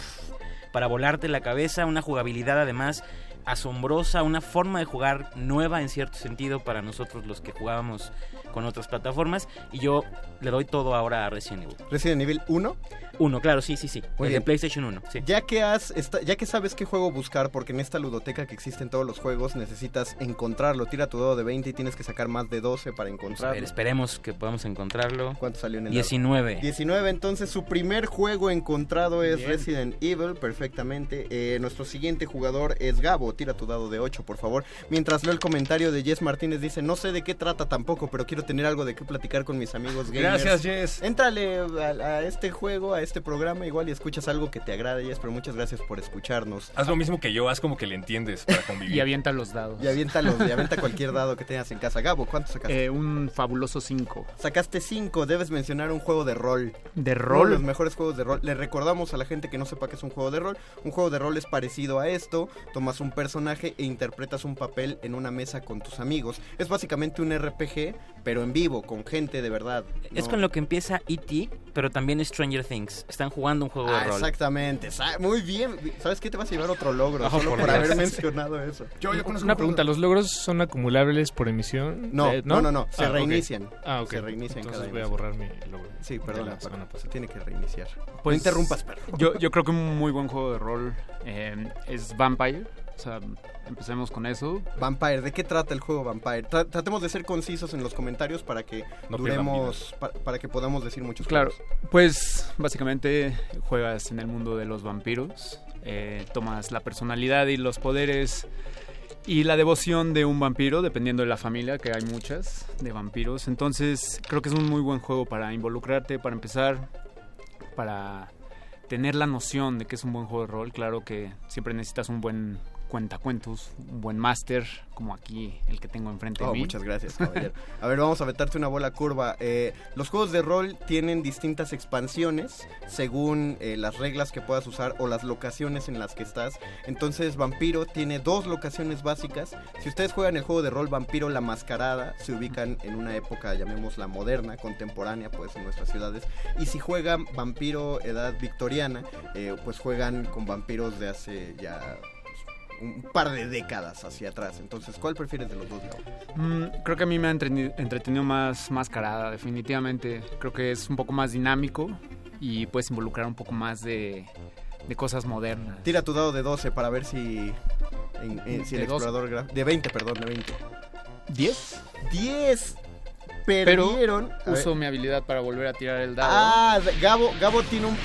para volarte la cabeza, una jugabilidad además asombrosa, una forma de jugar nueva en cierto sentido para nosotros los que jugábamos con otras plataformas y yo le doy todo ahora a Resident Evil. Resident Evil 1. Uno, claro, sí, sí, sí. Muy el bien. de PlayStation 1, sí. Ya que has esta- ya que sabes qué juego buscar, porque en esta ludoteca que existe en todos los juegos necesitas encontrarlo. Tira tu dado de 20 y tienes que sacar más de 12 para A encontrarlo. ver, esperemos que podamos encontrarlo. ¿Cuánto salió en el dado? 19. 19, entonces su primer juego encontrado es Bien. Resident Evil, perfectamente. Eh, nuestro siguiente jugador es Gabo, tira tu dado de 8, por favor. Mientras leo el comentario de Jess Martínez, dice, no sé de qué trata tampoco, pero quiero tener algo de qué platicar con mis amigos gamers. Gracias, Jess. Entrale a, a este juego, a este programa, igual y escuchas algo que te agrade, Jess, pero muchas gracias por escucharnos. Haz lo mismo que yo, haz como que le entiendes para convivir. Y avienta los dados. Y avienta, los, y avienta cualquier dado que tengas en casa. Gabo, ¿cuánto sacaste? Eh, un fabuloso 5. Sacaste 5, debes mencionar un juego de rol. ¿De Uno de rol? los mejores juegos de rol. Le recordamos a la gente que no sepa que es un juego de rol. Un juego de rol es parecido a esto. Tomas un personaje e interpretas un papel en una mesa con tus amigos. Es básicamente un RPG, pero en vivo, con gente de verdad. Es con lo que empieza E.T., pero también Stranger Things. Están jugando un juego de Ah, rol. exactamente. Muy bien. ¿Sabes qué? Te vas a llevar otro logro solo por haber mencionado eso. Una pregunta, ¿los logros son acumulables por emisión? No, Eh, no, no, no, se Ah, reinician. Ah, ok. Se reinician Entonces cada voy a borrar mi logro. Sí, la semana pero se tiene que reiniciar. no Pues, interrumpas, perro. Yo, yo creo que un muy buen juego de rol eh, es Vampire. O sea, empecemos con eso. Vampire, ¿de qué trata el juego Vampire? Tra- tratemos de ser concisos en los comentarios para que No duremos, pa- para que podamos decir muchos Claro, juegos. pues básicamente juegas en el mundo de los vampiros, eh, tomas la personalidad y los poderes y la devoción de un vampiro, dependiendo de la familia, que hay muchas de vampiros. Entonces creo que es un muy buen juego para involucrarte, para empezar, para tener la noción de que es un buen juego de rol. Claro que siempre necesitas un buen cuentacuentos, un buen máster, como aquí el que tengo enfrente Oh, de mí. muchas gracias, caballero. A ver, vamos a aventarte una bola curva. Eh, los juegos de rol tienen distintas expansiones según eh, las reglas que puedas usar o las locaciones en las que estás. Entonces, Vampiro tiene dos locaciones básicas. Si ustedes juegan el juego de rol Vampiro La Mascarada, se ubican en una época, llamémosla moderna, contemporánea, pues en nuestras ciudades. Y si juegan Vampiro Edad Victoriana, eh, pues juegan con vampiros de hace ya un par de décadas hacia atrás. Entonces, ¿cuál prefieres de los dos? Gabo? Mm, creo que a mí me ha entretenido más Mascarada, definitivamente. Creo que es un poco más dinámico y puedes involucrar un poco más de, de cosas modernas. Tira tu dado de 12 para ver si, en- en- si el ¿De 12? explorador... gra- De 20, perdón, de 20. ¿10? 10. Pero Perdieron. Ver. uso mi habilidad para volver a tirar el dado. Ah, Gabo, Gabo tiene un...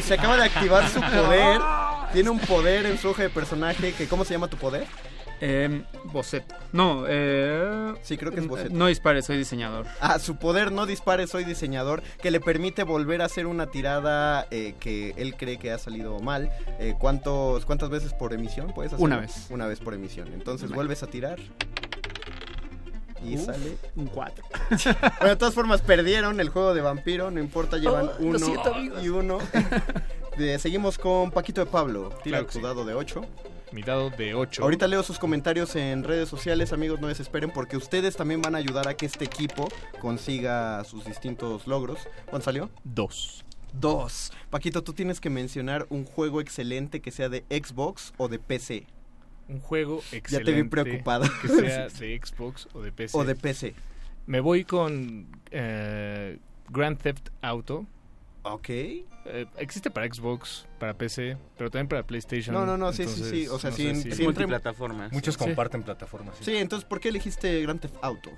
Se acaba de activar su poder. Tiene un poder en su hoja de personaje que... ¿Cómo se llama tu poder? Eh, boceto. No, eh... Sí, creo que es boceto. No dispare, soy diseñador. Ah, su poder no dispare, soy diseñador, que le permite volver a hacer una tirada eh, que él cree que ha salido mal. Eh, ¿cuántos, ¿Cuántas veces por emisión puedes hacer? Una vez. Una vez por emisión. Entonces vuelves a tirar. Y Uf, sale un 4. Bueno, de todas formas, perdieron el juego de vampiro, no importa, llevan Oh, uno siento, y uno. De- seguimos con Paquito de Pablo. Tira Claro sí. dado de 8. Mi dado de 8. Ahorita leo sus comentarios en redes sociales, amigos, no desesperen porque ustedes también van a ayudar a que este equipo consiga sus distintos logros. ¿Cuánto salió? Dos. Dos. Paquito, tú tienes que mencionar un juego excelente que sea de Xbox o de PC. Un juego excelente. Ya te vi preocupado. Que sea de Xbox o de PC. O de PC. Me voy con eh, Grand Theft Auto. Ok. Eh, existe para Xbox, para PC, pero también para PlayStation. No, no, no, sí, sí, entonces, sí, o sea, no sí, si- sí, entre- Muchos Sí. comparten plataformas. sí. Sí, entonces, ¿por qué elegiste Grand Theft Auto?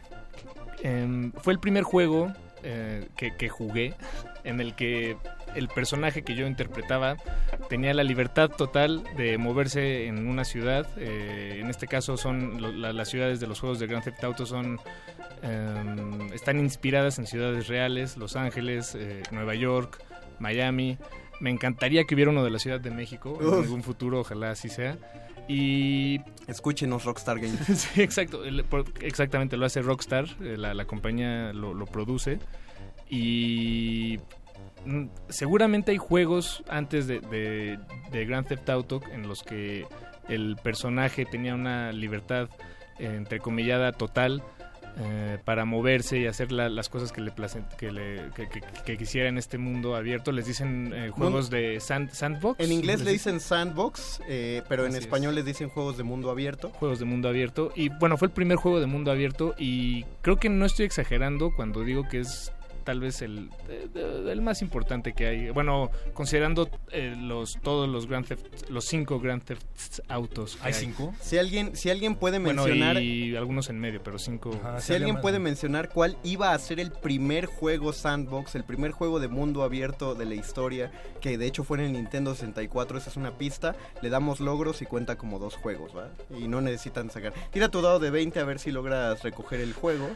Em, fue el primer juego eh, que, que jugué en el que el personaje que yo interpretaba tenía la libertad total de moverse en una ciudad. eh, en este caso son lo- la- las ciudades de los juegos de Grand Theft Auto son em, están inspiradas en ciudades reales, Los Ángeles, eh, Nueva York, Miami. Me encantaría que hubiera uno de la Ciudad de México en algún futuro, ojalá así sea. Y escúchenos Rockstar Games. sí, exacto, el- por- exactamente lo hace Rockstar, eh, la, la compañía lo, lo produce y seguramente hay juegos antes de, de, de Grand Theft Auto en los que el personaje tenía una libertad eh, entrecomillada total eh, para moverse y hacer la- las cosas que le, placen- que, le que, que- que quisiera en este mundo abierto. Les dicen eh, juegos de sand- sandbox. En inglés ¿les le dicen sandbox, eh, pero en Así es. español les dicen juegos de mundo abierto. juegos de mundo abierto. Y bueno, fue el primer juego de mundo abierto y creo que no estoy exagerando cuando digo que es tal vez el, el más importante que hay. Bueno, considerando eh, los todos los Grand Theft, los cinco Grand Theft Autos. ¿Hay cinco? Si alguien, si alguien puede Bueno, mencionar, y algunos en medio, pero cinco. si alguien puede mencionar cuál iba a ser el primer juego sandbox, el primer juego de mundo abierto de la historia, que de hecho fue en el Nintendo 64, esa es una pista, le damos logros y cuenta como dos juegos, ¿va? Y no necesitan sacar. Tira tu dado de 20 a ver si logras recoger el juego.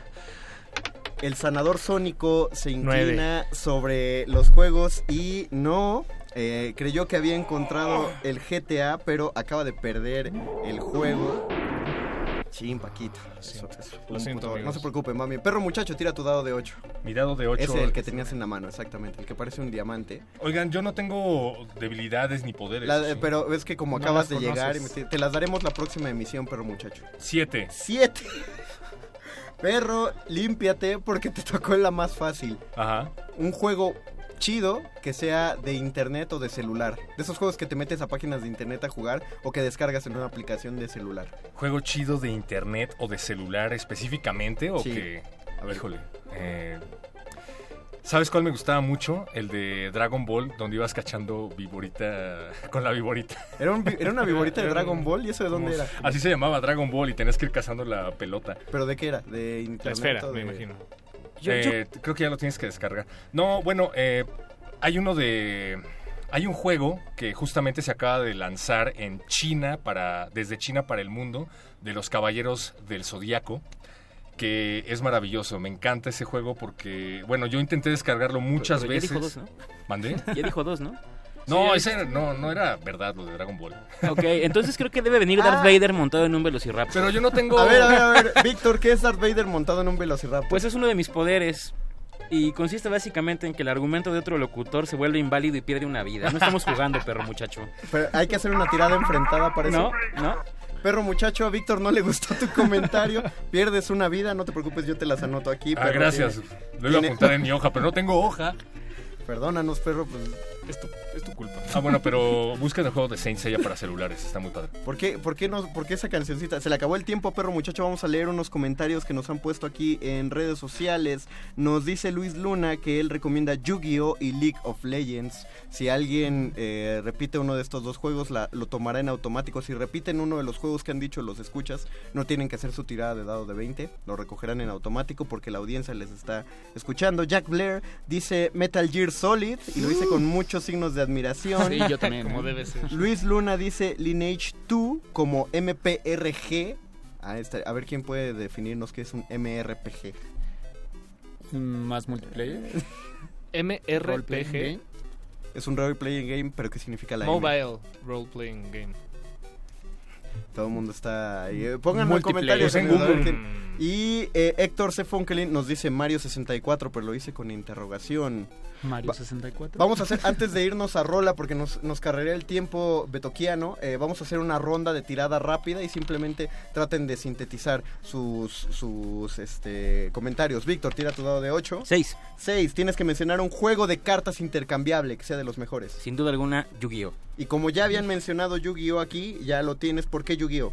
El sanador sónico se inclina sobre los juegos y no eh, creyó que había encontrado el GTA, pero acaba de perder el juego. Chin, Paquito. Eso, eso. Lo siento, No se preocupe, mami. Perro muchacho, tira tu dado de 8. Mi dado de 8. Ese el que tenías en la mano, exactamente. El que parece un diamante. Oigan, yo no tengo debilidades ni poderes. La- eh, pero es que como No acabas de llegar, conoces. te las daremos la próxima emisión, perro muchacho. Siete. Siete. Perro, límpiate porque te tocó la más fácil. Ajá. Un juego chido que sea de internet o de celular. De esos juegos que te metes a páginas de internet a jugar o que descargas en una aplicación de celular. ¿Juego chido de internet o de celular específicamente? ¿O Sí. que, híjole, eh, ¿sabes cuál me gustaba mucho? El de Dragon Ball, donde ibas cachando viborita con la viborita. ¿Era, un vi- era una viborita de Dragon Ball? ¿Y eso de dónde era? Así se llamaba Dragon Ball y tenías que ir cazando la pelota. ¿Pero de qué era? ¿De internet? esfera, o me imagino. Eh, Creo que ya lo tienes que descargar. No, bueno, eh, hay uno de... Hay un juego que justamente se acaba de lanzar en China, para, desde China para el mundo, de los Caballeros del Zodíaco, que es maravilloso. Me encanta ese juego porque, bueno, yo intenté descargarlo muchas Pero ya veces. dijo dos, ¿no? ¿Mandé? Ya dijo dos, ¿no? No, Sí, ese no, no era verdad lo de Dragon Ball. Ok, entonces creo que debe venir Darth Vader montado en un Velociraptor. Pero yo no tengo... A ver, a ver, a ver. Víctor, ¿qué es Darth Vader montado en un velociraptor? Pues es uno de mis poderes. Y consiste básicamente en que el argumento de otro locutor se vuelve inválido y pierde una vida. No estamos jugando, perro muchacho. Pero hay que hacer una tirada enfrentada para eso. No, no. Perro muchacho, a Víctor no le gustó tu comentario. Pierdes una vida, no te preocupes, yo te las anoto aquí. Ah, gracias. tiene- Lo iba a apuntar en mi hoja, pero no tengo hoja. Perdónanos, perro, pues... Es tu, es tu culpa. Ah, bueno, pero busquen el juego de Saint Seiya para celulares, está muy padre. ¿Por qué, por, qué no, ¿Por qué esa cancioncita? Se le acabó el tiempo, perro muchacho. Vamos a leer unos comentarios que nos han puesto aquí en redes sociales. Nos dice Luis Luna que él recomienda Yu-Gi-Oh! y League of Legends. Si alguien eh, repite uno de estos dos juegos, la- lo tomará en automático. Si repiten uno de los juegos que han dicho los escuchas, no tienen que hacer su tirada de dado de 20. Lo recogerán en automático porque la audiencia les está escuchando. Jack Blair dice Metal Gear Solid y lo dice con muchos signos de admiración. Sí, yo también. Como ¿eh? debe ser. Luis Luna dice Lineage 2 como MPRG. Ah, esta- a ver quién puede definirnos qué es un MRPG. Más multiplayer. MRPG. Es un role playing game, pero ¿qué significa la M? Mobile Role Playing Game. Todo el mundo está ahí. Eh, Pónganlo en comentarios. En a ver Google. Y eh, Héctor C. Fonkelin nos dice Mario 64, pero lo hice con interrogación. Mario Va- 64. Vamos a hacer, antes de irnos a rola, porque nos, nos carrerá el tiempo betoquiano, eh, vamos a hacer una ronda de tirada rápida y simplemente traten de sintetizar sus, sus este, comentarios. Víctor, tira tu dado de 8. Seis. 6. Tienes que mencionar un juego de cartas intercambiable que sea de los mejores. Sin duda alguna, Yu-Gi-Oh! Y como ya habían mencionado Yu-Gi-Oh aquí, ya lo tienes. ¿Por qué Yu-Gi-Oh?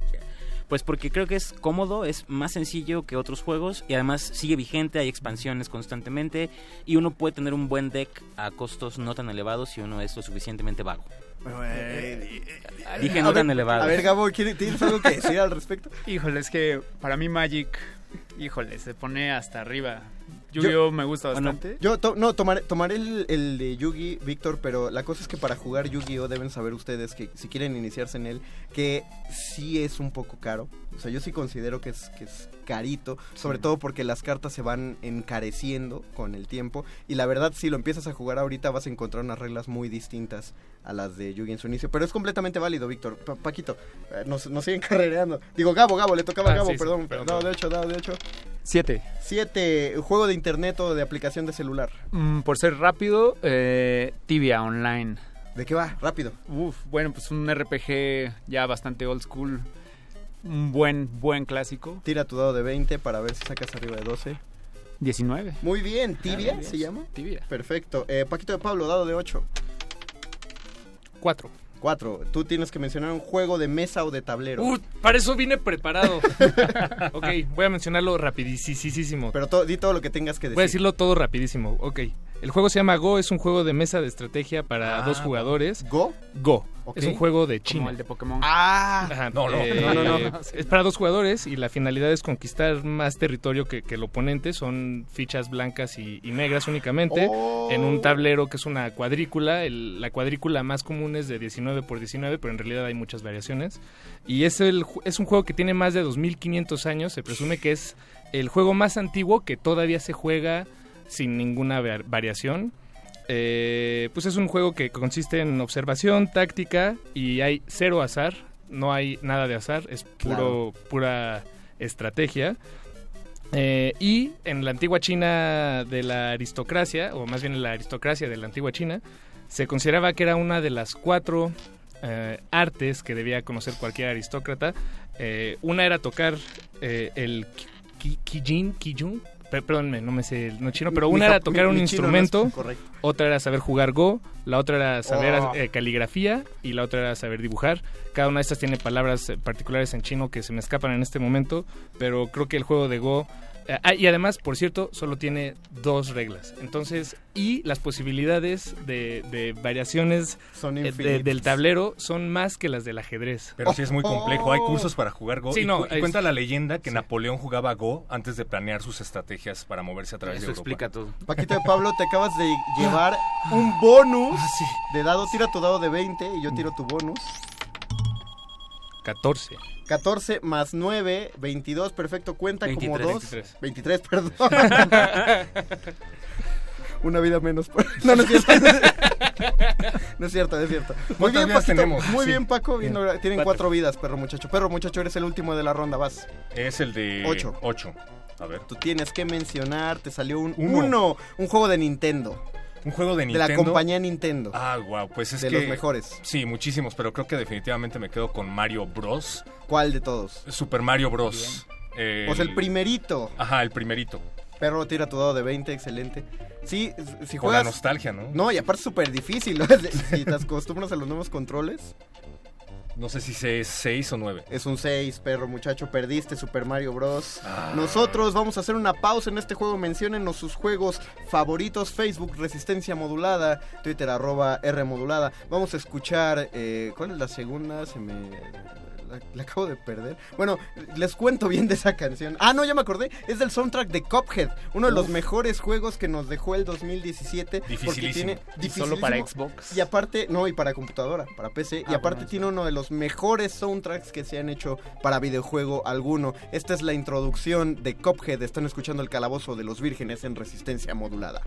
Pues porque creo que es cómodo, es más sencillo que otros juegos y además sigue vigente, hay expansiones constantemente y uno puede tener un buen deck a costos no tan elevados si uno es lo suficientemente vago. Dije no ver, tan elevados. A ver, Gabo, ¿quiere- ¿tienes algo que decir al respecto? Híjole, es que para mí Magic, híjole, se pone hasta arriba. Yu-Gi-Oh me gusta Bueno, bastante. yo to- no, tomaré, tomaré el, el de Yugi, Víctor, pero la cosa es que para jugar Yu-Gi-Oh deben saber ustedes que si quieren iniciarse en él, que sí es un poco caro. O sea, yo sí considero que es, que es carito, sobre todo porque las cartas se van encareciendo con el tiempo. Y la verdad, si lo empiezas a jugar ahorita vas a encontrar unas reglas muy distintas a las de Yugi en su inicio. Pero es completamente válido, Víctor. Pa- Paquito, eh, nos, nos siguen carrereando. Digo, Gabo, Gabo, le tocaba a Ah, Gabo, sí, sí, perdón. perdón, dado de perdón. 8, dado de 8. Siete. 7. Juego de internet o de aplicación de celular. Mm, por ser rápido, eh, Tibia Online. ¿De qué va? Rápido. Uf, bueno, pues un RPG ya bastante old school. Un buen, buen clásico. Tira tu dado de 20 para ver si sacas arriba de 12. 19. Muy bien, ¿Tibia bien. se llama? Tibia. Perfecto. Eh, Paquito de Pablo, dado de 8. Cuatro. 4. Tú tienes que mencionar un juego de mesa o de tablero. Uh, para eso vine preparado. ok, voy a mencionarlo rapidísimo. Pero to- di todo lo que tengas que decir. Voy a decirlo todo rapidísimo. Ok. El juego se llama Go, es un juego de mesa de estrategia para Ah, dos jugadores. ¿Go? Go. Es un juego de China. Como el de Pokémon. Ah, Ajá, No, no. eh, No, no, no. Es para dos jugadores y la finalidad es conquistar más territorio que, que el oponente. Son fichas blancas y, y negras únicamente. Oh. En un tablero que es una cuadrícula. El- la cuadrícula más común es de 19 por 19, pero en realidad hay muchas variaciones. Y es, el, es un juego que tiene más de 2500 años. Se presume que es el juego más antiguo que todavía se juega sin ninguna var- variación. Eh, pues es un juego que consiste en observación, táctica y hay cero azar. No hay nada de azar, es puro, pura estrategia. Eh, y en la antigua China de la aristocracia, o más bien en la aristocracia de la antigua China, se consideraba que era una de las cuatro eh, artes que debía conocer cualquier aristócrata. Una era tocar el ki- kijin, kijun, perdónme, no me sé el no chino, pero Mi una era tocar mi- un no es instrumento, correcto. otra era saber jugar Go, la otra era saber Oh. eh, caligrafía y la otra era saber dibujar. Cada una de estas tiene palabras eh, particulares en chino que se me escapan en este momento, pero creo que el juego de Go... ah, y además, por cierto, solo tiene dos reglas. Entonces, y las posibilidades de, de variaciones Son eh, de- del tablero son más que las del ajedrez. Pero sí es muy complejo. Hay cursos para jugar Go. Sí, y, no, cu- y es- cuenta la leyenda que Napoleón jugaba Go antes de planear sus estrategias para moverse a través Eso de Europa. explica todo. Paquito de Pablo, te acabas de llevar un bonus de dado. Tira tu dado de 20 y yo tiro tu bonus. 14. 14 más 9, 22, perfecto, cuenta como 23. 2. 23. 23, perdón. Una vida menos. No, no es cierto. No es cierto, es cierto. Muy ¿Cuántas bien, Paquito. tenemos? Muy Sí. bien, Paco. bien. Tienen Cuatro. cuatro vidas, perro muchacho. Perro muchacho, eres el último de la ronda, vas. Es el de Ocho. 8. A ver. Tú tienes que mencionar, te salió un Uno. uno, un juego de Nintendo. Un juego de De la Nintendo. compañía Nintendo. Ah, wow, pues es De que... los mejores. Sí, muchísimos, pero creo que definitivamente me quedo con Mario Bros. ¿Cuál de todos? Super Mario Bros. Sea, el primerito. Ajá, el primerito. Perro tira tu dado de 20, excelente. Sí, si Con la juegas... nostalgia, ¿no? No, y aparte es súper difícil. ¿no? si te acostumbras a los nuevos controles. No sé si es 6 o 9. Es un 6, perro muchacho, perdiste Super Mario Bros. Ah. Nosotros vamos a hacer una pausa en este juego. Menciónenos sus juegos favoritos. Facebook, Resistencia Modulada. Twitter, arroba R Modulada. Vamos a escuchar... eh, ¿Cuál es la segunda? Se me... La, la acabo de perder. Bueno, les cuento bien de esa canción. Ah, no, ya me acordé. Es del soundtrack de Cuphead. Uno de los mejores juegos que nos dejó el 2017. Porque tiene... Y solo para. Xbox. Y aparte, no, y para computadora, para PC. y Ah, aparte bueno, tiene uno de los mejores soundtracks que se han hecho para videojuego alguno. Esta es la introducción de Cuphead. Están escuchando el calabozo de los vírgenes en resistencia modulada.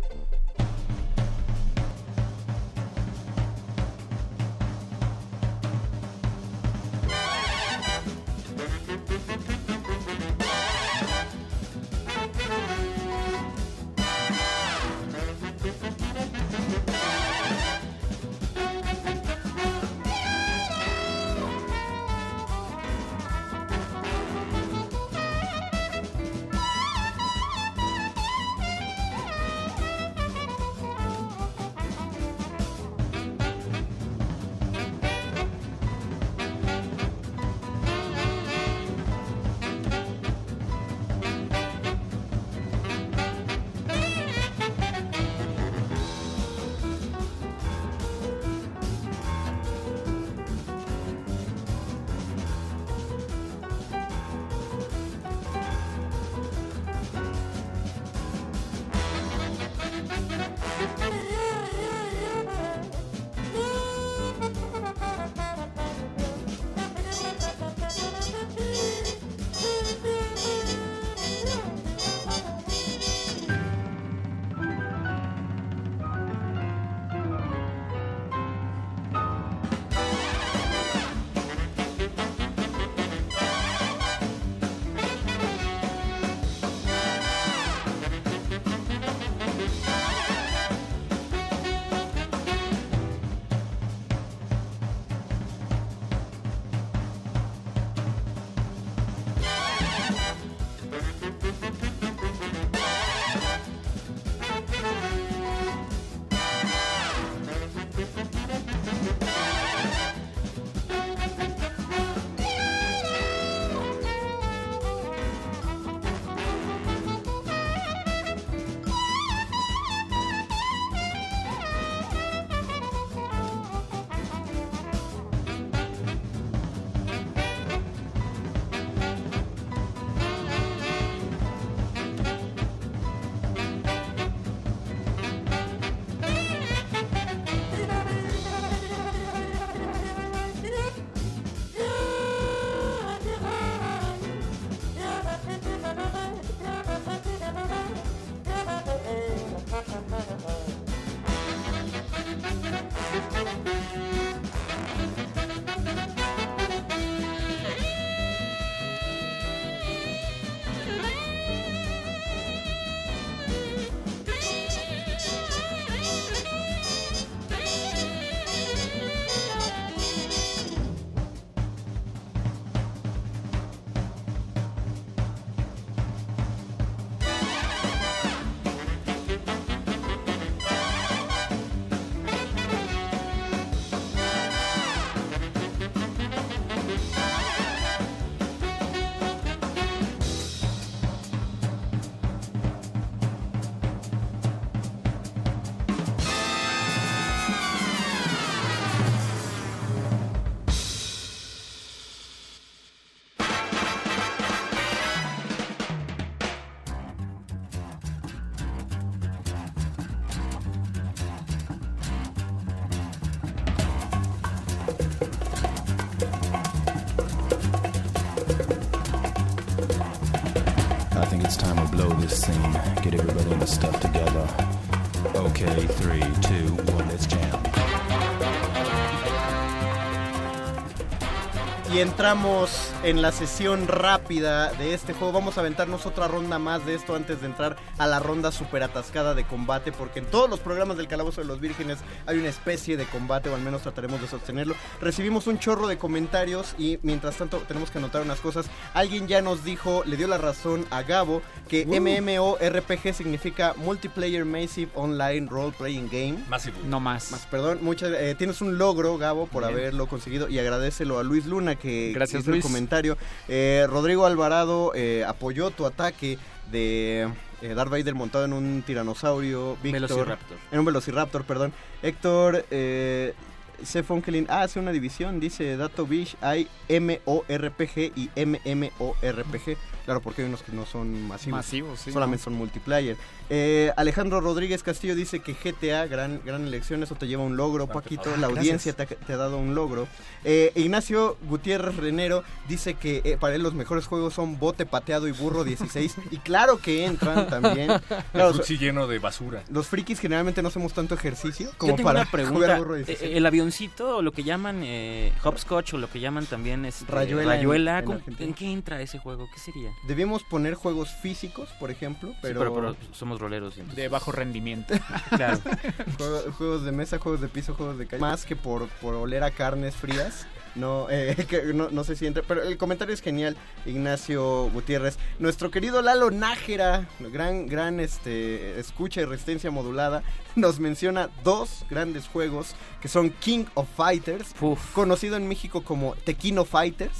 Y entramos en la sesión rápida de este juego. Vamos a aventarnos otra ronda más de esto antes de entrar a la ronda super atascada de combate. Porque en todos los programas del Calabozo de los Vírgenes hay una especie de combate, o al menos trataremos de sostenerlo. Recibimos un chorro de comentarios y mientras tanto tenemos que anotar unas cosas. Alguien ya nos dijo, le dio la razón a Gabo, que Uh. MMORPG significa Multiplayer Massive Online Role Playing Game. Massive. No más. Más, perdón, muchas, eh, tienes un logro, Gabo, por Bien. haberlo conseguido y agradecelo a Luis Luna que Gracias, hizo el comentario. Eh, Rodrigo Alvarado eh, apoyó tu ataque de eh, Darth Vader montado en un tiranosaurio. Víctor, Velociraptor. En un velociraptor, perdón. Héctor eh, C. Fonkelin ah, hace una división, dice Dato Bish, hay MORPG y MMORPG. Claro, porque hay unos que no son masivos. Masivos, sí, Solamente ¿no? son multiplayer. Eh, Alejandro Rodríguez Castillo dice que GTA, gran, gran elección, eso te lleva un logro, Paquito. La audiencia te ha, te ha dado un logro. Eh, Ignacio Gutiérrez Renero dice que eh, para él los mejores juegos son Bote Pateado y Burro 16. y claro que entran también. Claro, El lleno de basura. los frikis generalmente no hacemos tanto ejercicio como Yo tengo para una jugar. Burro Eh, 16. El avioncito, o lo que llaman eh, hopscotch, o lo que llaman también este, Rayuela rayuela, en ¿cómo- Argentina. ¿en qué entra ese juego? ¿Qué sería? Debemos poner juegos físicos, por ejemplo, Sí, pero... pero, somos roleros. entonces- De bajo rendimiento. Claro. Juego- juegos de mesa, juegos de piso, juegos de calle. Más que por, por oler a carnes frías. No, eh, que no, no se siente. Pero el comentario es genial, Ignacio Gutiérrez. Nuestro querido Lalo Nájera, gran, gran este, escucha y resistencia modulada, nos menciona dos grandes juegos que son King of Fighters, conocido en México como Tequino Fighters,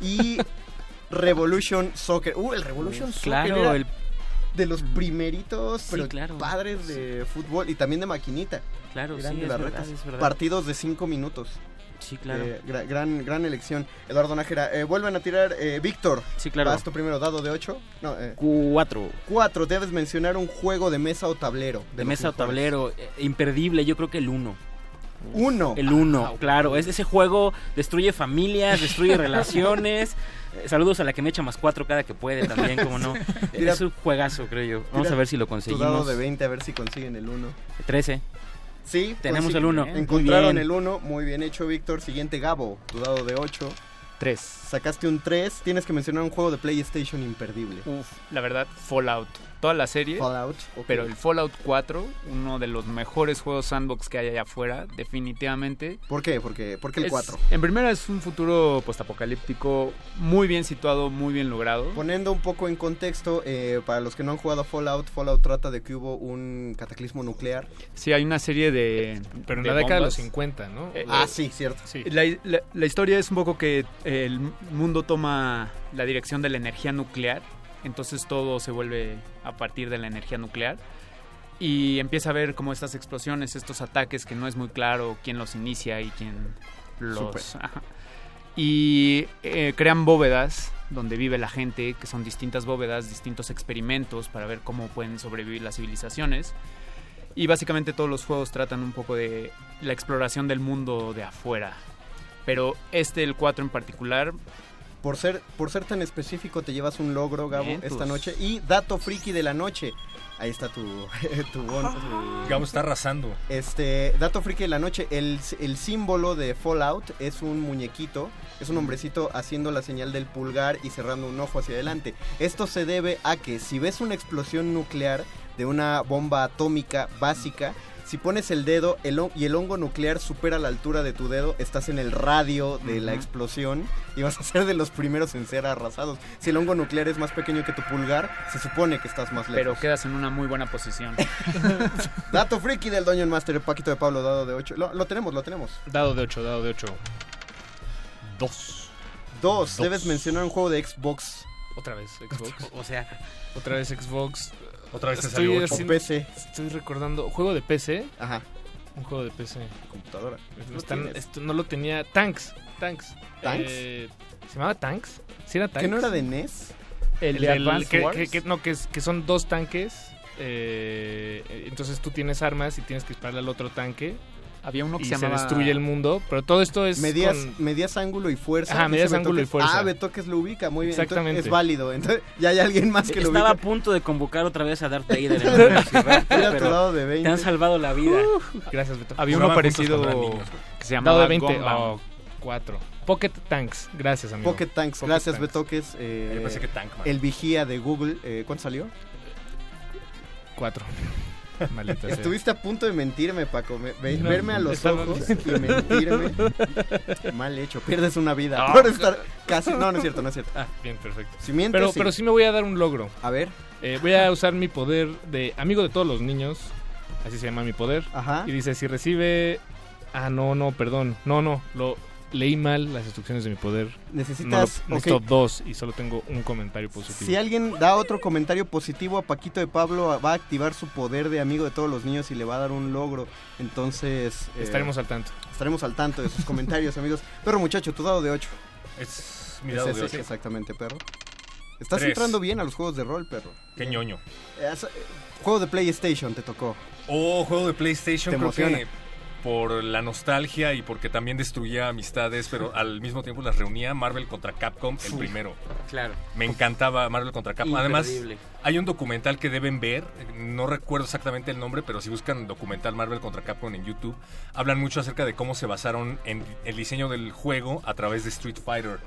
y Revolution Soccer. Uh, el Revolution Soccer. Claro, era el- de los primeritos, Sí, pero claro. padres de fútbol y también de maquinita. Claro, Eran sí, de es las verdad, retas. es verdad. Partidos de cinco minutos. Sí, claro. Eh, gra- gran, gran elección. Eduardo Nájera, eh, vuelven a tirar. eh, Víctor. Sí, claro. Vas tú primero, dado de 8. No, eh, Cuatro. 4. Debes mencionar un juego de mesa o tablero. De mesa o tablero, eh, imperdible, yo creo que el uno. Uno. El uno, claro. Es, ese juego destruye familias, destruye relaciones. Eh, Saludos a la que me echa más cuatro cada que puede también, como no. Tira- es un juegazo, creo yo. Vamos a ver si lo Tu conseguimos. dado de 20, a ver si consiguen el 1. 13. Sí, Tenemos el uno. Muy Encontraron el 1. Muy bien hecho, Víctor. Siguiente, Gabo. Tu dado de 8. 3. Sacaste un 3. Tienes que mencionar un juego de PlayStation imperdible. Uf, la verdad, Fallout. Toda la serie. Fallout. Pero el Fallout 4, uno de los mejores juegos sandbox que hay allá afuera, definitivamente. ¿Por qué? Porque, porque el Es- 4. En primera es un futuro postapocalíptico muy bien situado, muy bien logrado. Poniendo un poco en contexto, eh, para los que no han jugado a Fallout, Fallout trata de que hubo un cataclismo nuclear. Sí, hay una serie de. Pero en de la década de los bombas. 50, ¿no? Eh, Ah, sí, cierto. Sí. La, la- la historia es un poco que el mundo toma la dirección de la energía nuclear, entonces todo se vuelve a partir de la energía nuclear y empieza a ver como estas explosiones, estos ataques que no es muy claro quién los inicia y quién los... Y eh, crean bóvedas donde vive la gente, que son distintas bóvedas, distintos experimentos para ver cómo pueden sobrevivir las civilizaciones. Y básicamente todos los juegos tratan un poco de la exploración del mundo de afuera. Pero este, el 4 en particular, Por ser, por ser tan específico, te llevas un logro, Gabo, Vientos. esta noche. Y dato friki de la noche. Ahí está tu, tu bono. tu- Gabo está arrasando. Este, dato friki de la noche, el, el símbolo de Fallout es un muñequito, es un hombrecito haciendo la señal del pulgar y cerrando un ojo hacia adelante. Esto se debe a que si ves una explosión nuclear de una bomba atómica básica, si pones el dedo el y el hongo nuclear supera la altura de tu dedo, estás en el radio de la explosión y vas a ser de los primeros en ser arrasados. Si el hongo nuclear es más pequeño que tu pulgar, se supone que estás más lejos. pero quedas en una muy buena posición. Dato friki del Dungeon Master, Paquito de Pablo, dado de 8. Lo, lo tenemos, lo tenemos. Dado de 8, dado de 8. Dos. Dos, Dos. debes mencionar un juego de Xbox. Otra vez Xbox. O sea, Otra vez Xbox. Otra vez te Estoy salió haciendo- PC. Estoy recordando. ¿Juego de PC? Ajá, Un juego de PC. computadora. No, están- tienes? esto no lo tenía. Tanks. Tanks. ¿Tanks? Eh, ¿Se llamaba Tanks? ¿Sí era Tanks? ¿Que no era de NES? El, El de que, Wars. que- que- no, que, es- que son dos tanques. eh, entonces tú tienes armas y tienes que dispararle al otro tanque Había uno que y se se, llamaba- destruye el mundo, pero todo esto es Medias, con- medias ángulo y fuerza. Ajá, medias Betoques. ángulo y fuerza. Ah, Betoques lo ubica, muy bien. Entonces, Exactamente. es válido. Entonces, ya hay alguien más que lo Estaba a ubica. punto de convocar otra vez a Darth Vader de 20. te han salvado la vida. Gracias, Beto. Había uno parecido que se Dado llamaba de 20 Gundam. o 4. Pocket Tanks. Gracias, amigo. Pocket Tanks, Pocket gracias Tanks. Betoques. eh, Yo pensé que Tankman. El vigía de Google, eh, ¿cuánto salió? 4. Maldita sea. Estuviste a punto de mentirme, Paco. me- ve- No, verme a los ojos y mentirme. Mal hecho, pierdes una vida. No. Por estar casi. No, no es cierto, no es cierto. Ah, bien, perfecto. Si mientes, pero, sí. pero sí me voy a dar un logro. A ver. Eh, voy a usar mi poder de amigo de todos los niños. Así se llama mi poder. Ajá. Y dice, si recibe... Ah, no, no, perdón. No, no. Lo leí mal las instrucciones de mi poder. Necesitas- No lo- necesito dos y solo tengo un comentario positivo. Si alguien da otro comentario positivo a Paquito de Pablo, va a activar su poder de amigo de todos los niños y le va a dar un logro. Entonces. eh, Estaremos al tanto. Estaremos al tanto de sus comentarios, amigos. Perro muchacho, tu dado de 8. Es mi dado de ocho. Exactamente, perro. Estás Tres. entrando bien a los juegos de rol, perro. Qué ñoño. Eh, eh, juego de PlayStation te tocó. Oh, juego de PlayStation, Te creo emociona. que por la nostalgia y porque también destruía amistades, pero al mismo tiempo las reunía, Marvel contra Capcom, el Uf. primero. Claro. Me encantaba Marvel contra Capcom. Además, hay un documental que deben ver, no recuerdo exactamente el nombre, pero si buscan documental Marvel contra Capcom en YouTube, hablan mucho acerca de cómo se basaron en el diseño del juego a través de Street Fighter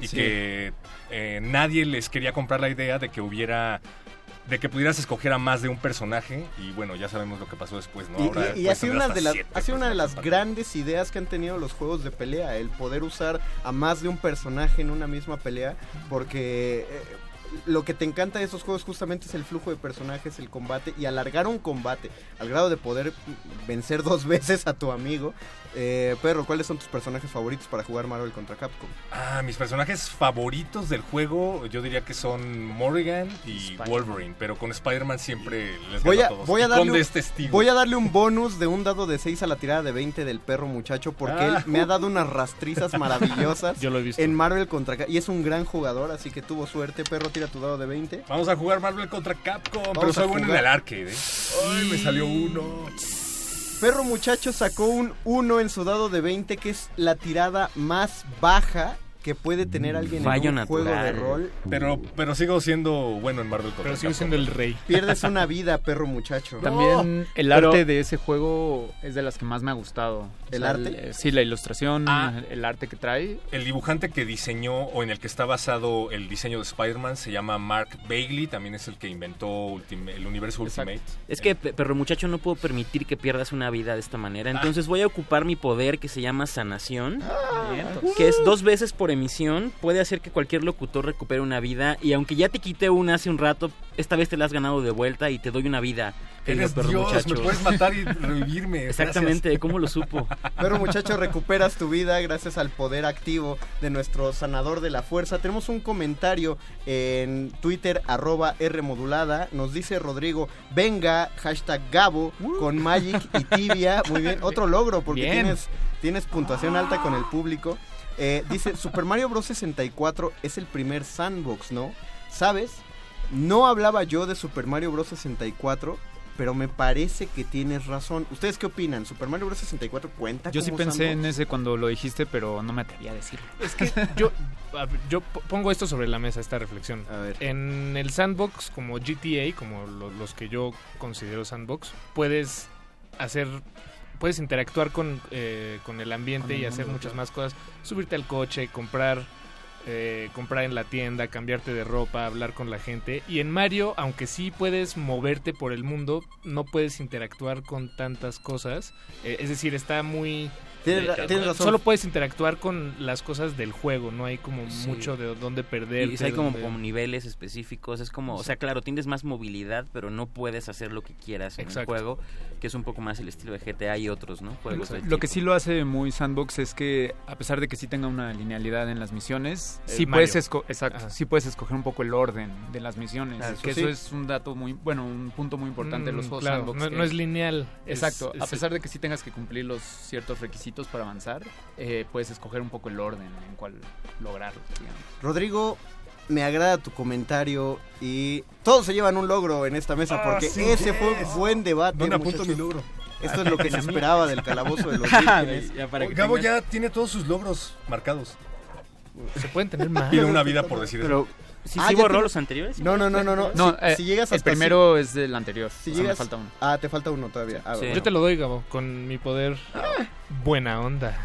y Sí. que eh, nadie les quería comprar la idea de que hubiera de que pudieras escoger a más de un personaje y bueno, ya sabemos lo que pasó después, ¿no? Y, Ahora y- y ha sido una de las, ha sido una de las grandes ideas que han tenido los juegos de pelea, el poder usar a más de un personaje en una misma pelea, porque eh, lo que te encanta de esos juegos justamente es el flujo de personajes, el combate y alargar un combate al grado de poder vencer dos veces a tu amigo. Eh, Perro, ¿cuáles son tus personajes favoritos para jugar Marvel contra Capcom? Ah, mis personajes favoritos del juego, yo diría que son Morrigan y Wolverine, pero con Spider-Man siempre les Voy gano a, todos. voy, a darle un, de este estilo. voy a darle un bonus de un dado de 6 a la tirada de 20 del perro muchacho porque Ah. él me ha dado unas rastrizas maravillosas Yo lo he visto. en Marvel contra Ca- y es un gran jugador, así que tuvo suerte, perro, tira tu dado de 20. Vamos a jugar Marvel contra Capcom, Vamos pero soy bueno en el arcade, ¿eh? Ay, me salió uno. Perro muchacho sacó un 1 en su dado de 20 que es la tirada más baja que puede tener alguien Fallo en un juego de rol. Pero, pero sigo siendo bueno en Marvel contra Pero sigo siendo el rey. Pierdes una vida, perro muchacho. También el pero- arte de ese juego es de las que más me ha gustado. ¿El arte? eh, sí, la ilustración, Ah. el arte que trae. El dibujante que diseñó o en el que está basado el diseño de Spider-Man se llama Mark Bagley, también es el que inventó Ultima- el universo Ultimate. Es que, pe- perro muchacho, no puedo permitir que pierdas una vida de esta manera. Entonces voy a ocupar mi poder que se llama sanación, que es dos veces por emisión. Puede hacer que cualquier locutor recupere una vida. Y aunque ya te quité una hace un rato, esta vez te la has ganado de vuelta y te doy una vida. Eres perro Dios, muchacho. me puedes matar y revivirme. Exactamente, ¿cómo lo supo? Perro muchacho, recuperas tu vida gracias al poder activo de nuestro sanador de la fuerza. Tenemos un comentario en Twitter, arroba Rmodulada. Nos dice Rodrigo, venga, hashtag Gabo, con Magic y Tibia. Muy bien, otro logro porque Bien. tienes, tienes puntuación alta con el público. Eh, dice, Super Mario Bros. 64 es el primer sandbox, ¿no? ¿Sabes? No hablaba yo de Super Mario Bros. 64, pero me parece que tienes razón. ¿Ustedes qué opinan? ¿Super Mario Bros. 64 cuenta Yo sí pensé en ese cuando lo dijiste, pero no me atreví a decirlo. Es que yo, ver, yo po- pongo esto sobre la mesa, esta reflexión. A ver. En el sandbox, como GTA, como lo- los que yo considero sandbox, puedes hacer, puedes interactuar con, eh, con el ambiente Con el y hacer muchas más cosas. Subirte al coche, comprar, eh, comprar en la tienda, cambiarte de ropa, hablar con la gente. Y en Mario, aunque sí puedes moverte por el mundo, no puedes interactuar con tantas cosas. Eh, es decir, está muy... Tienes ra- tienes razón. Solo puedes interactuar con las cosas del juego, no hay como Sí. mucho de dónde perder. Y hay como, como niveles específicos. Es como, o sea, claro, tienes más movilidad, pero no puedes hacer lo que quieras en Exacto. el juego, que es un poco más el estilo de GTA y otros, ¿no? Juegos Lo que sí lo hace muy sandbox es que a pesar de que sí tenga una linealidad en las misiones, El sí Mario. puedes, esco- exacto, Ajá. sí puedes escoger un poco el orden de las misiones, Claro, eso que sí. eso es un dato muy, bueno, un punto muy importante de los Mm, juegos claro, sandbox. no, que- no es lineal. es- Exacto, a es- pesar de que sí tengas que cumplir los ciertos requisitos para avanzar, eh, puedes escoger un poco el orden en cual lograrlo. digamos. Rodrigo, me agrada tu comentario y todos se llevan un logro en esta mesa Ah, porque sí, ese fue un buen debate. ¿Dónde apunto mi logro? Esto es lo que se esperaba del calabozo de los vírgenes. ya para que Gabo ya tiene todos sus logros marcados. Se pueden tener más. Tiene una vida por decir Pero- eso. Si Ah, sí borró los anteriores. No, no, no, no, no. No, si, eh, si llegas el hasta primero es del anterior. Si o sea, me llegas, falta uno. Ah, te falta uno todavía. Ah, bueno. Yo te lo doy, Gabo, con mi poder buena onda.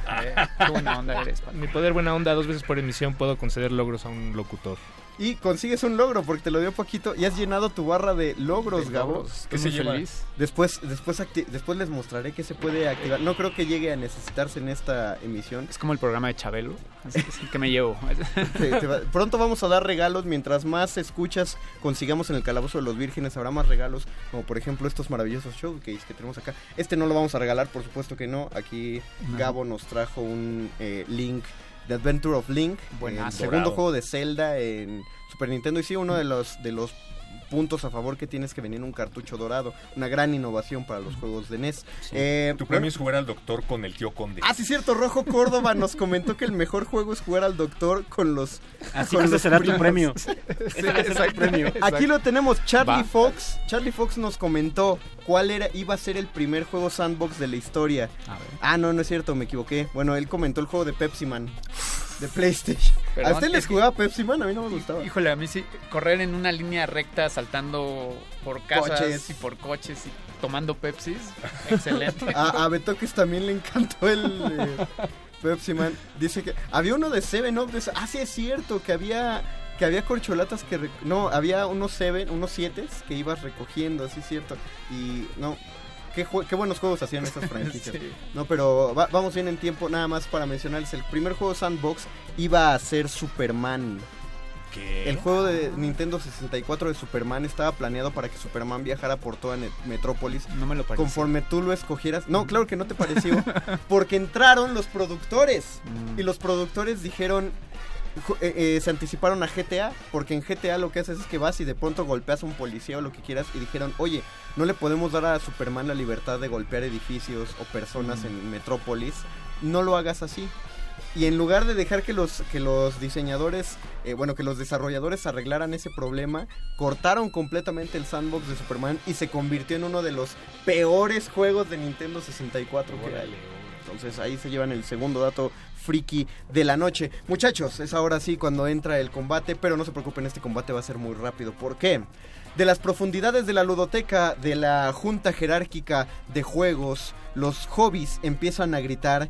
Qué buena onda eres. Mi poder buena onda, dos veces por emisión puedo conceder logros a un locutor. Y consigues un logro porque te lo dio poquito y has llenado tu barra de logros, De Gabo. logros. ¿Qué se Muy feliz. Después, después, después les mostraré que se puede activar. No creo que llegue a necesitarse en esta emisión. Es como el programa de Chabelo. Así es el que me llevo. Te- te va- Pronto vamos a dar regalos. Mientras más escuchas consigamos en el Calabozo de los Vírgenes, habrá más regalos. Como por ejemplo estos maravillosos showcase que tenemos acá. Este no lo vamos a regalar, por supuesto que no. Aquí No. Gabo nos trajo un eh, Link, The Adventure of Link. Buenazo. el segundo juego de Zelda en Super Nintendo. Y sí, uno de los, de los puntos a favor que tienes que venir un cartucho dorado. Una gran innovación para los juegos de NES. Eh, Tu premio es jugar al doctor con el tío Conde. Ah, sí, cierto. Rojo Córdoba nos comentó que el mejor juego es jugar al doctor con los. Así con ese los será tu primos. premio. Sí, Ese tu exacto. premio. Aquí Exacto. lo tenemos. Charlie Va. Fox. Charlie Fox nos comentó cuál era iba a ser el primer juego sandbox de la historia. Ah, no, no es cierto, me equivoqué. Bueno, él comentó el juego de Pepsi Man. De PlayStation. ¿A usted les que- jugaba Pepsi Man? A mí no me gustaba. Híjole, a mí sí, correr en una línea recta saltando por casas Coches. y por coches y tomando Pepsis, excelente. A, a Betoques también le encantó el eh, Pepsi Man. Dice que había uno de Seven Up. De, ah, sí, es cierto que había que había corcholatas que no había unos Seven, unos siete que ibas recogiendo, así es cierto. Y no. Qué, qué buenos juegos hacían estas franquicias. Sí. No, pero va- vamos bien en tiempo. Nada más para mencionarles: el primer juego Sandbox iba a ser Superman. ¿Qué? El juego de Nintendo 64 de Superman estaba planeado para que Superman viajara por toda Metrópolis. No me lo pareció. Conforme tú lo escogieras. No, claro que no te pareció. porque entraron los productores. Mm. Y los productores dijeron. Eh, eh, se anticiparon a GTA. Porque en GTA lo que haces es que vas y de pronto golpeas a un policía o lo que quieras. Y dijeron, oye, no le podemos dar a Superman la libertad de golpear edificios o personas Mm. en Metrópolis. No lo hagas así. Y en lugar de dejar que los, que los diseñadores, eh, bueno, que los desarrolladores arreglaran ese problema, cortaron completamente el sandbox de Superman y se convirtió en uno de los peores juegos de Nintendo 64 que hay. Entonces ahí se llevan el segundo dato friki de la noche. Muchachos, es ahora sí cuando entra el combate, pero no se preocupen, este combate va a ser muy rápido. ¿Por qué? De las profundidades de la ludoteca de la Junta Jerárquica de Juegos, los hobbies empiezan a gritar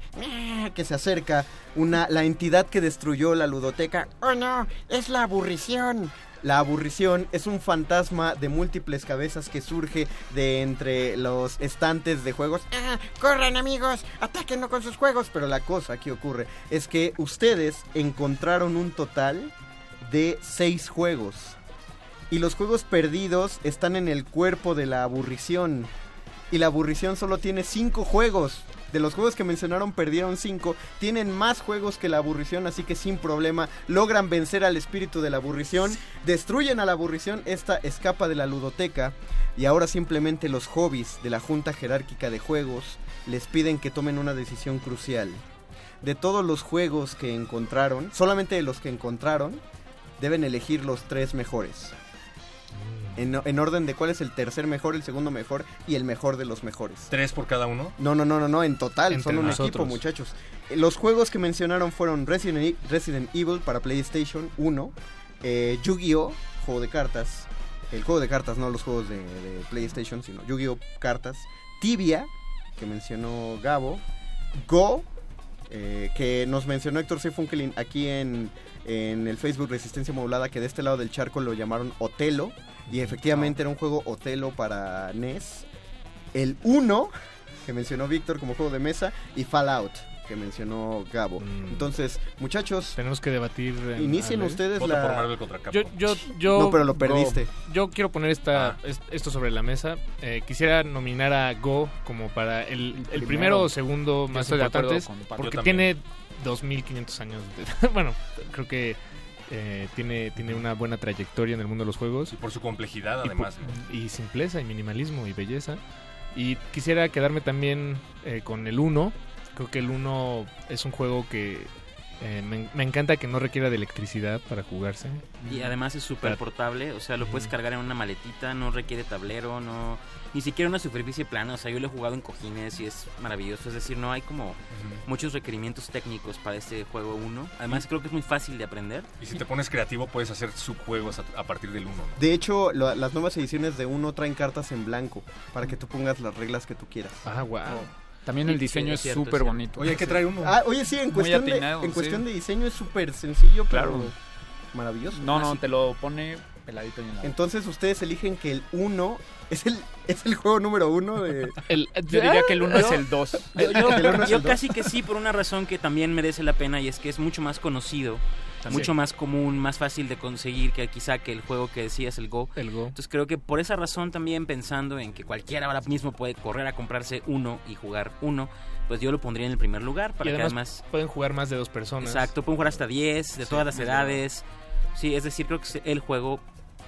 que se acerca una, la entidad que destruyó la ludoteca. ¡Oh no! ¡Es la aburrición! La aburrición es un fantasma de múltiples cabezas que surge de entre los estantes de juegos. ¡Ah! ¡Corran amigos! ¡Atáquenlo con sus juegos! Pero la cosa que ocurre es que ustedes encontraron un total de seis juegos. Y los juegos perdidos están en el cuerpo de la aburrición. Y la aburrición solo tiene cinco juegos. De los juegos que mencionaron perdieron cinco. Tienen más juegos que la aburrición, así que sin problema logran vencer al espíritu de la aburrición. Destruyen a la aburrición, esta escapa de la ludoteca. Y ahora simplemente los hobbies de la Junta Jerárquica de Juegos les piden que tomen una decisión crucial. De todos los juegos que encontraron, solamente de los que encontraron, deben elegir los tres mejores. En, en orden de cuál es el tercer mejor, el segundo mejor y el mejor de los mejores. ¿Tres por cada uno? No, no, no, no, no, en total, Entre son un nosotros. equipo, muchachos. Los juegos que mencionaron fueron Resident, E- Resident Evil para PlayStation 1, eh, Yu-Gi-Oh, juego de cartas, el juego de cartas, no los juegos de, de PlayStation, sino Yu-Gi-Oh cartas, Tibia, que mencionó Gabo, Go, eh, que nos mencionó Héctor C. Funkelin aquí en, en el Facebook Resistencia Modulada, que de este lado del charco lo llamaron Otelo, y efectivamente era un juego Otelo para NES. El 1, que mencionó Víctor como juego de mesa, y Fallout, que mencionó Gabo. Entonces, muchachos, Tenemos que debatir. en- inicien ustedes la... por Marvel contra. Yo, yo, yo. No, pero lo perdiste. Go. Yo quiero poner esta, Ah. es- esto sobre la mesa. Eh, quisiera nominar a Go como para el, el primero. primero o segundo más estoy de acuerdo importantes. Porque tiene 2500 años. de- bueno, creo que eh, tiene, tiene una buena trayectoria en el mundo de los juegos. Y por su complejidad, además. Y, simpleza, y minimalismo, y belleza. Y quisiera quedarme también eh, con el 1. Creo que el 1 es un juego que Eh, me, me encanta que no requiera de electricidad para jugarse. Y además es súper portable, o sea, lo puedes cargar en una maletita, no requiere tablero, no ni siquiera una superficie plana, o sea, yo lo he jugado en cojines y es maravilloso, es decir, no hay como muchos requerimientos técnicos para este juego 1. Además, creo que es muy fácil de aprender. Y si te pones creativo, puedes hacer subjuegos a, a partir del 1. ¿no? De hecho, lo- las nuevas ediciones de uno traen cartas en blanco para que tú pongas las reglas que tú quieras. Ah, wow. También el diseño es súper bonito. Oye, hay que traer uno. Ah, oye, sí, en cuestión, de, en sí. cuestión de diseño es súper sencillo, pero Claro. maravilloso. No, Ah, no, te lo pone peladito y en la Entonces ustedes eligen que el 1 es el, es el juego número uno de... El, Yo diría que el uno Yo- es el 2. Yo, yo- El uno es yo el dos. casi que sí, por una razón que también merece la pena y es que es mucho más conocido, También. mucho más común, más fácil de conseguir que quizá que el juego que decías, el Go. El Go. Entonces creo que por esa razón también pensando en que cualquiera ahora mismo puede correr a comprarse uno y jugar uno, pues yo lo pondría en el primer lugar para y que además, además... pueden jugar más de dos personas. Exacto, pueden jugar hasta 10, de Sí, todas las edades. Sí, es decir, creo que es el juego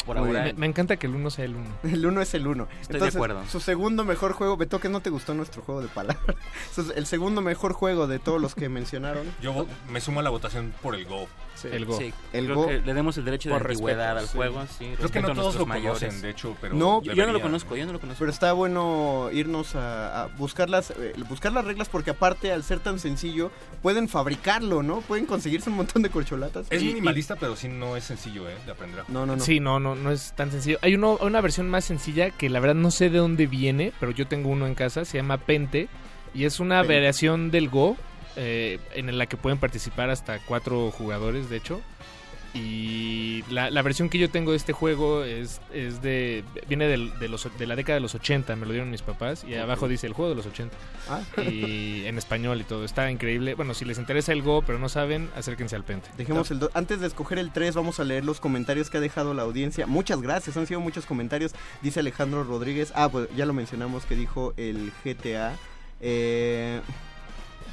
por Muy ahora. Me, me encanta que el 1 sea el 1. El 1 es el 1. Estoy de acuerdo. Su segundo mejor juego, Beto, que no te gustó nuestro juego de palabras. El segundo mejor juego de todos los que mencionaron. Yo me sumo a la votación por el Go. El Go. Sí, El creo Go. que le demos el derecho de antigüedad respeto, al sí. juego. Sí, Creo que no todos lo mayores. conocen, de hecho, pero No, Yo no lo conozco, yo no lo conozco. Pero está bueno irnos a, a buscar, las, eh, buscar las reglas porque aparte al ser tan sencillo pueden fabricarlo, ¿no? Pueden conseguirse un montón de corcholatas. Es Y- minimalista, pero sí no es sencillo ¿eh? de aprender a jugar. No, no, no. Sí, no, no, no es tan sencillo. Hay uno, una versión más sencilla que la verdad no sé de dónde viene, pero yo tengo uno en casa, se llama Pente, y es una Pente. variación del Go, eh, en la que pueden participar hasta cuatro jugadores, de hecho. Y la, la versión que yo tengo de este juego es, es de viene de, los, de la década de los 80, me lo dieron mis papás, y abajo dice el juego de los 80. Ah. Y en español y todo, está increíble. Bueno, si les interesa el Go, pero no saben, acérquense al Pente. Dejemos el do- Antes de escoger el 3, vamos a leer los comentarios que ha dejado la audiencia. Muchas gracias, han sido muchos comentarios. Dice Alejandro Rodríguez. Ah, pues ya lo mencionamos que dijo el GTA. Eh,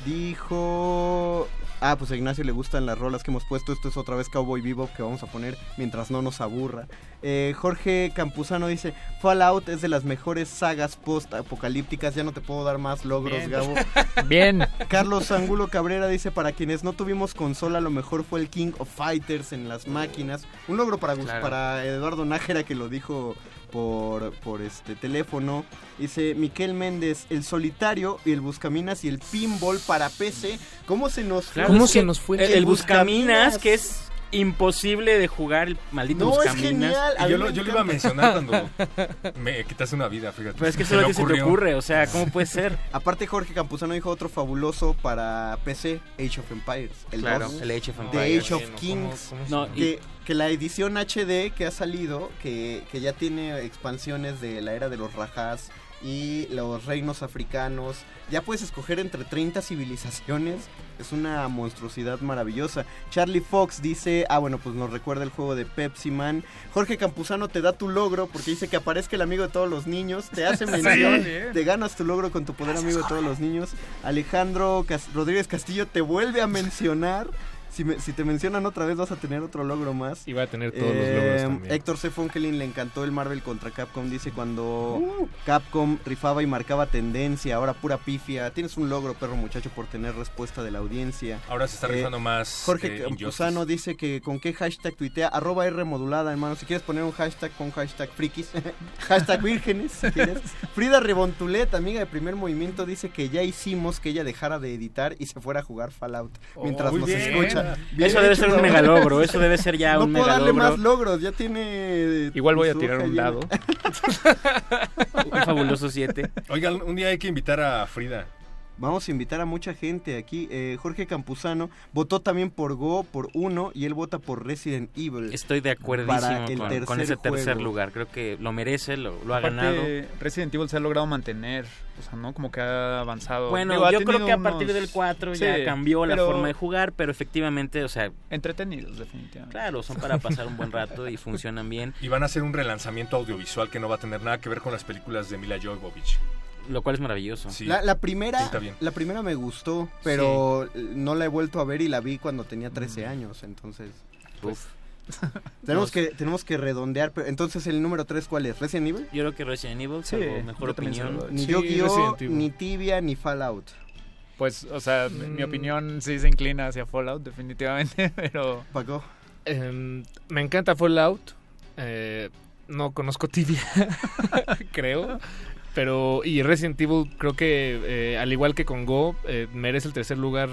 dijo. Ah, pues a Ignacio le gustan las rolas que hemos puesto. Esto es otra vez Cowboy Bebop que vamos a poner mientras no nos aburra. Eh, Jorge Campuzano dice: Fallout es de las mejores sagas post-apocalípticas. Ya no te puedo dar más logros, Bien. Gabo. Bien. Carlos Angulo Cabrera dice, para quienes no tuvimos consola, lo mejor fue el King of Fighters en las máquinas. Un logro para, Claro. para Eduardo Nájera que lo dijo por, por este teléfono. Dice Miquel Méndez, el solitario y el buscaminas y el pinball para PC. ¿Cómo se nos fue? Claro, ¿Cómo se nos fue? El, el Buscaminas, que es imposible de jugar, el maldito No, es Buscaminas. genial. A yo, lo, me yo lo iba a mencionar cuando me quitaste una vida, fíjate. Pero es que eso es lo que se te ocurre, o sea, ¿cómo puede ser? Aparte Jorge Campuzano dijo otro fabuloso para PC, Age of Empires. El Claro, 2. el Age of The Empires. Age of Kings. ¿cómo- cómo se No, y- que, la edición HD que ha salido, que, que ya tiene expansiones de la era de los Rajás y los reinos africanos, ya puedes escoger entre 30 civilizaciones, es una monstruosidad maravillosa. Charlie Fox dice, ah bueno, pues nos recuerda el juego de Pepsi Man. Jorge Campuzano te da tu logro porque dice que aparezca el amigo de todos los niños, te hace mención, bien. te ganas tu logro con tu poder amigo de todos los niños. Alejandro Cas- Rodríguez Castillo te vuelve a mencionar. Si, me- si te mencionan otra vez vas a tener otro logro más. Y va a tener todos los logros también. Héctor C. Funkelin le encantó el Marvel contra Capcom. Dice cuando Uh. Capcom rifaba y marcaba tendencia, ahora pura pifia. Tienes un logro, perro muchacho, por tener respuesta de la audiencia. Ahora se está Eh, rifando más. Jorge eh, Campuzano dice que con qué hashtag tuitea, arroba R modulada, hermano. Si quieres poner un hashtag, pon hashtag frikis, hashtag vírgenes, si quieres. Frida Rebontulet, amiga de primer movimiento, dice que ya hicimos que ella dejara de editar y se fuera a jugar Fallout mientras muy nos bien. escucha. Bien Eso debe hecho, ser un megalogro, eso debe ser ya no un puedo darle megalogro. más logros, ya tiene. Igual voy a tirar un llena. dado. Un fabuloso 7. Oigan, un día hay que invitar a Frida. Vamos a invitar a mucha gente aquí. Eh, Jorge Campuzano votó también por Go, por Uno, y él vota por Resident Evil. Estoy de el con, tercer con ese tercer juego. lugar. Creo que lo merece, lo, lo ha Aparte, ganado. Resident Evil se ha logrado mantener, o sea, ¿no? Como que ha avanzado. Bueno, Digo, ha yo creo que a partir unos- del 4 Sí, ya cambió la pero forma de jugar, pero efectivamente, o sea, Entretenidos, definitivamente. claro, son para pasar un buen rato y funcionan bien, Y van a hacer un relanzamiento audiovisual que no va a tener nada que ver con las películas de Mila Jovovich. Lo cual es maravilloso. Sí. La, la primera, la primera me gustó, pero no la he vuelto a ver y la vi cuando tenía 13 años, entonces Uf. tenemos que tenemos que redondear. Pero, entonces el número 3 ¿cuál es? Resident Evil. Yo creo que Resident Evil, Sí, mejor yo opinión. Ni Resident Evil. ni Tibia, ni Fallout. Pues, o sea, mi- mi Mm. opinión sí se inclina hacia Fallout, definitivamente, pero... Paco. Em, me encanta Fallout. eh, no conozco Tibia, creo. Pero, y Resident Evil, creo que eh, al igual que con Go, eh, merece el tercer lugar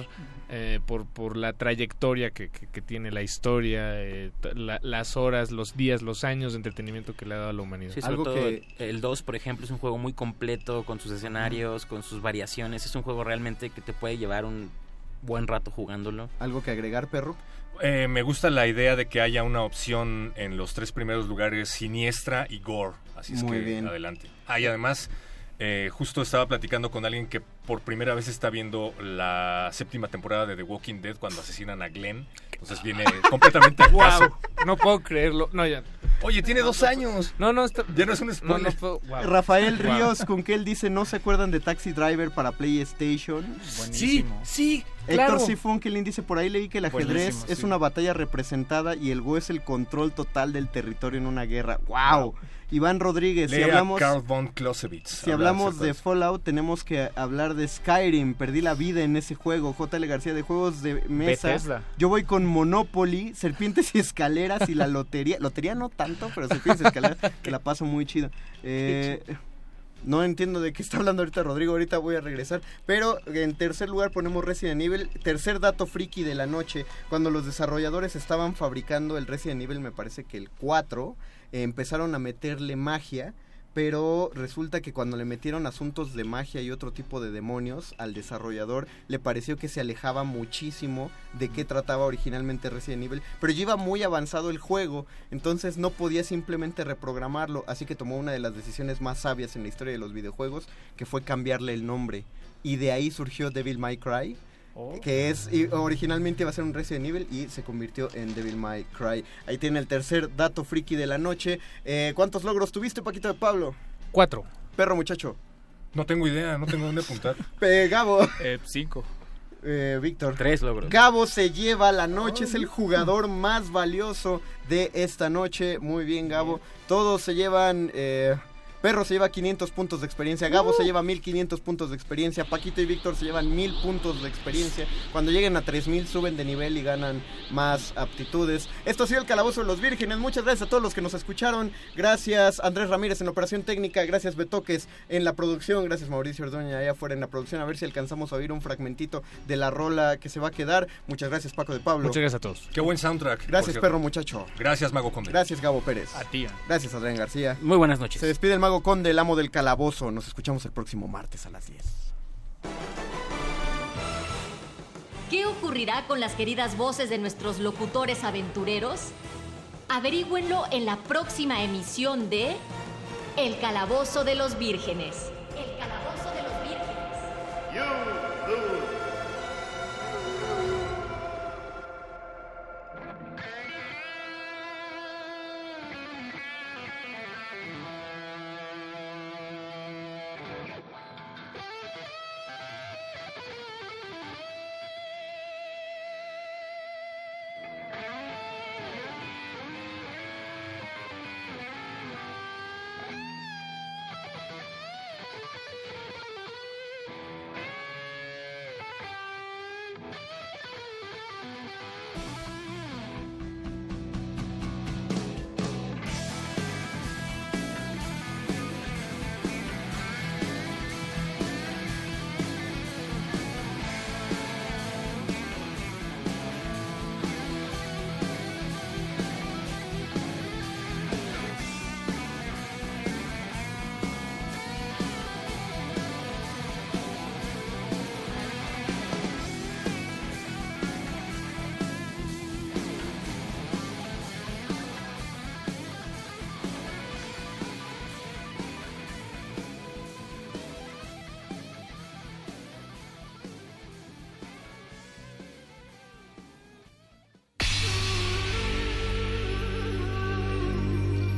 eh, por, por la trayectoria que, que- que tiene, la historia, eh, la- las horas, los días, los años de entretenimiento que le ha dado a la humanidad. Sí, sobre todo el 2, por ejemplo, es un juego muy completo con sus escenarios, con sus variaciones. Es un juego realmente que te puede llevar un buen rato jugándolo. ¿Algo que agregar, perro? Eh, me gusta la idea de que haya una opción en los tres primeros lugares siniestra y gore. Así es Muy que bien. adelante. Ah, y además, eh, justo estaba platicando con alguien que por primera vez está viendo la séptima temporada de The Walking Dead cuando asesinan a Glenn. Entonces viene completamente a caso. Wow, no puedo creerlo. No, ya. Oye, tiene dos años. No, no, está... Ya no es un spoiler. No, no puedo- wow. Rafael Wow. Ríos, con que él dice, ¿no se acuerdan de Taxi Driver para PlayStation? Sí, sí, Héctor claro. Sifón, que dice por ahí leí que el ajedrez Buenísimo, es sí. una batalla representada y el Go es el control total del territorio en una guerra. ¡Wow! Iván Rodríguez, si hablamos, Carl von Clausewitz. si habla hablamos de. Fallout, tenemos que hablar de Skyrim. Perdí la vida en ese juego. JL García de juegos de mesa. Bethesda. Yo voy con Monopoly, Serpientes y Escaleras y la lotería. Lotería no tanto, pero Serpientes y Escaleras, que la paso muy chido. Eh, no entiendo de qué está hablando ahorita Rodrigo, ahorita voy a regresar. Pero en tercer lugar ponemos Resident Evil. Tercer dato friki de la noche. Cuando los desarrolladores estaban fabricando el Resident Evil, me parece que el 4, eh, empezaron a meterle magia. Pero resulta que cuando le metieron asuntos de magia y otro tipo de demonios al desarrollador, le pareció que se alejaba muchísimo de qué trataba originalmente Resident Evil. Pero ya iba muy avanzado el juego, entonces no podía simplemente reprogramarlo. Así que tomó una de las decisiones más sabias en la historia de los videojuegos, que fue cambiarle el nombre. Y de ahí surgió Devil May Cry. Que es, y originalmente iba a ser un Resident Evil y se convirtió en Devil May Cry. Ahí tiene el tercer dato friki de la noche. Eh, ¿Cuántos logros tuviste, Paquito de Pablo? Cuatro. Perro muchacho. No tengo idea, no tengo dónde apuntar. Eh, Gabo. Eh, cinco. Eh, Víctor. Tres logros. Gabo se lleva la noche, es el jugador más valioso de esta noche. Muy bien, Gabo. Todos se llevan... eh, Perro se lleva 500 puntos de experiencia, Gabo se lleva 1500 puntos de experiencia, Paquito y Víctor se llevan 1000 puntos de experiencia. Cuando lleguen a 3000 suben de nivel y ganan más aptitudes. Esto ha sido el Calabozo de los Vírgenes. Muchas gracias a todos los que nos escucharon. Gracias Andrés Ramírez en operación técnica, gracias Betoques en la producción, gracias Mauricio Ordoña allá afuera en la producción. A ver si alcanzamos a oír un fragmentito de la rola que se va a quedar. Muchas gracias Paco de Pablo. Muchas gracias a todos. Qué buen soundtrack. Gracias perro muchacho. Gracias, Mago Conde. Gracias Gabo Pérez. A ti. Gracias Adrián García. Muy buenas noches. Se despide el mago conde, el amo del calabozo. Nos escuchamos el próximo martes a las 10. ¿Qué ocurrirá con las queridas voces de nuestros locutores aventureros? Averígüenlo en la próxima emisión de El Calabozo de los Vírgenes. El Calabozo de los Vírgenes.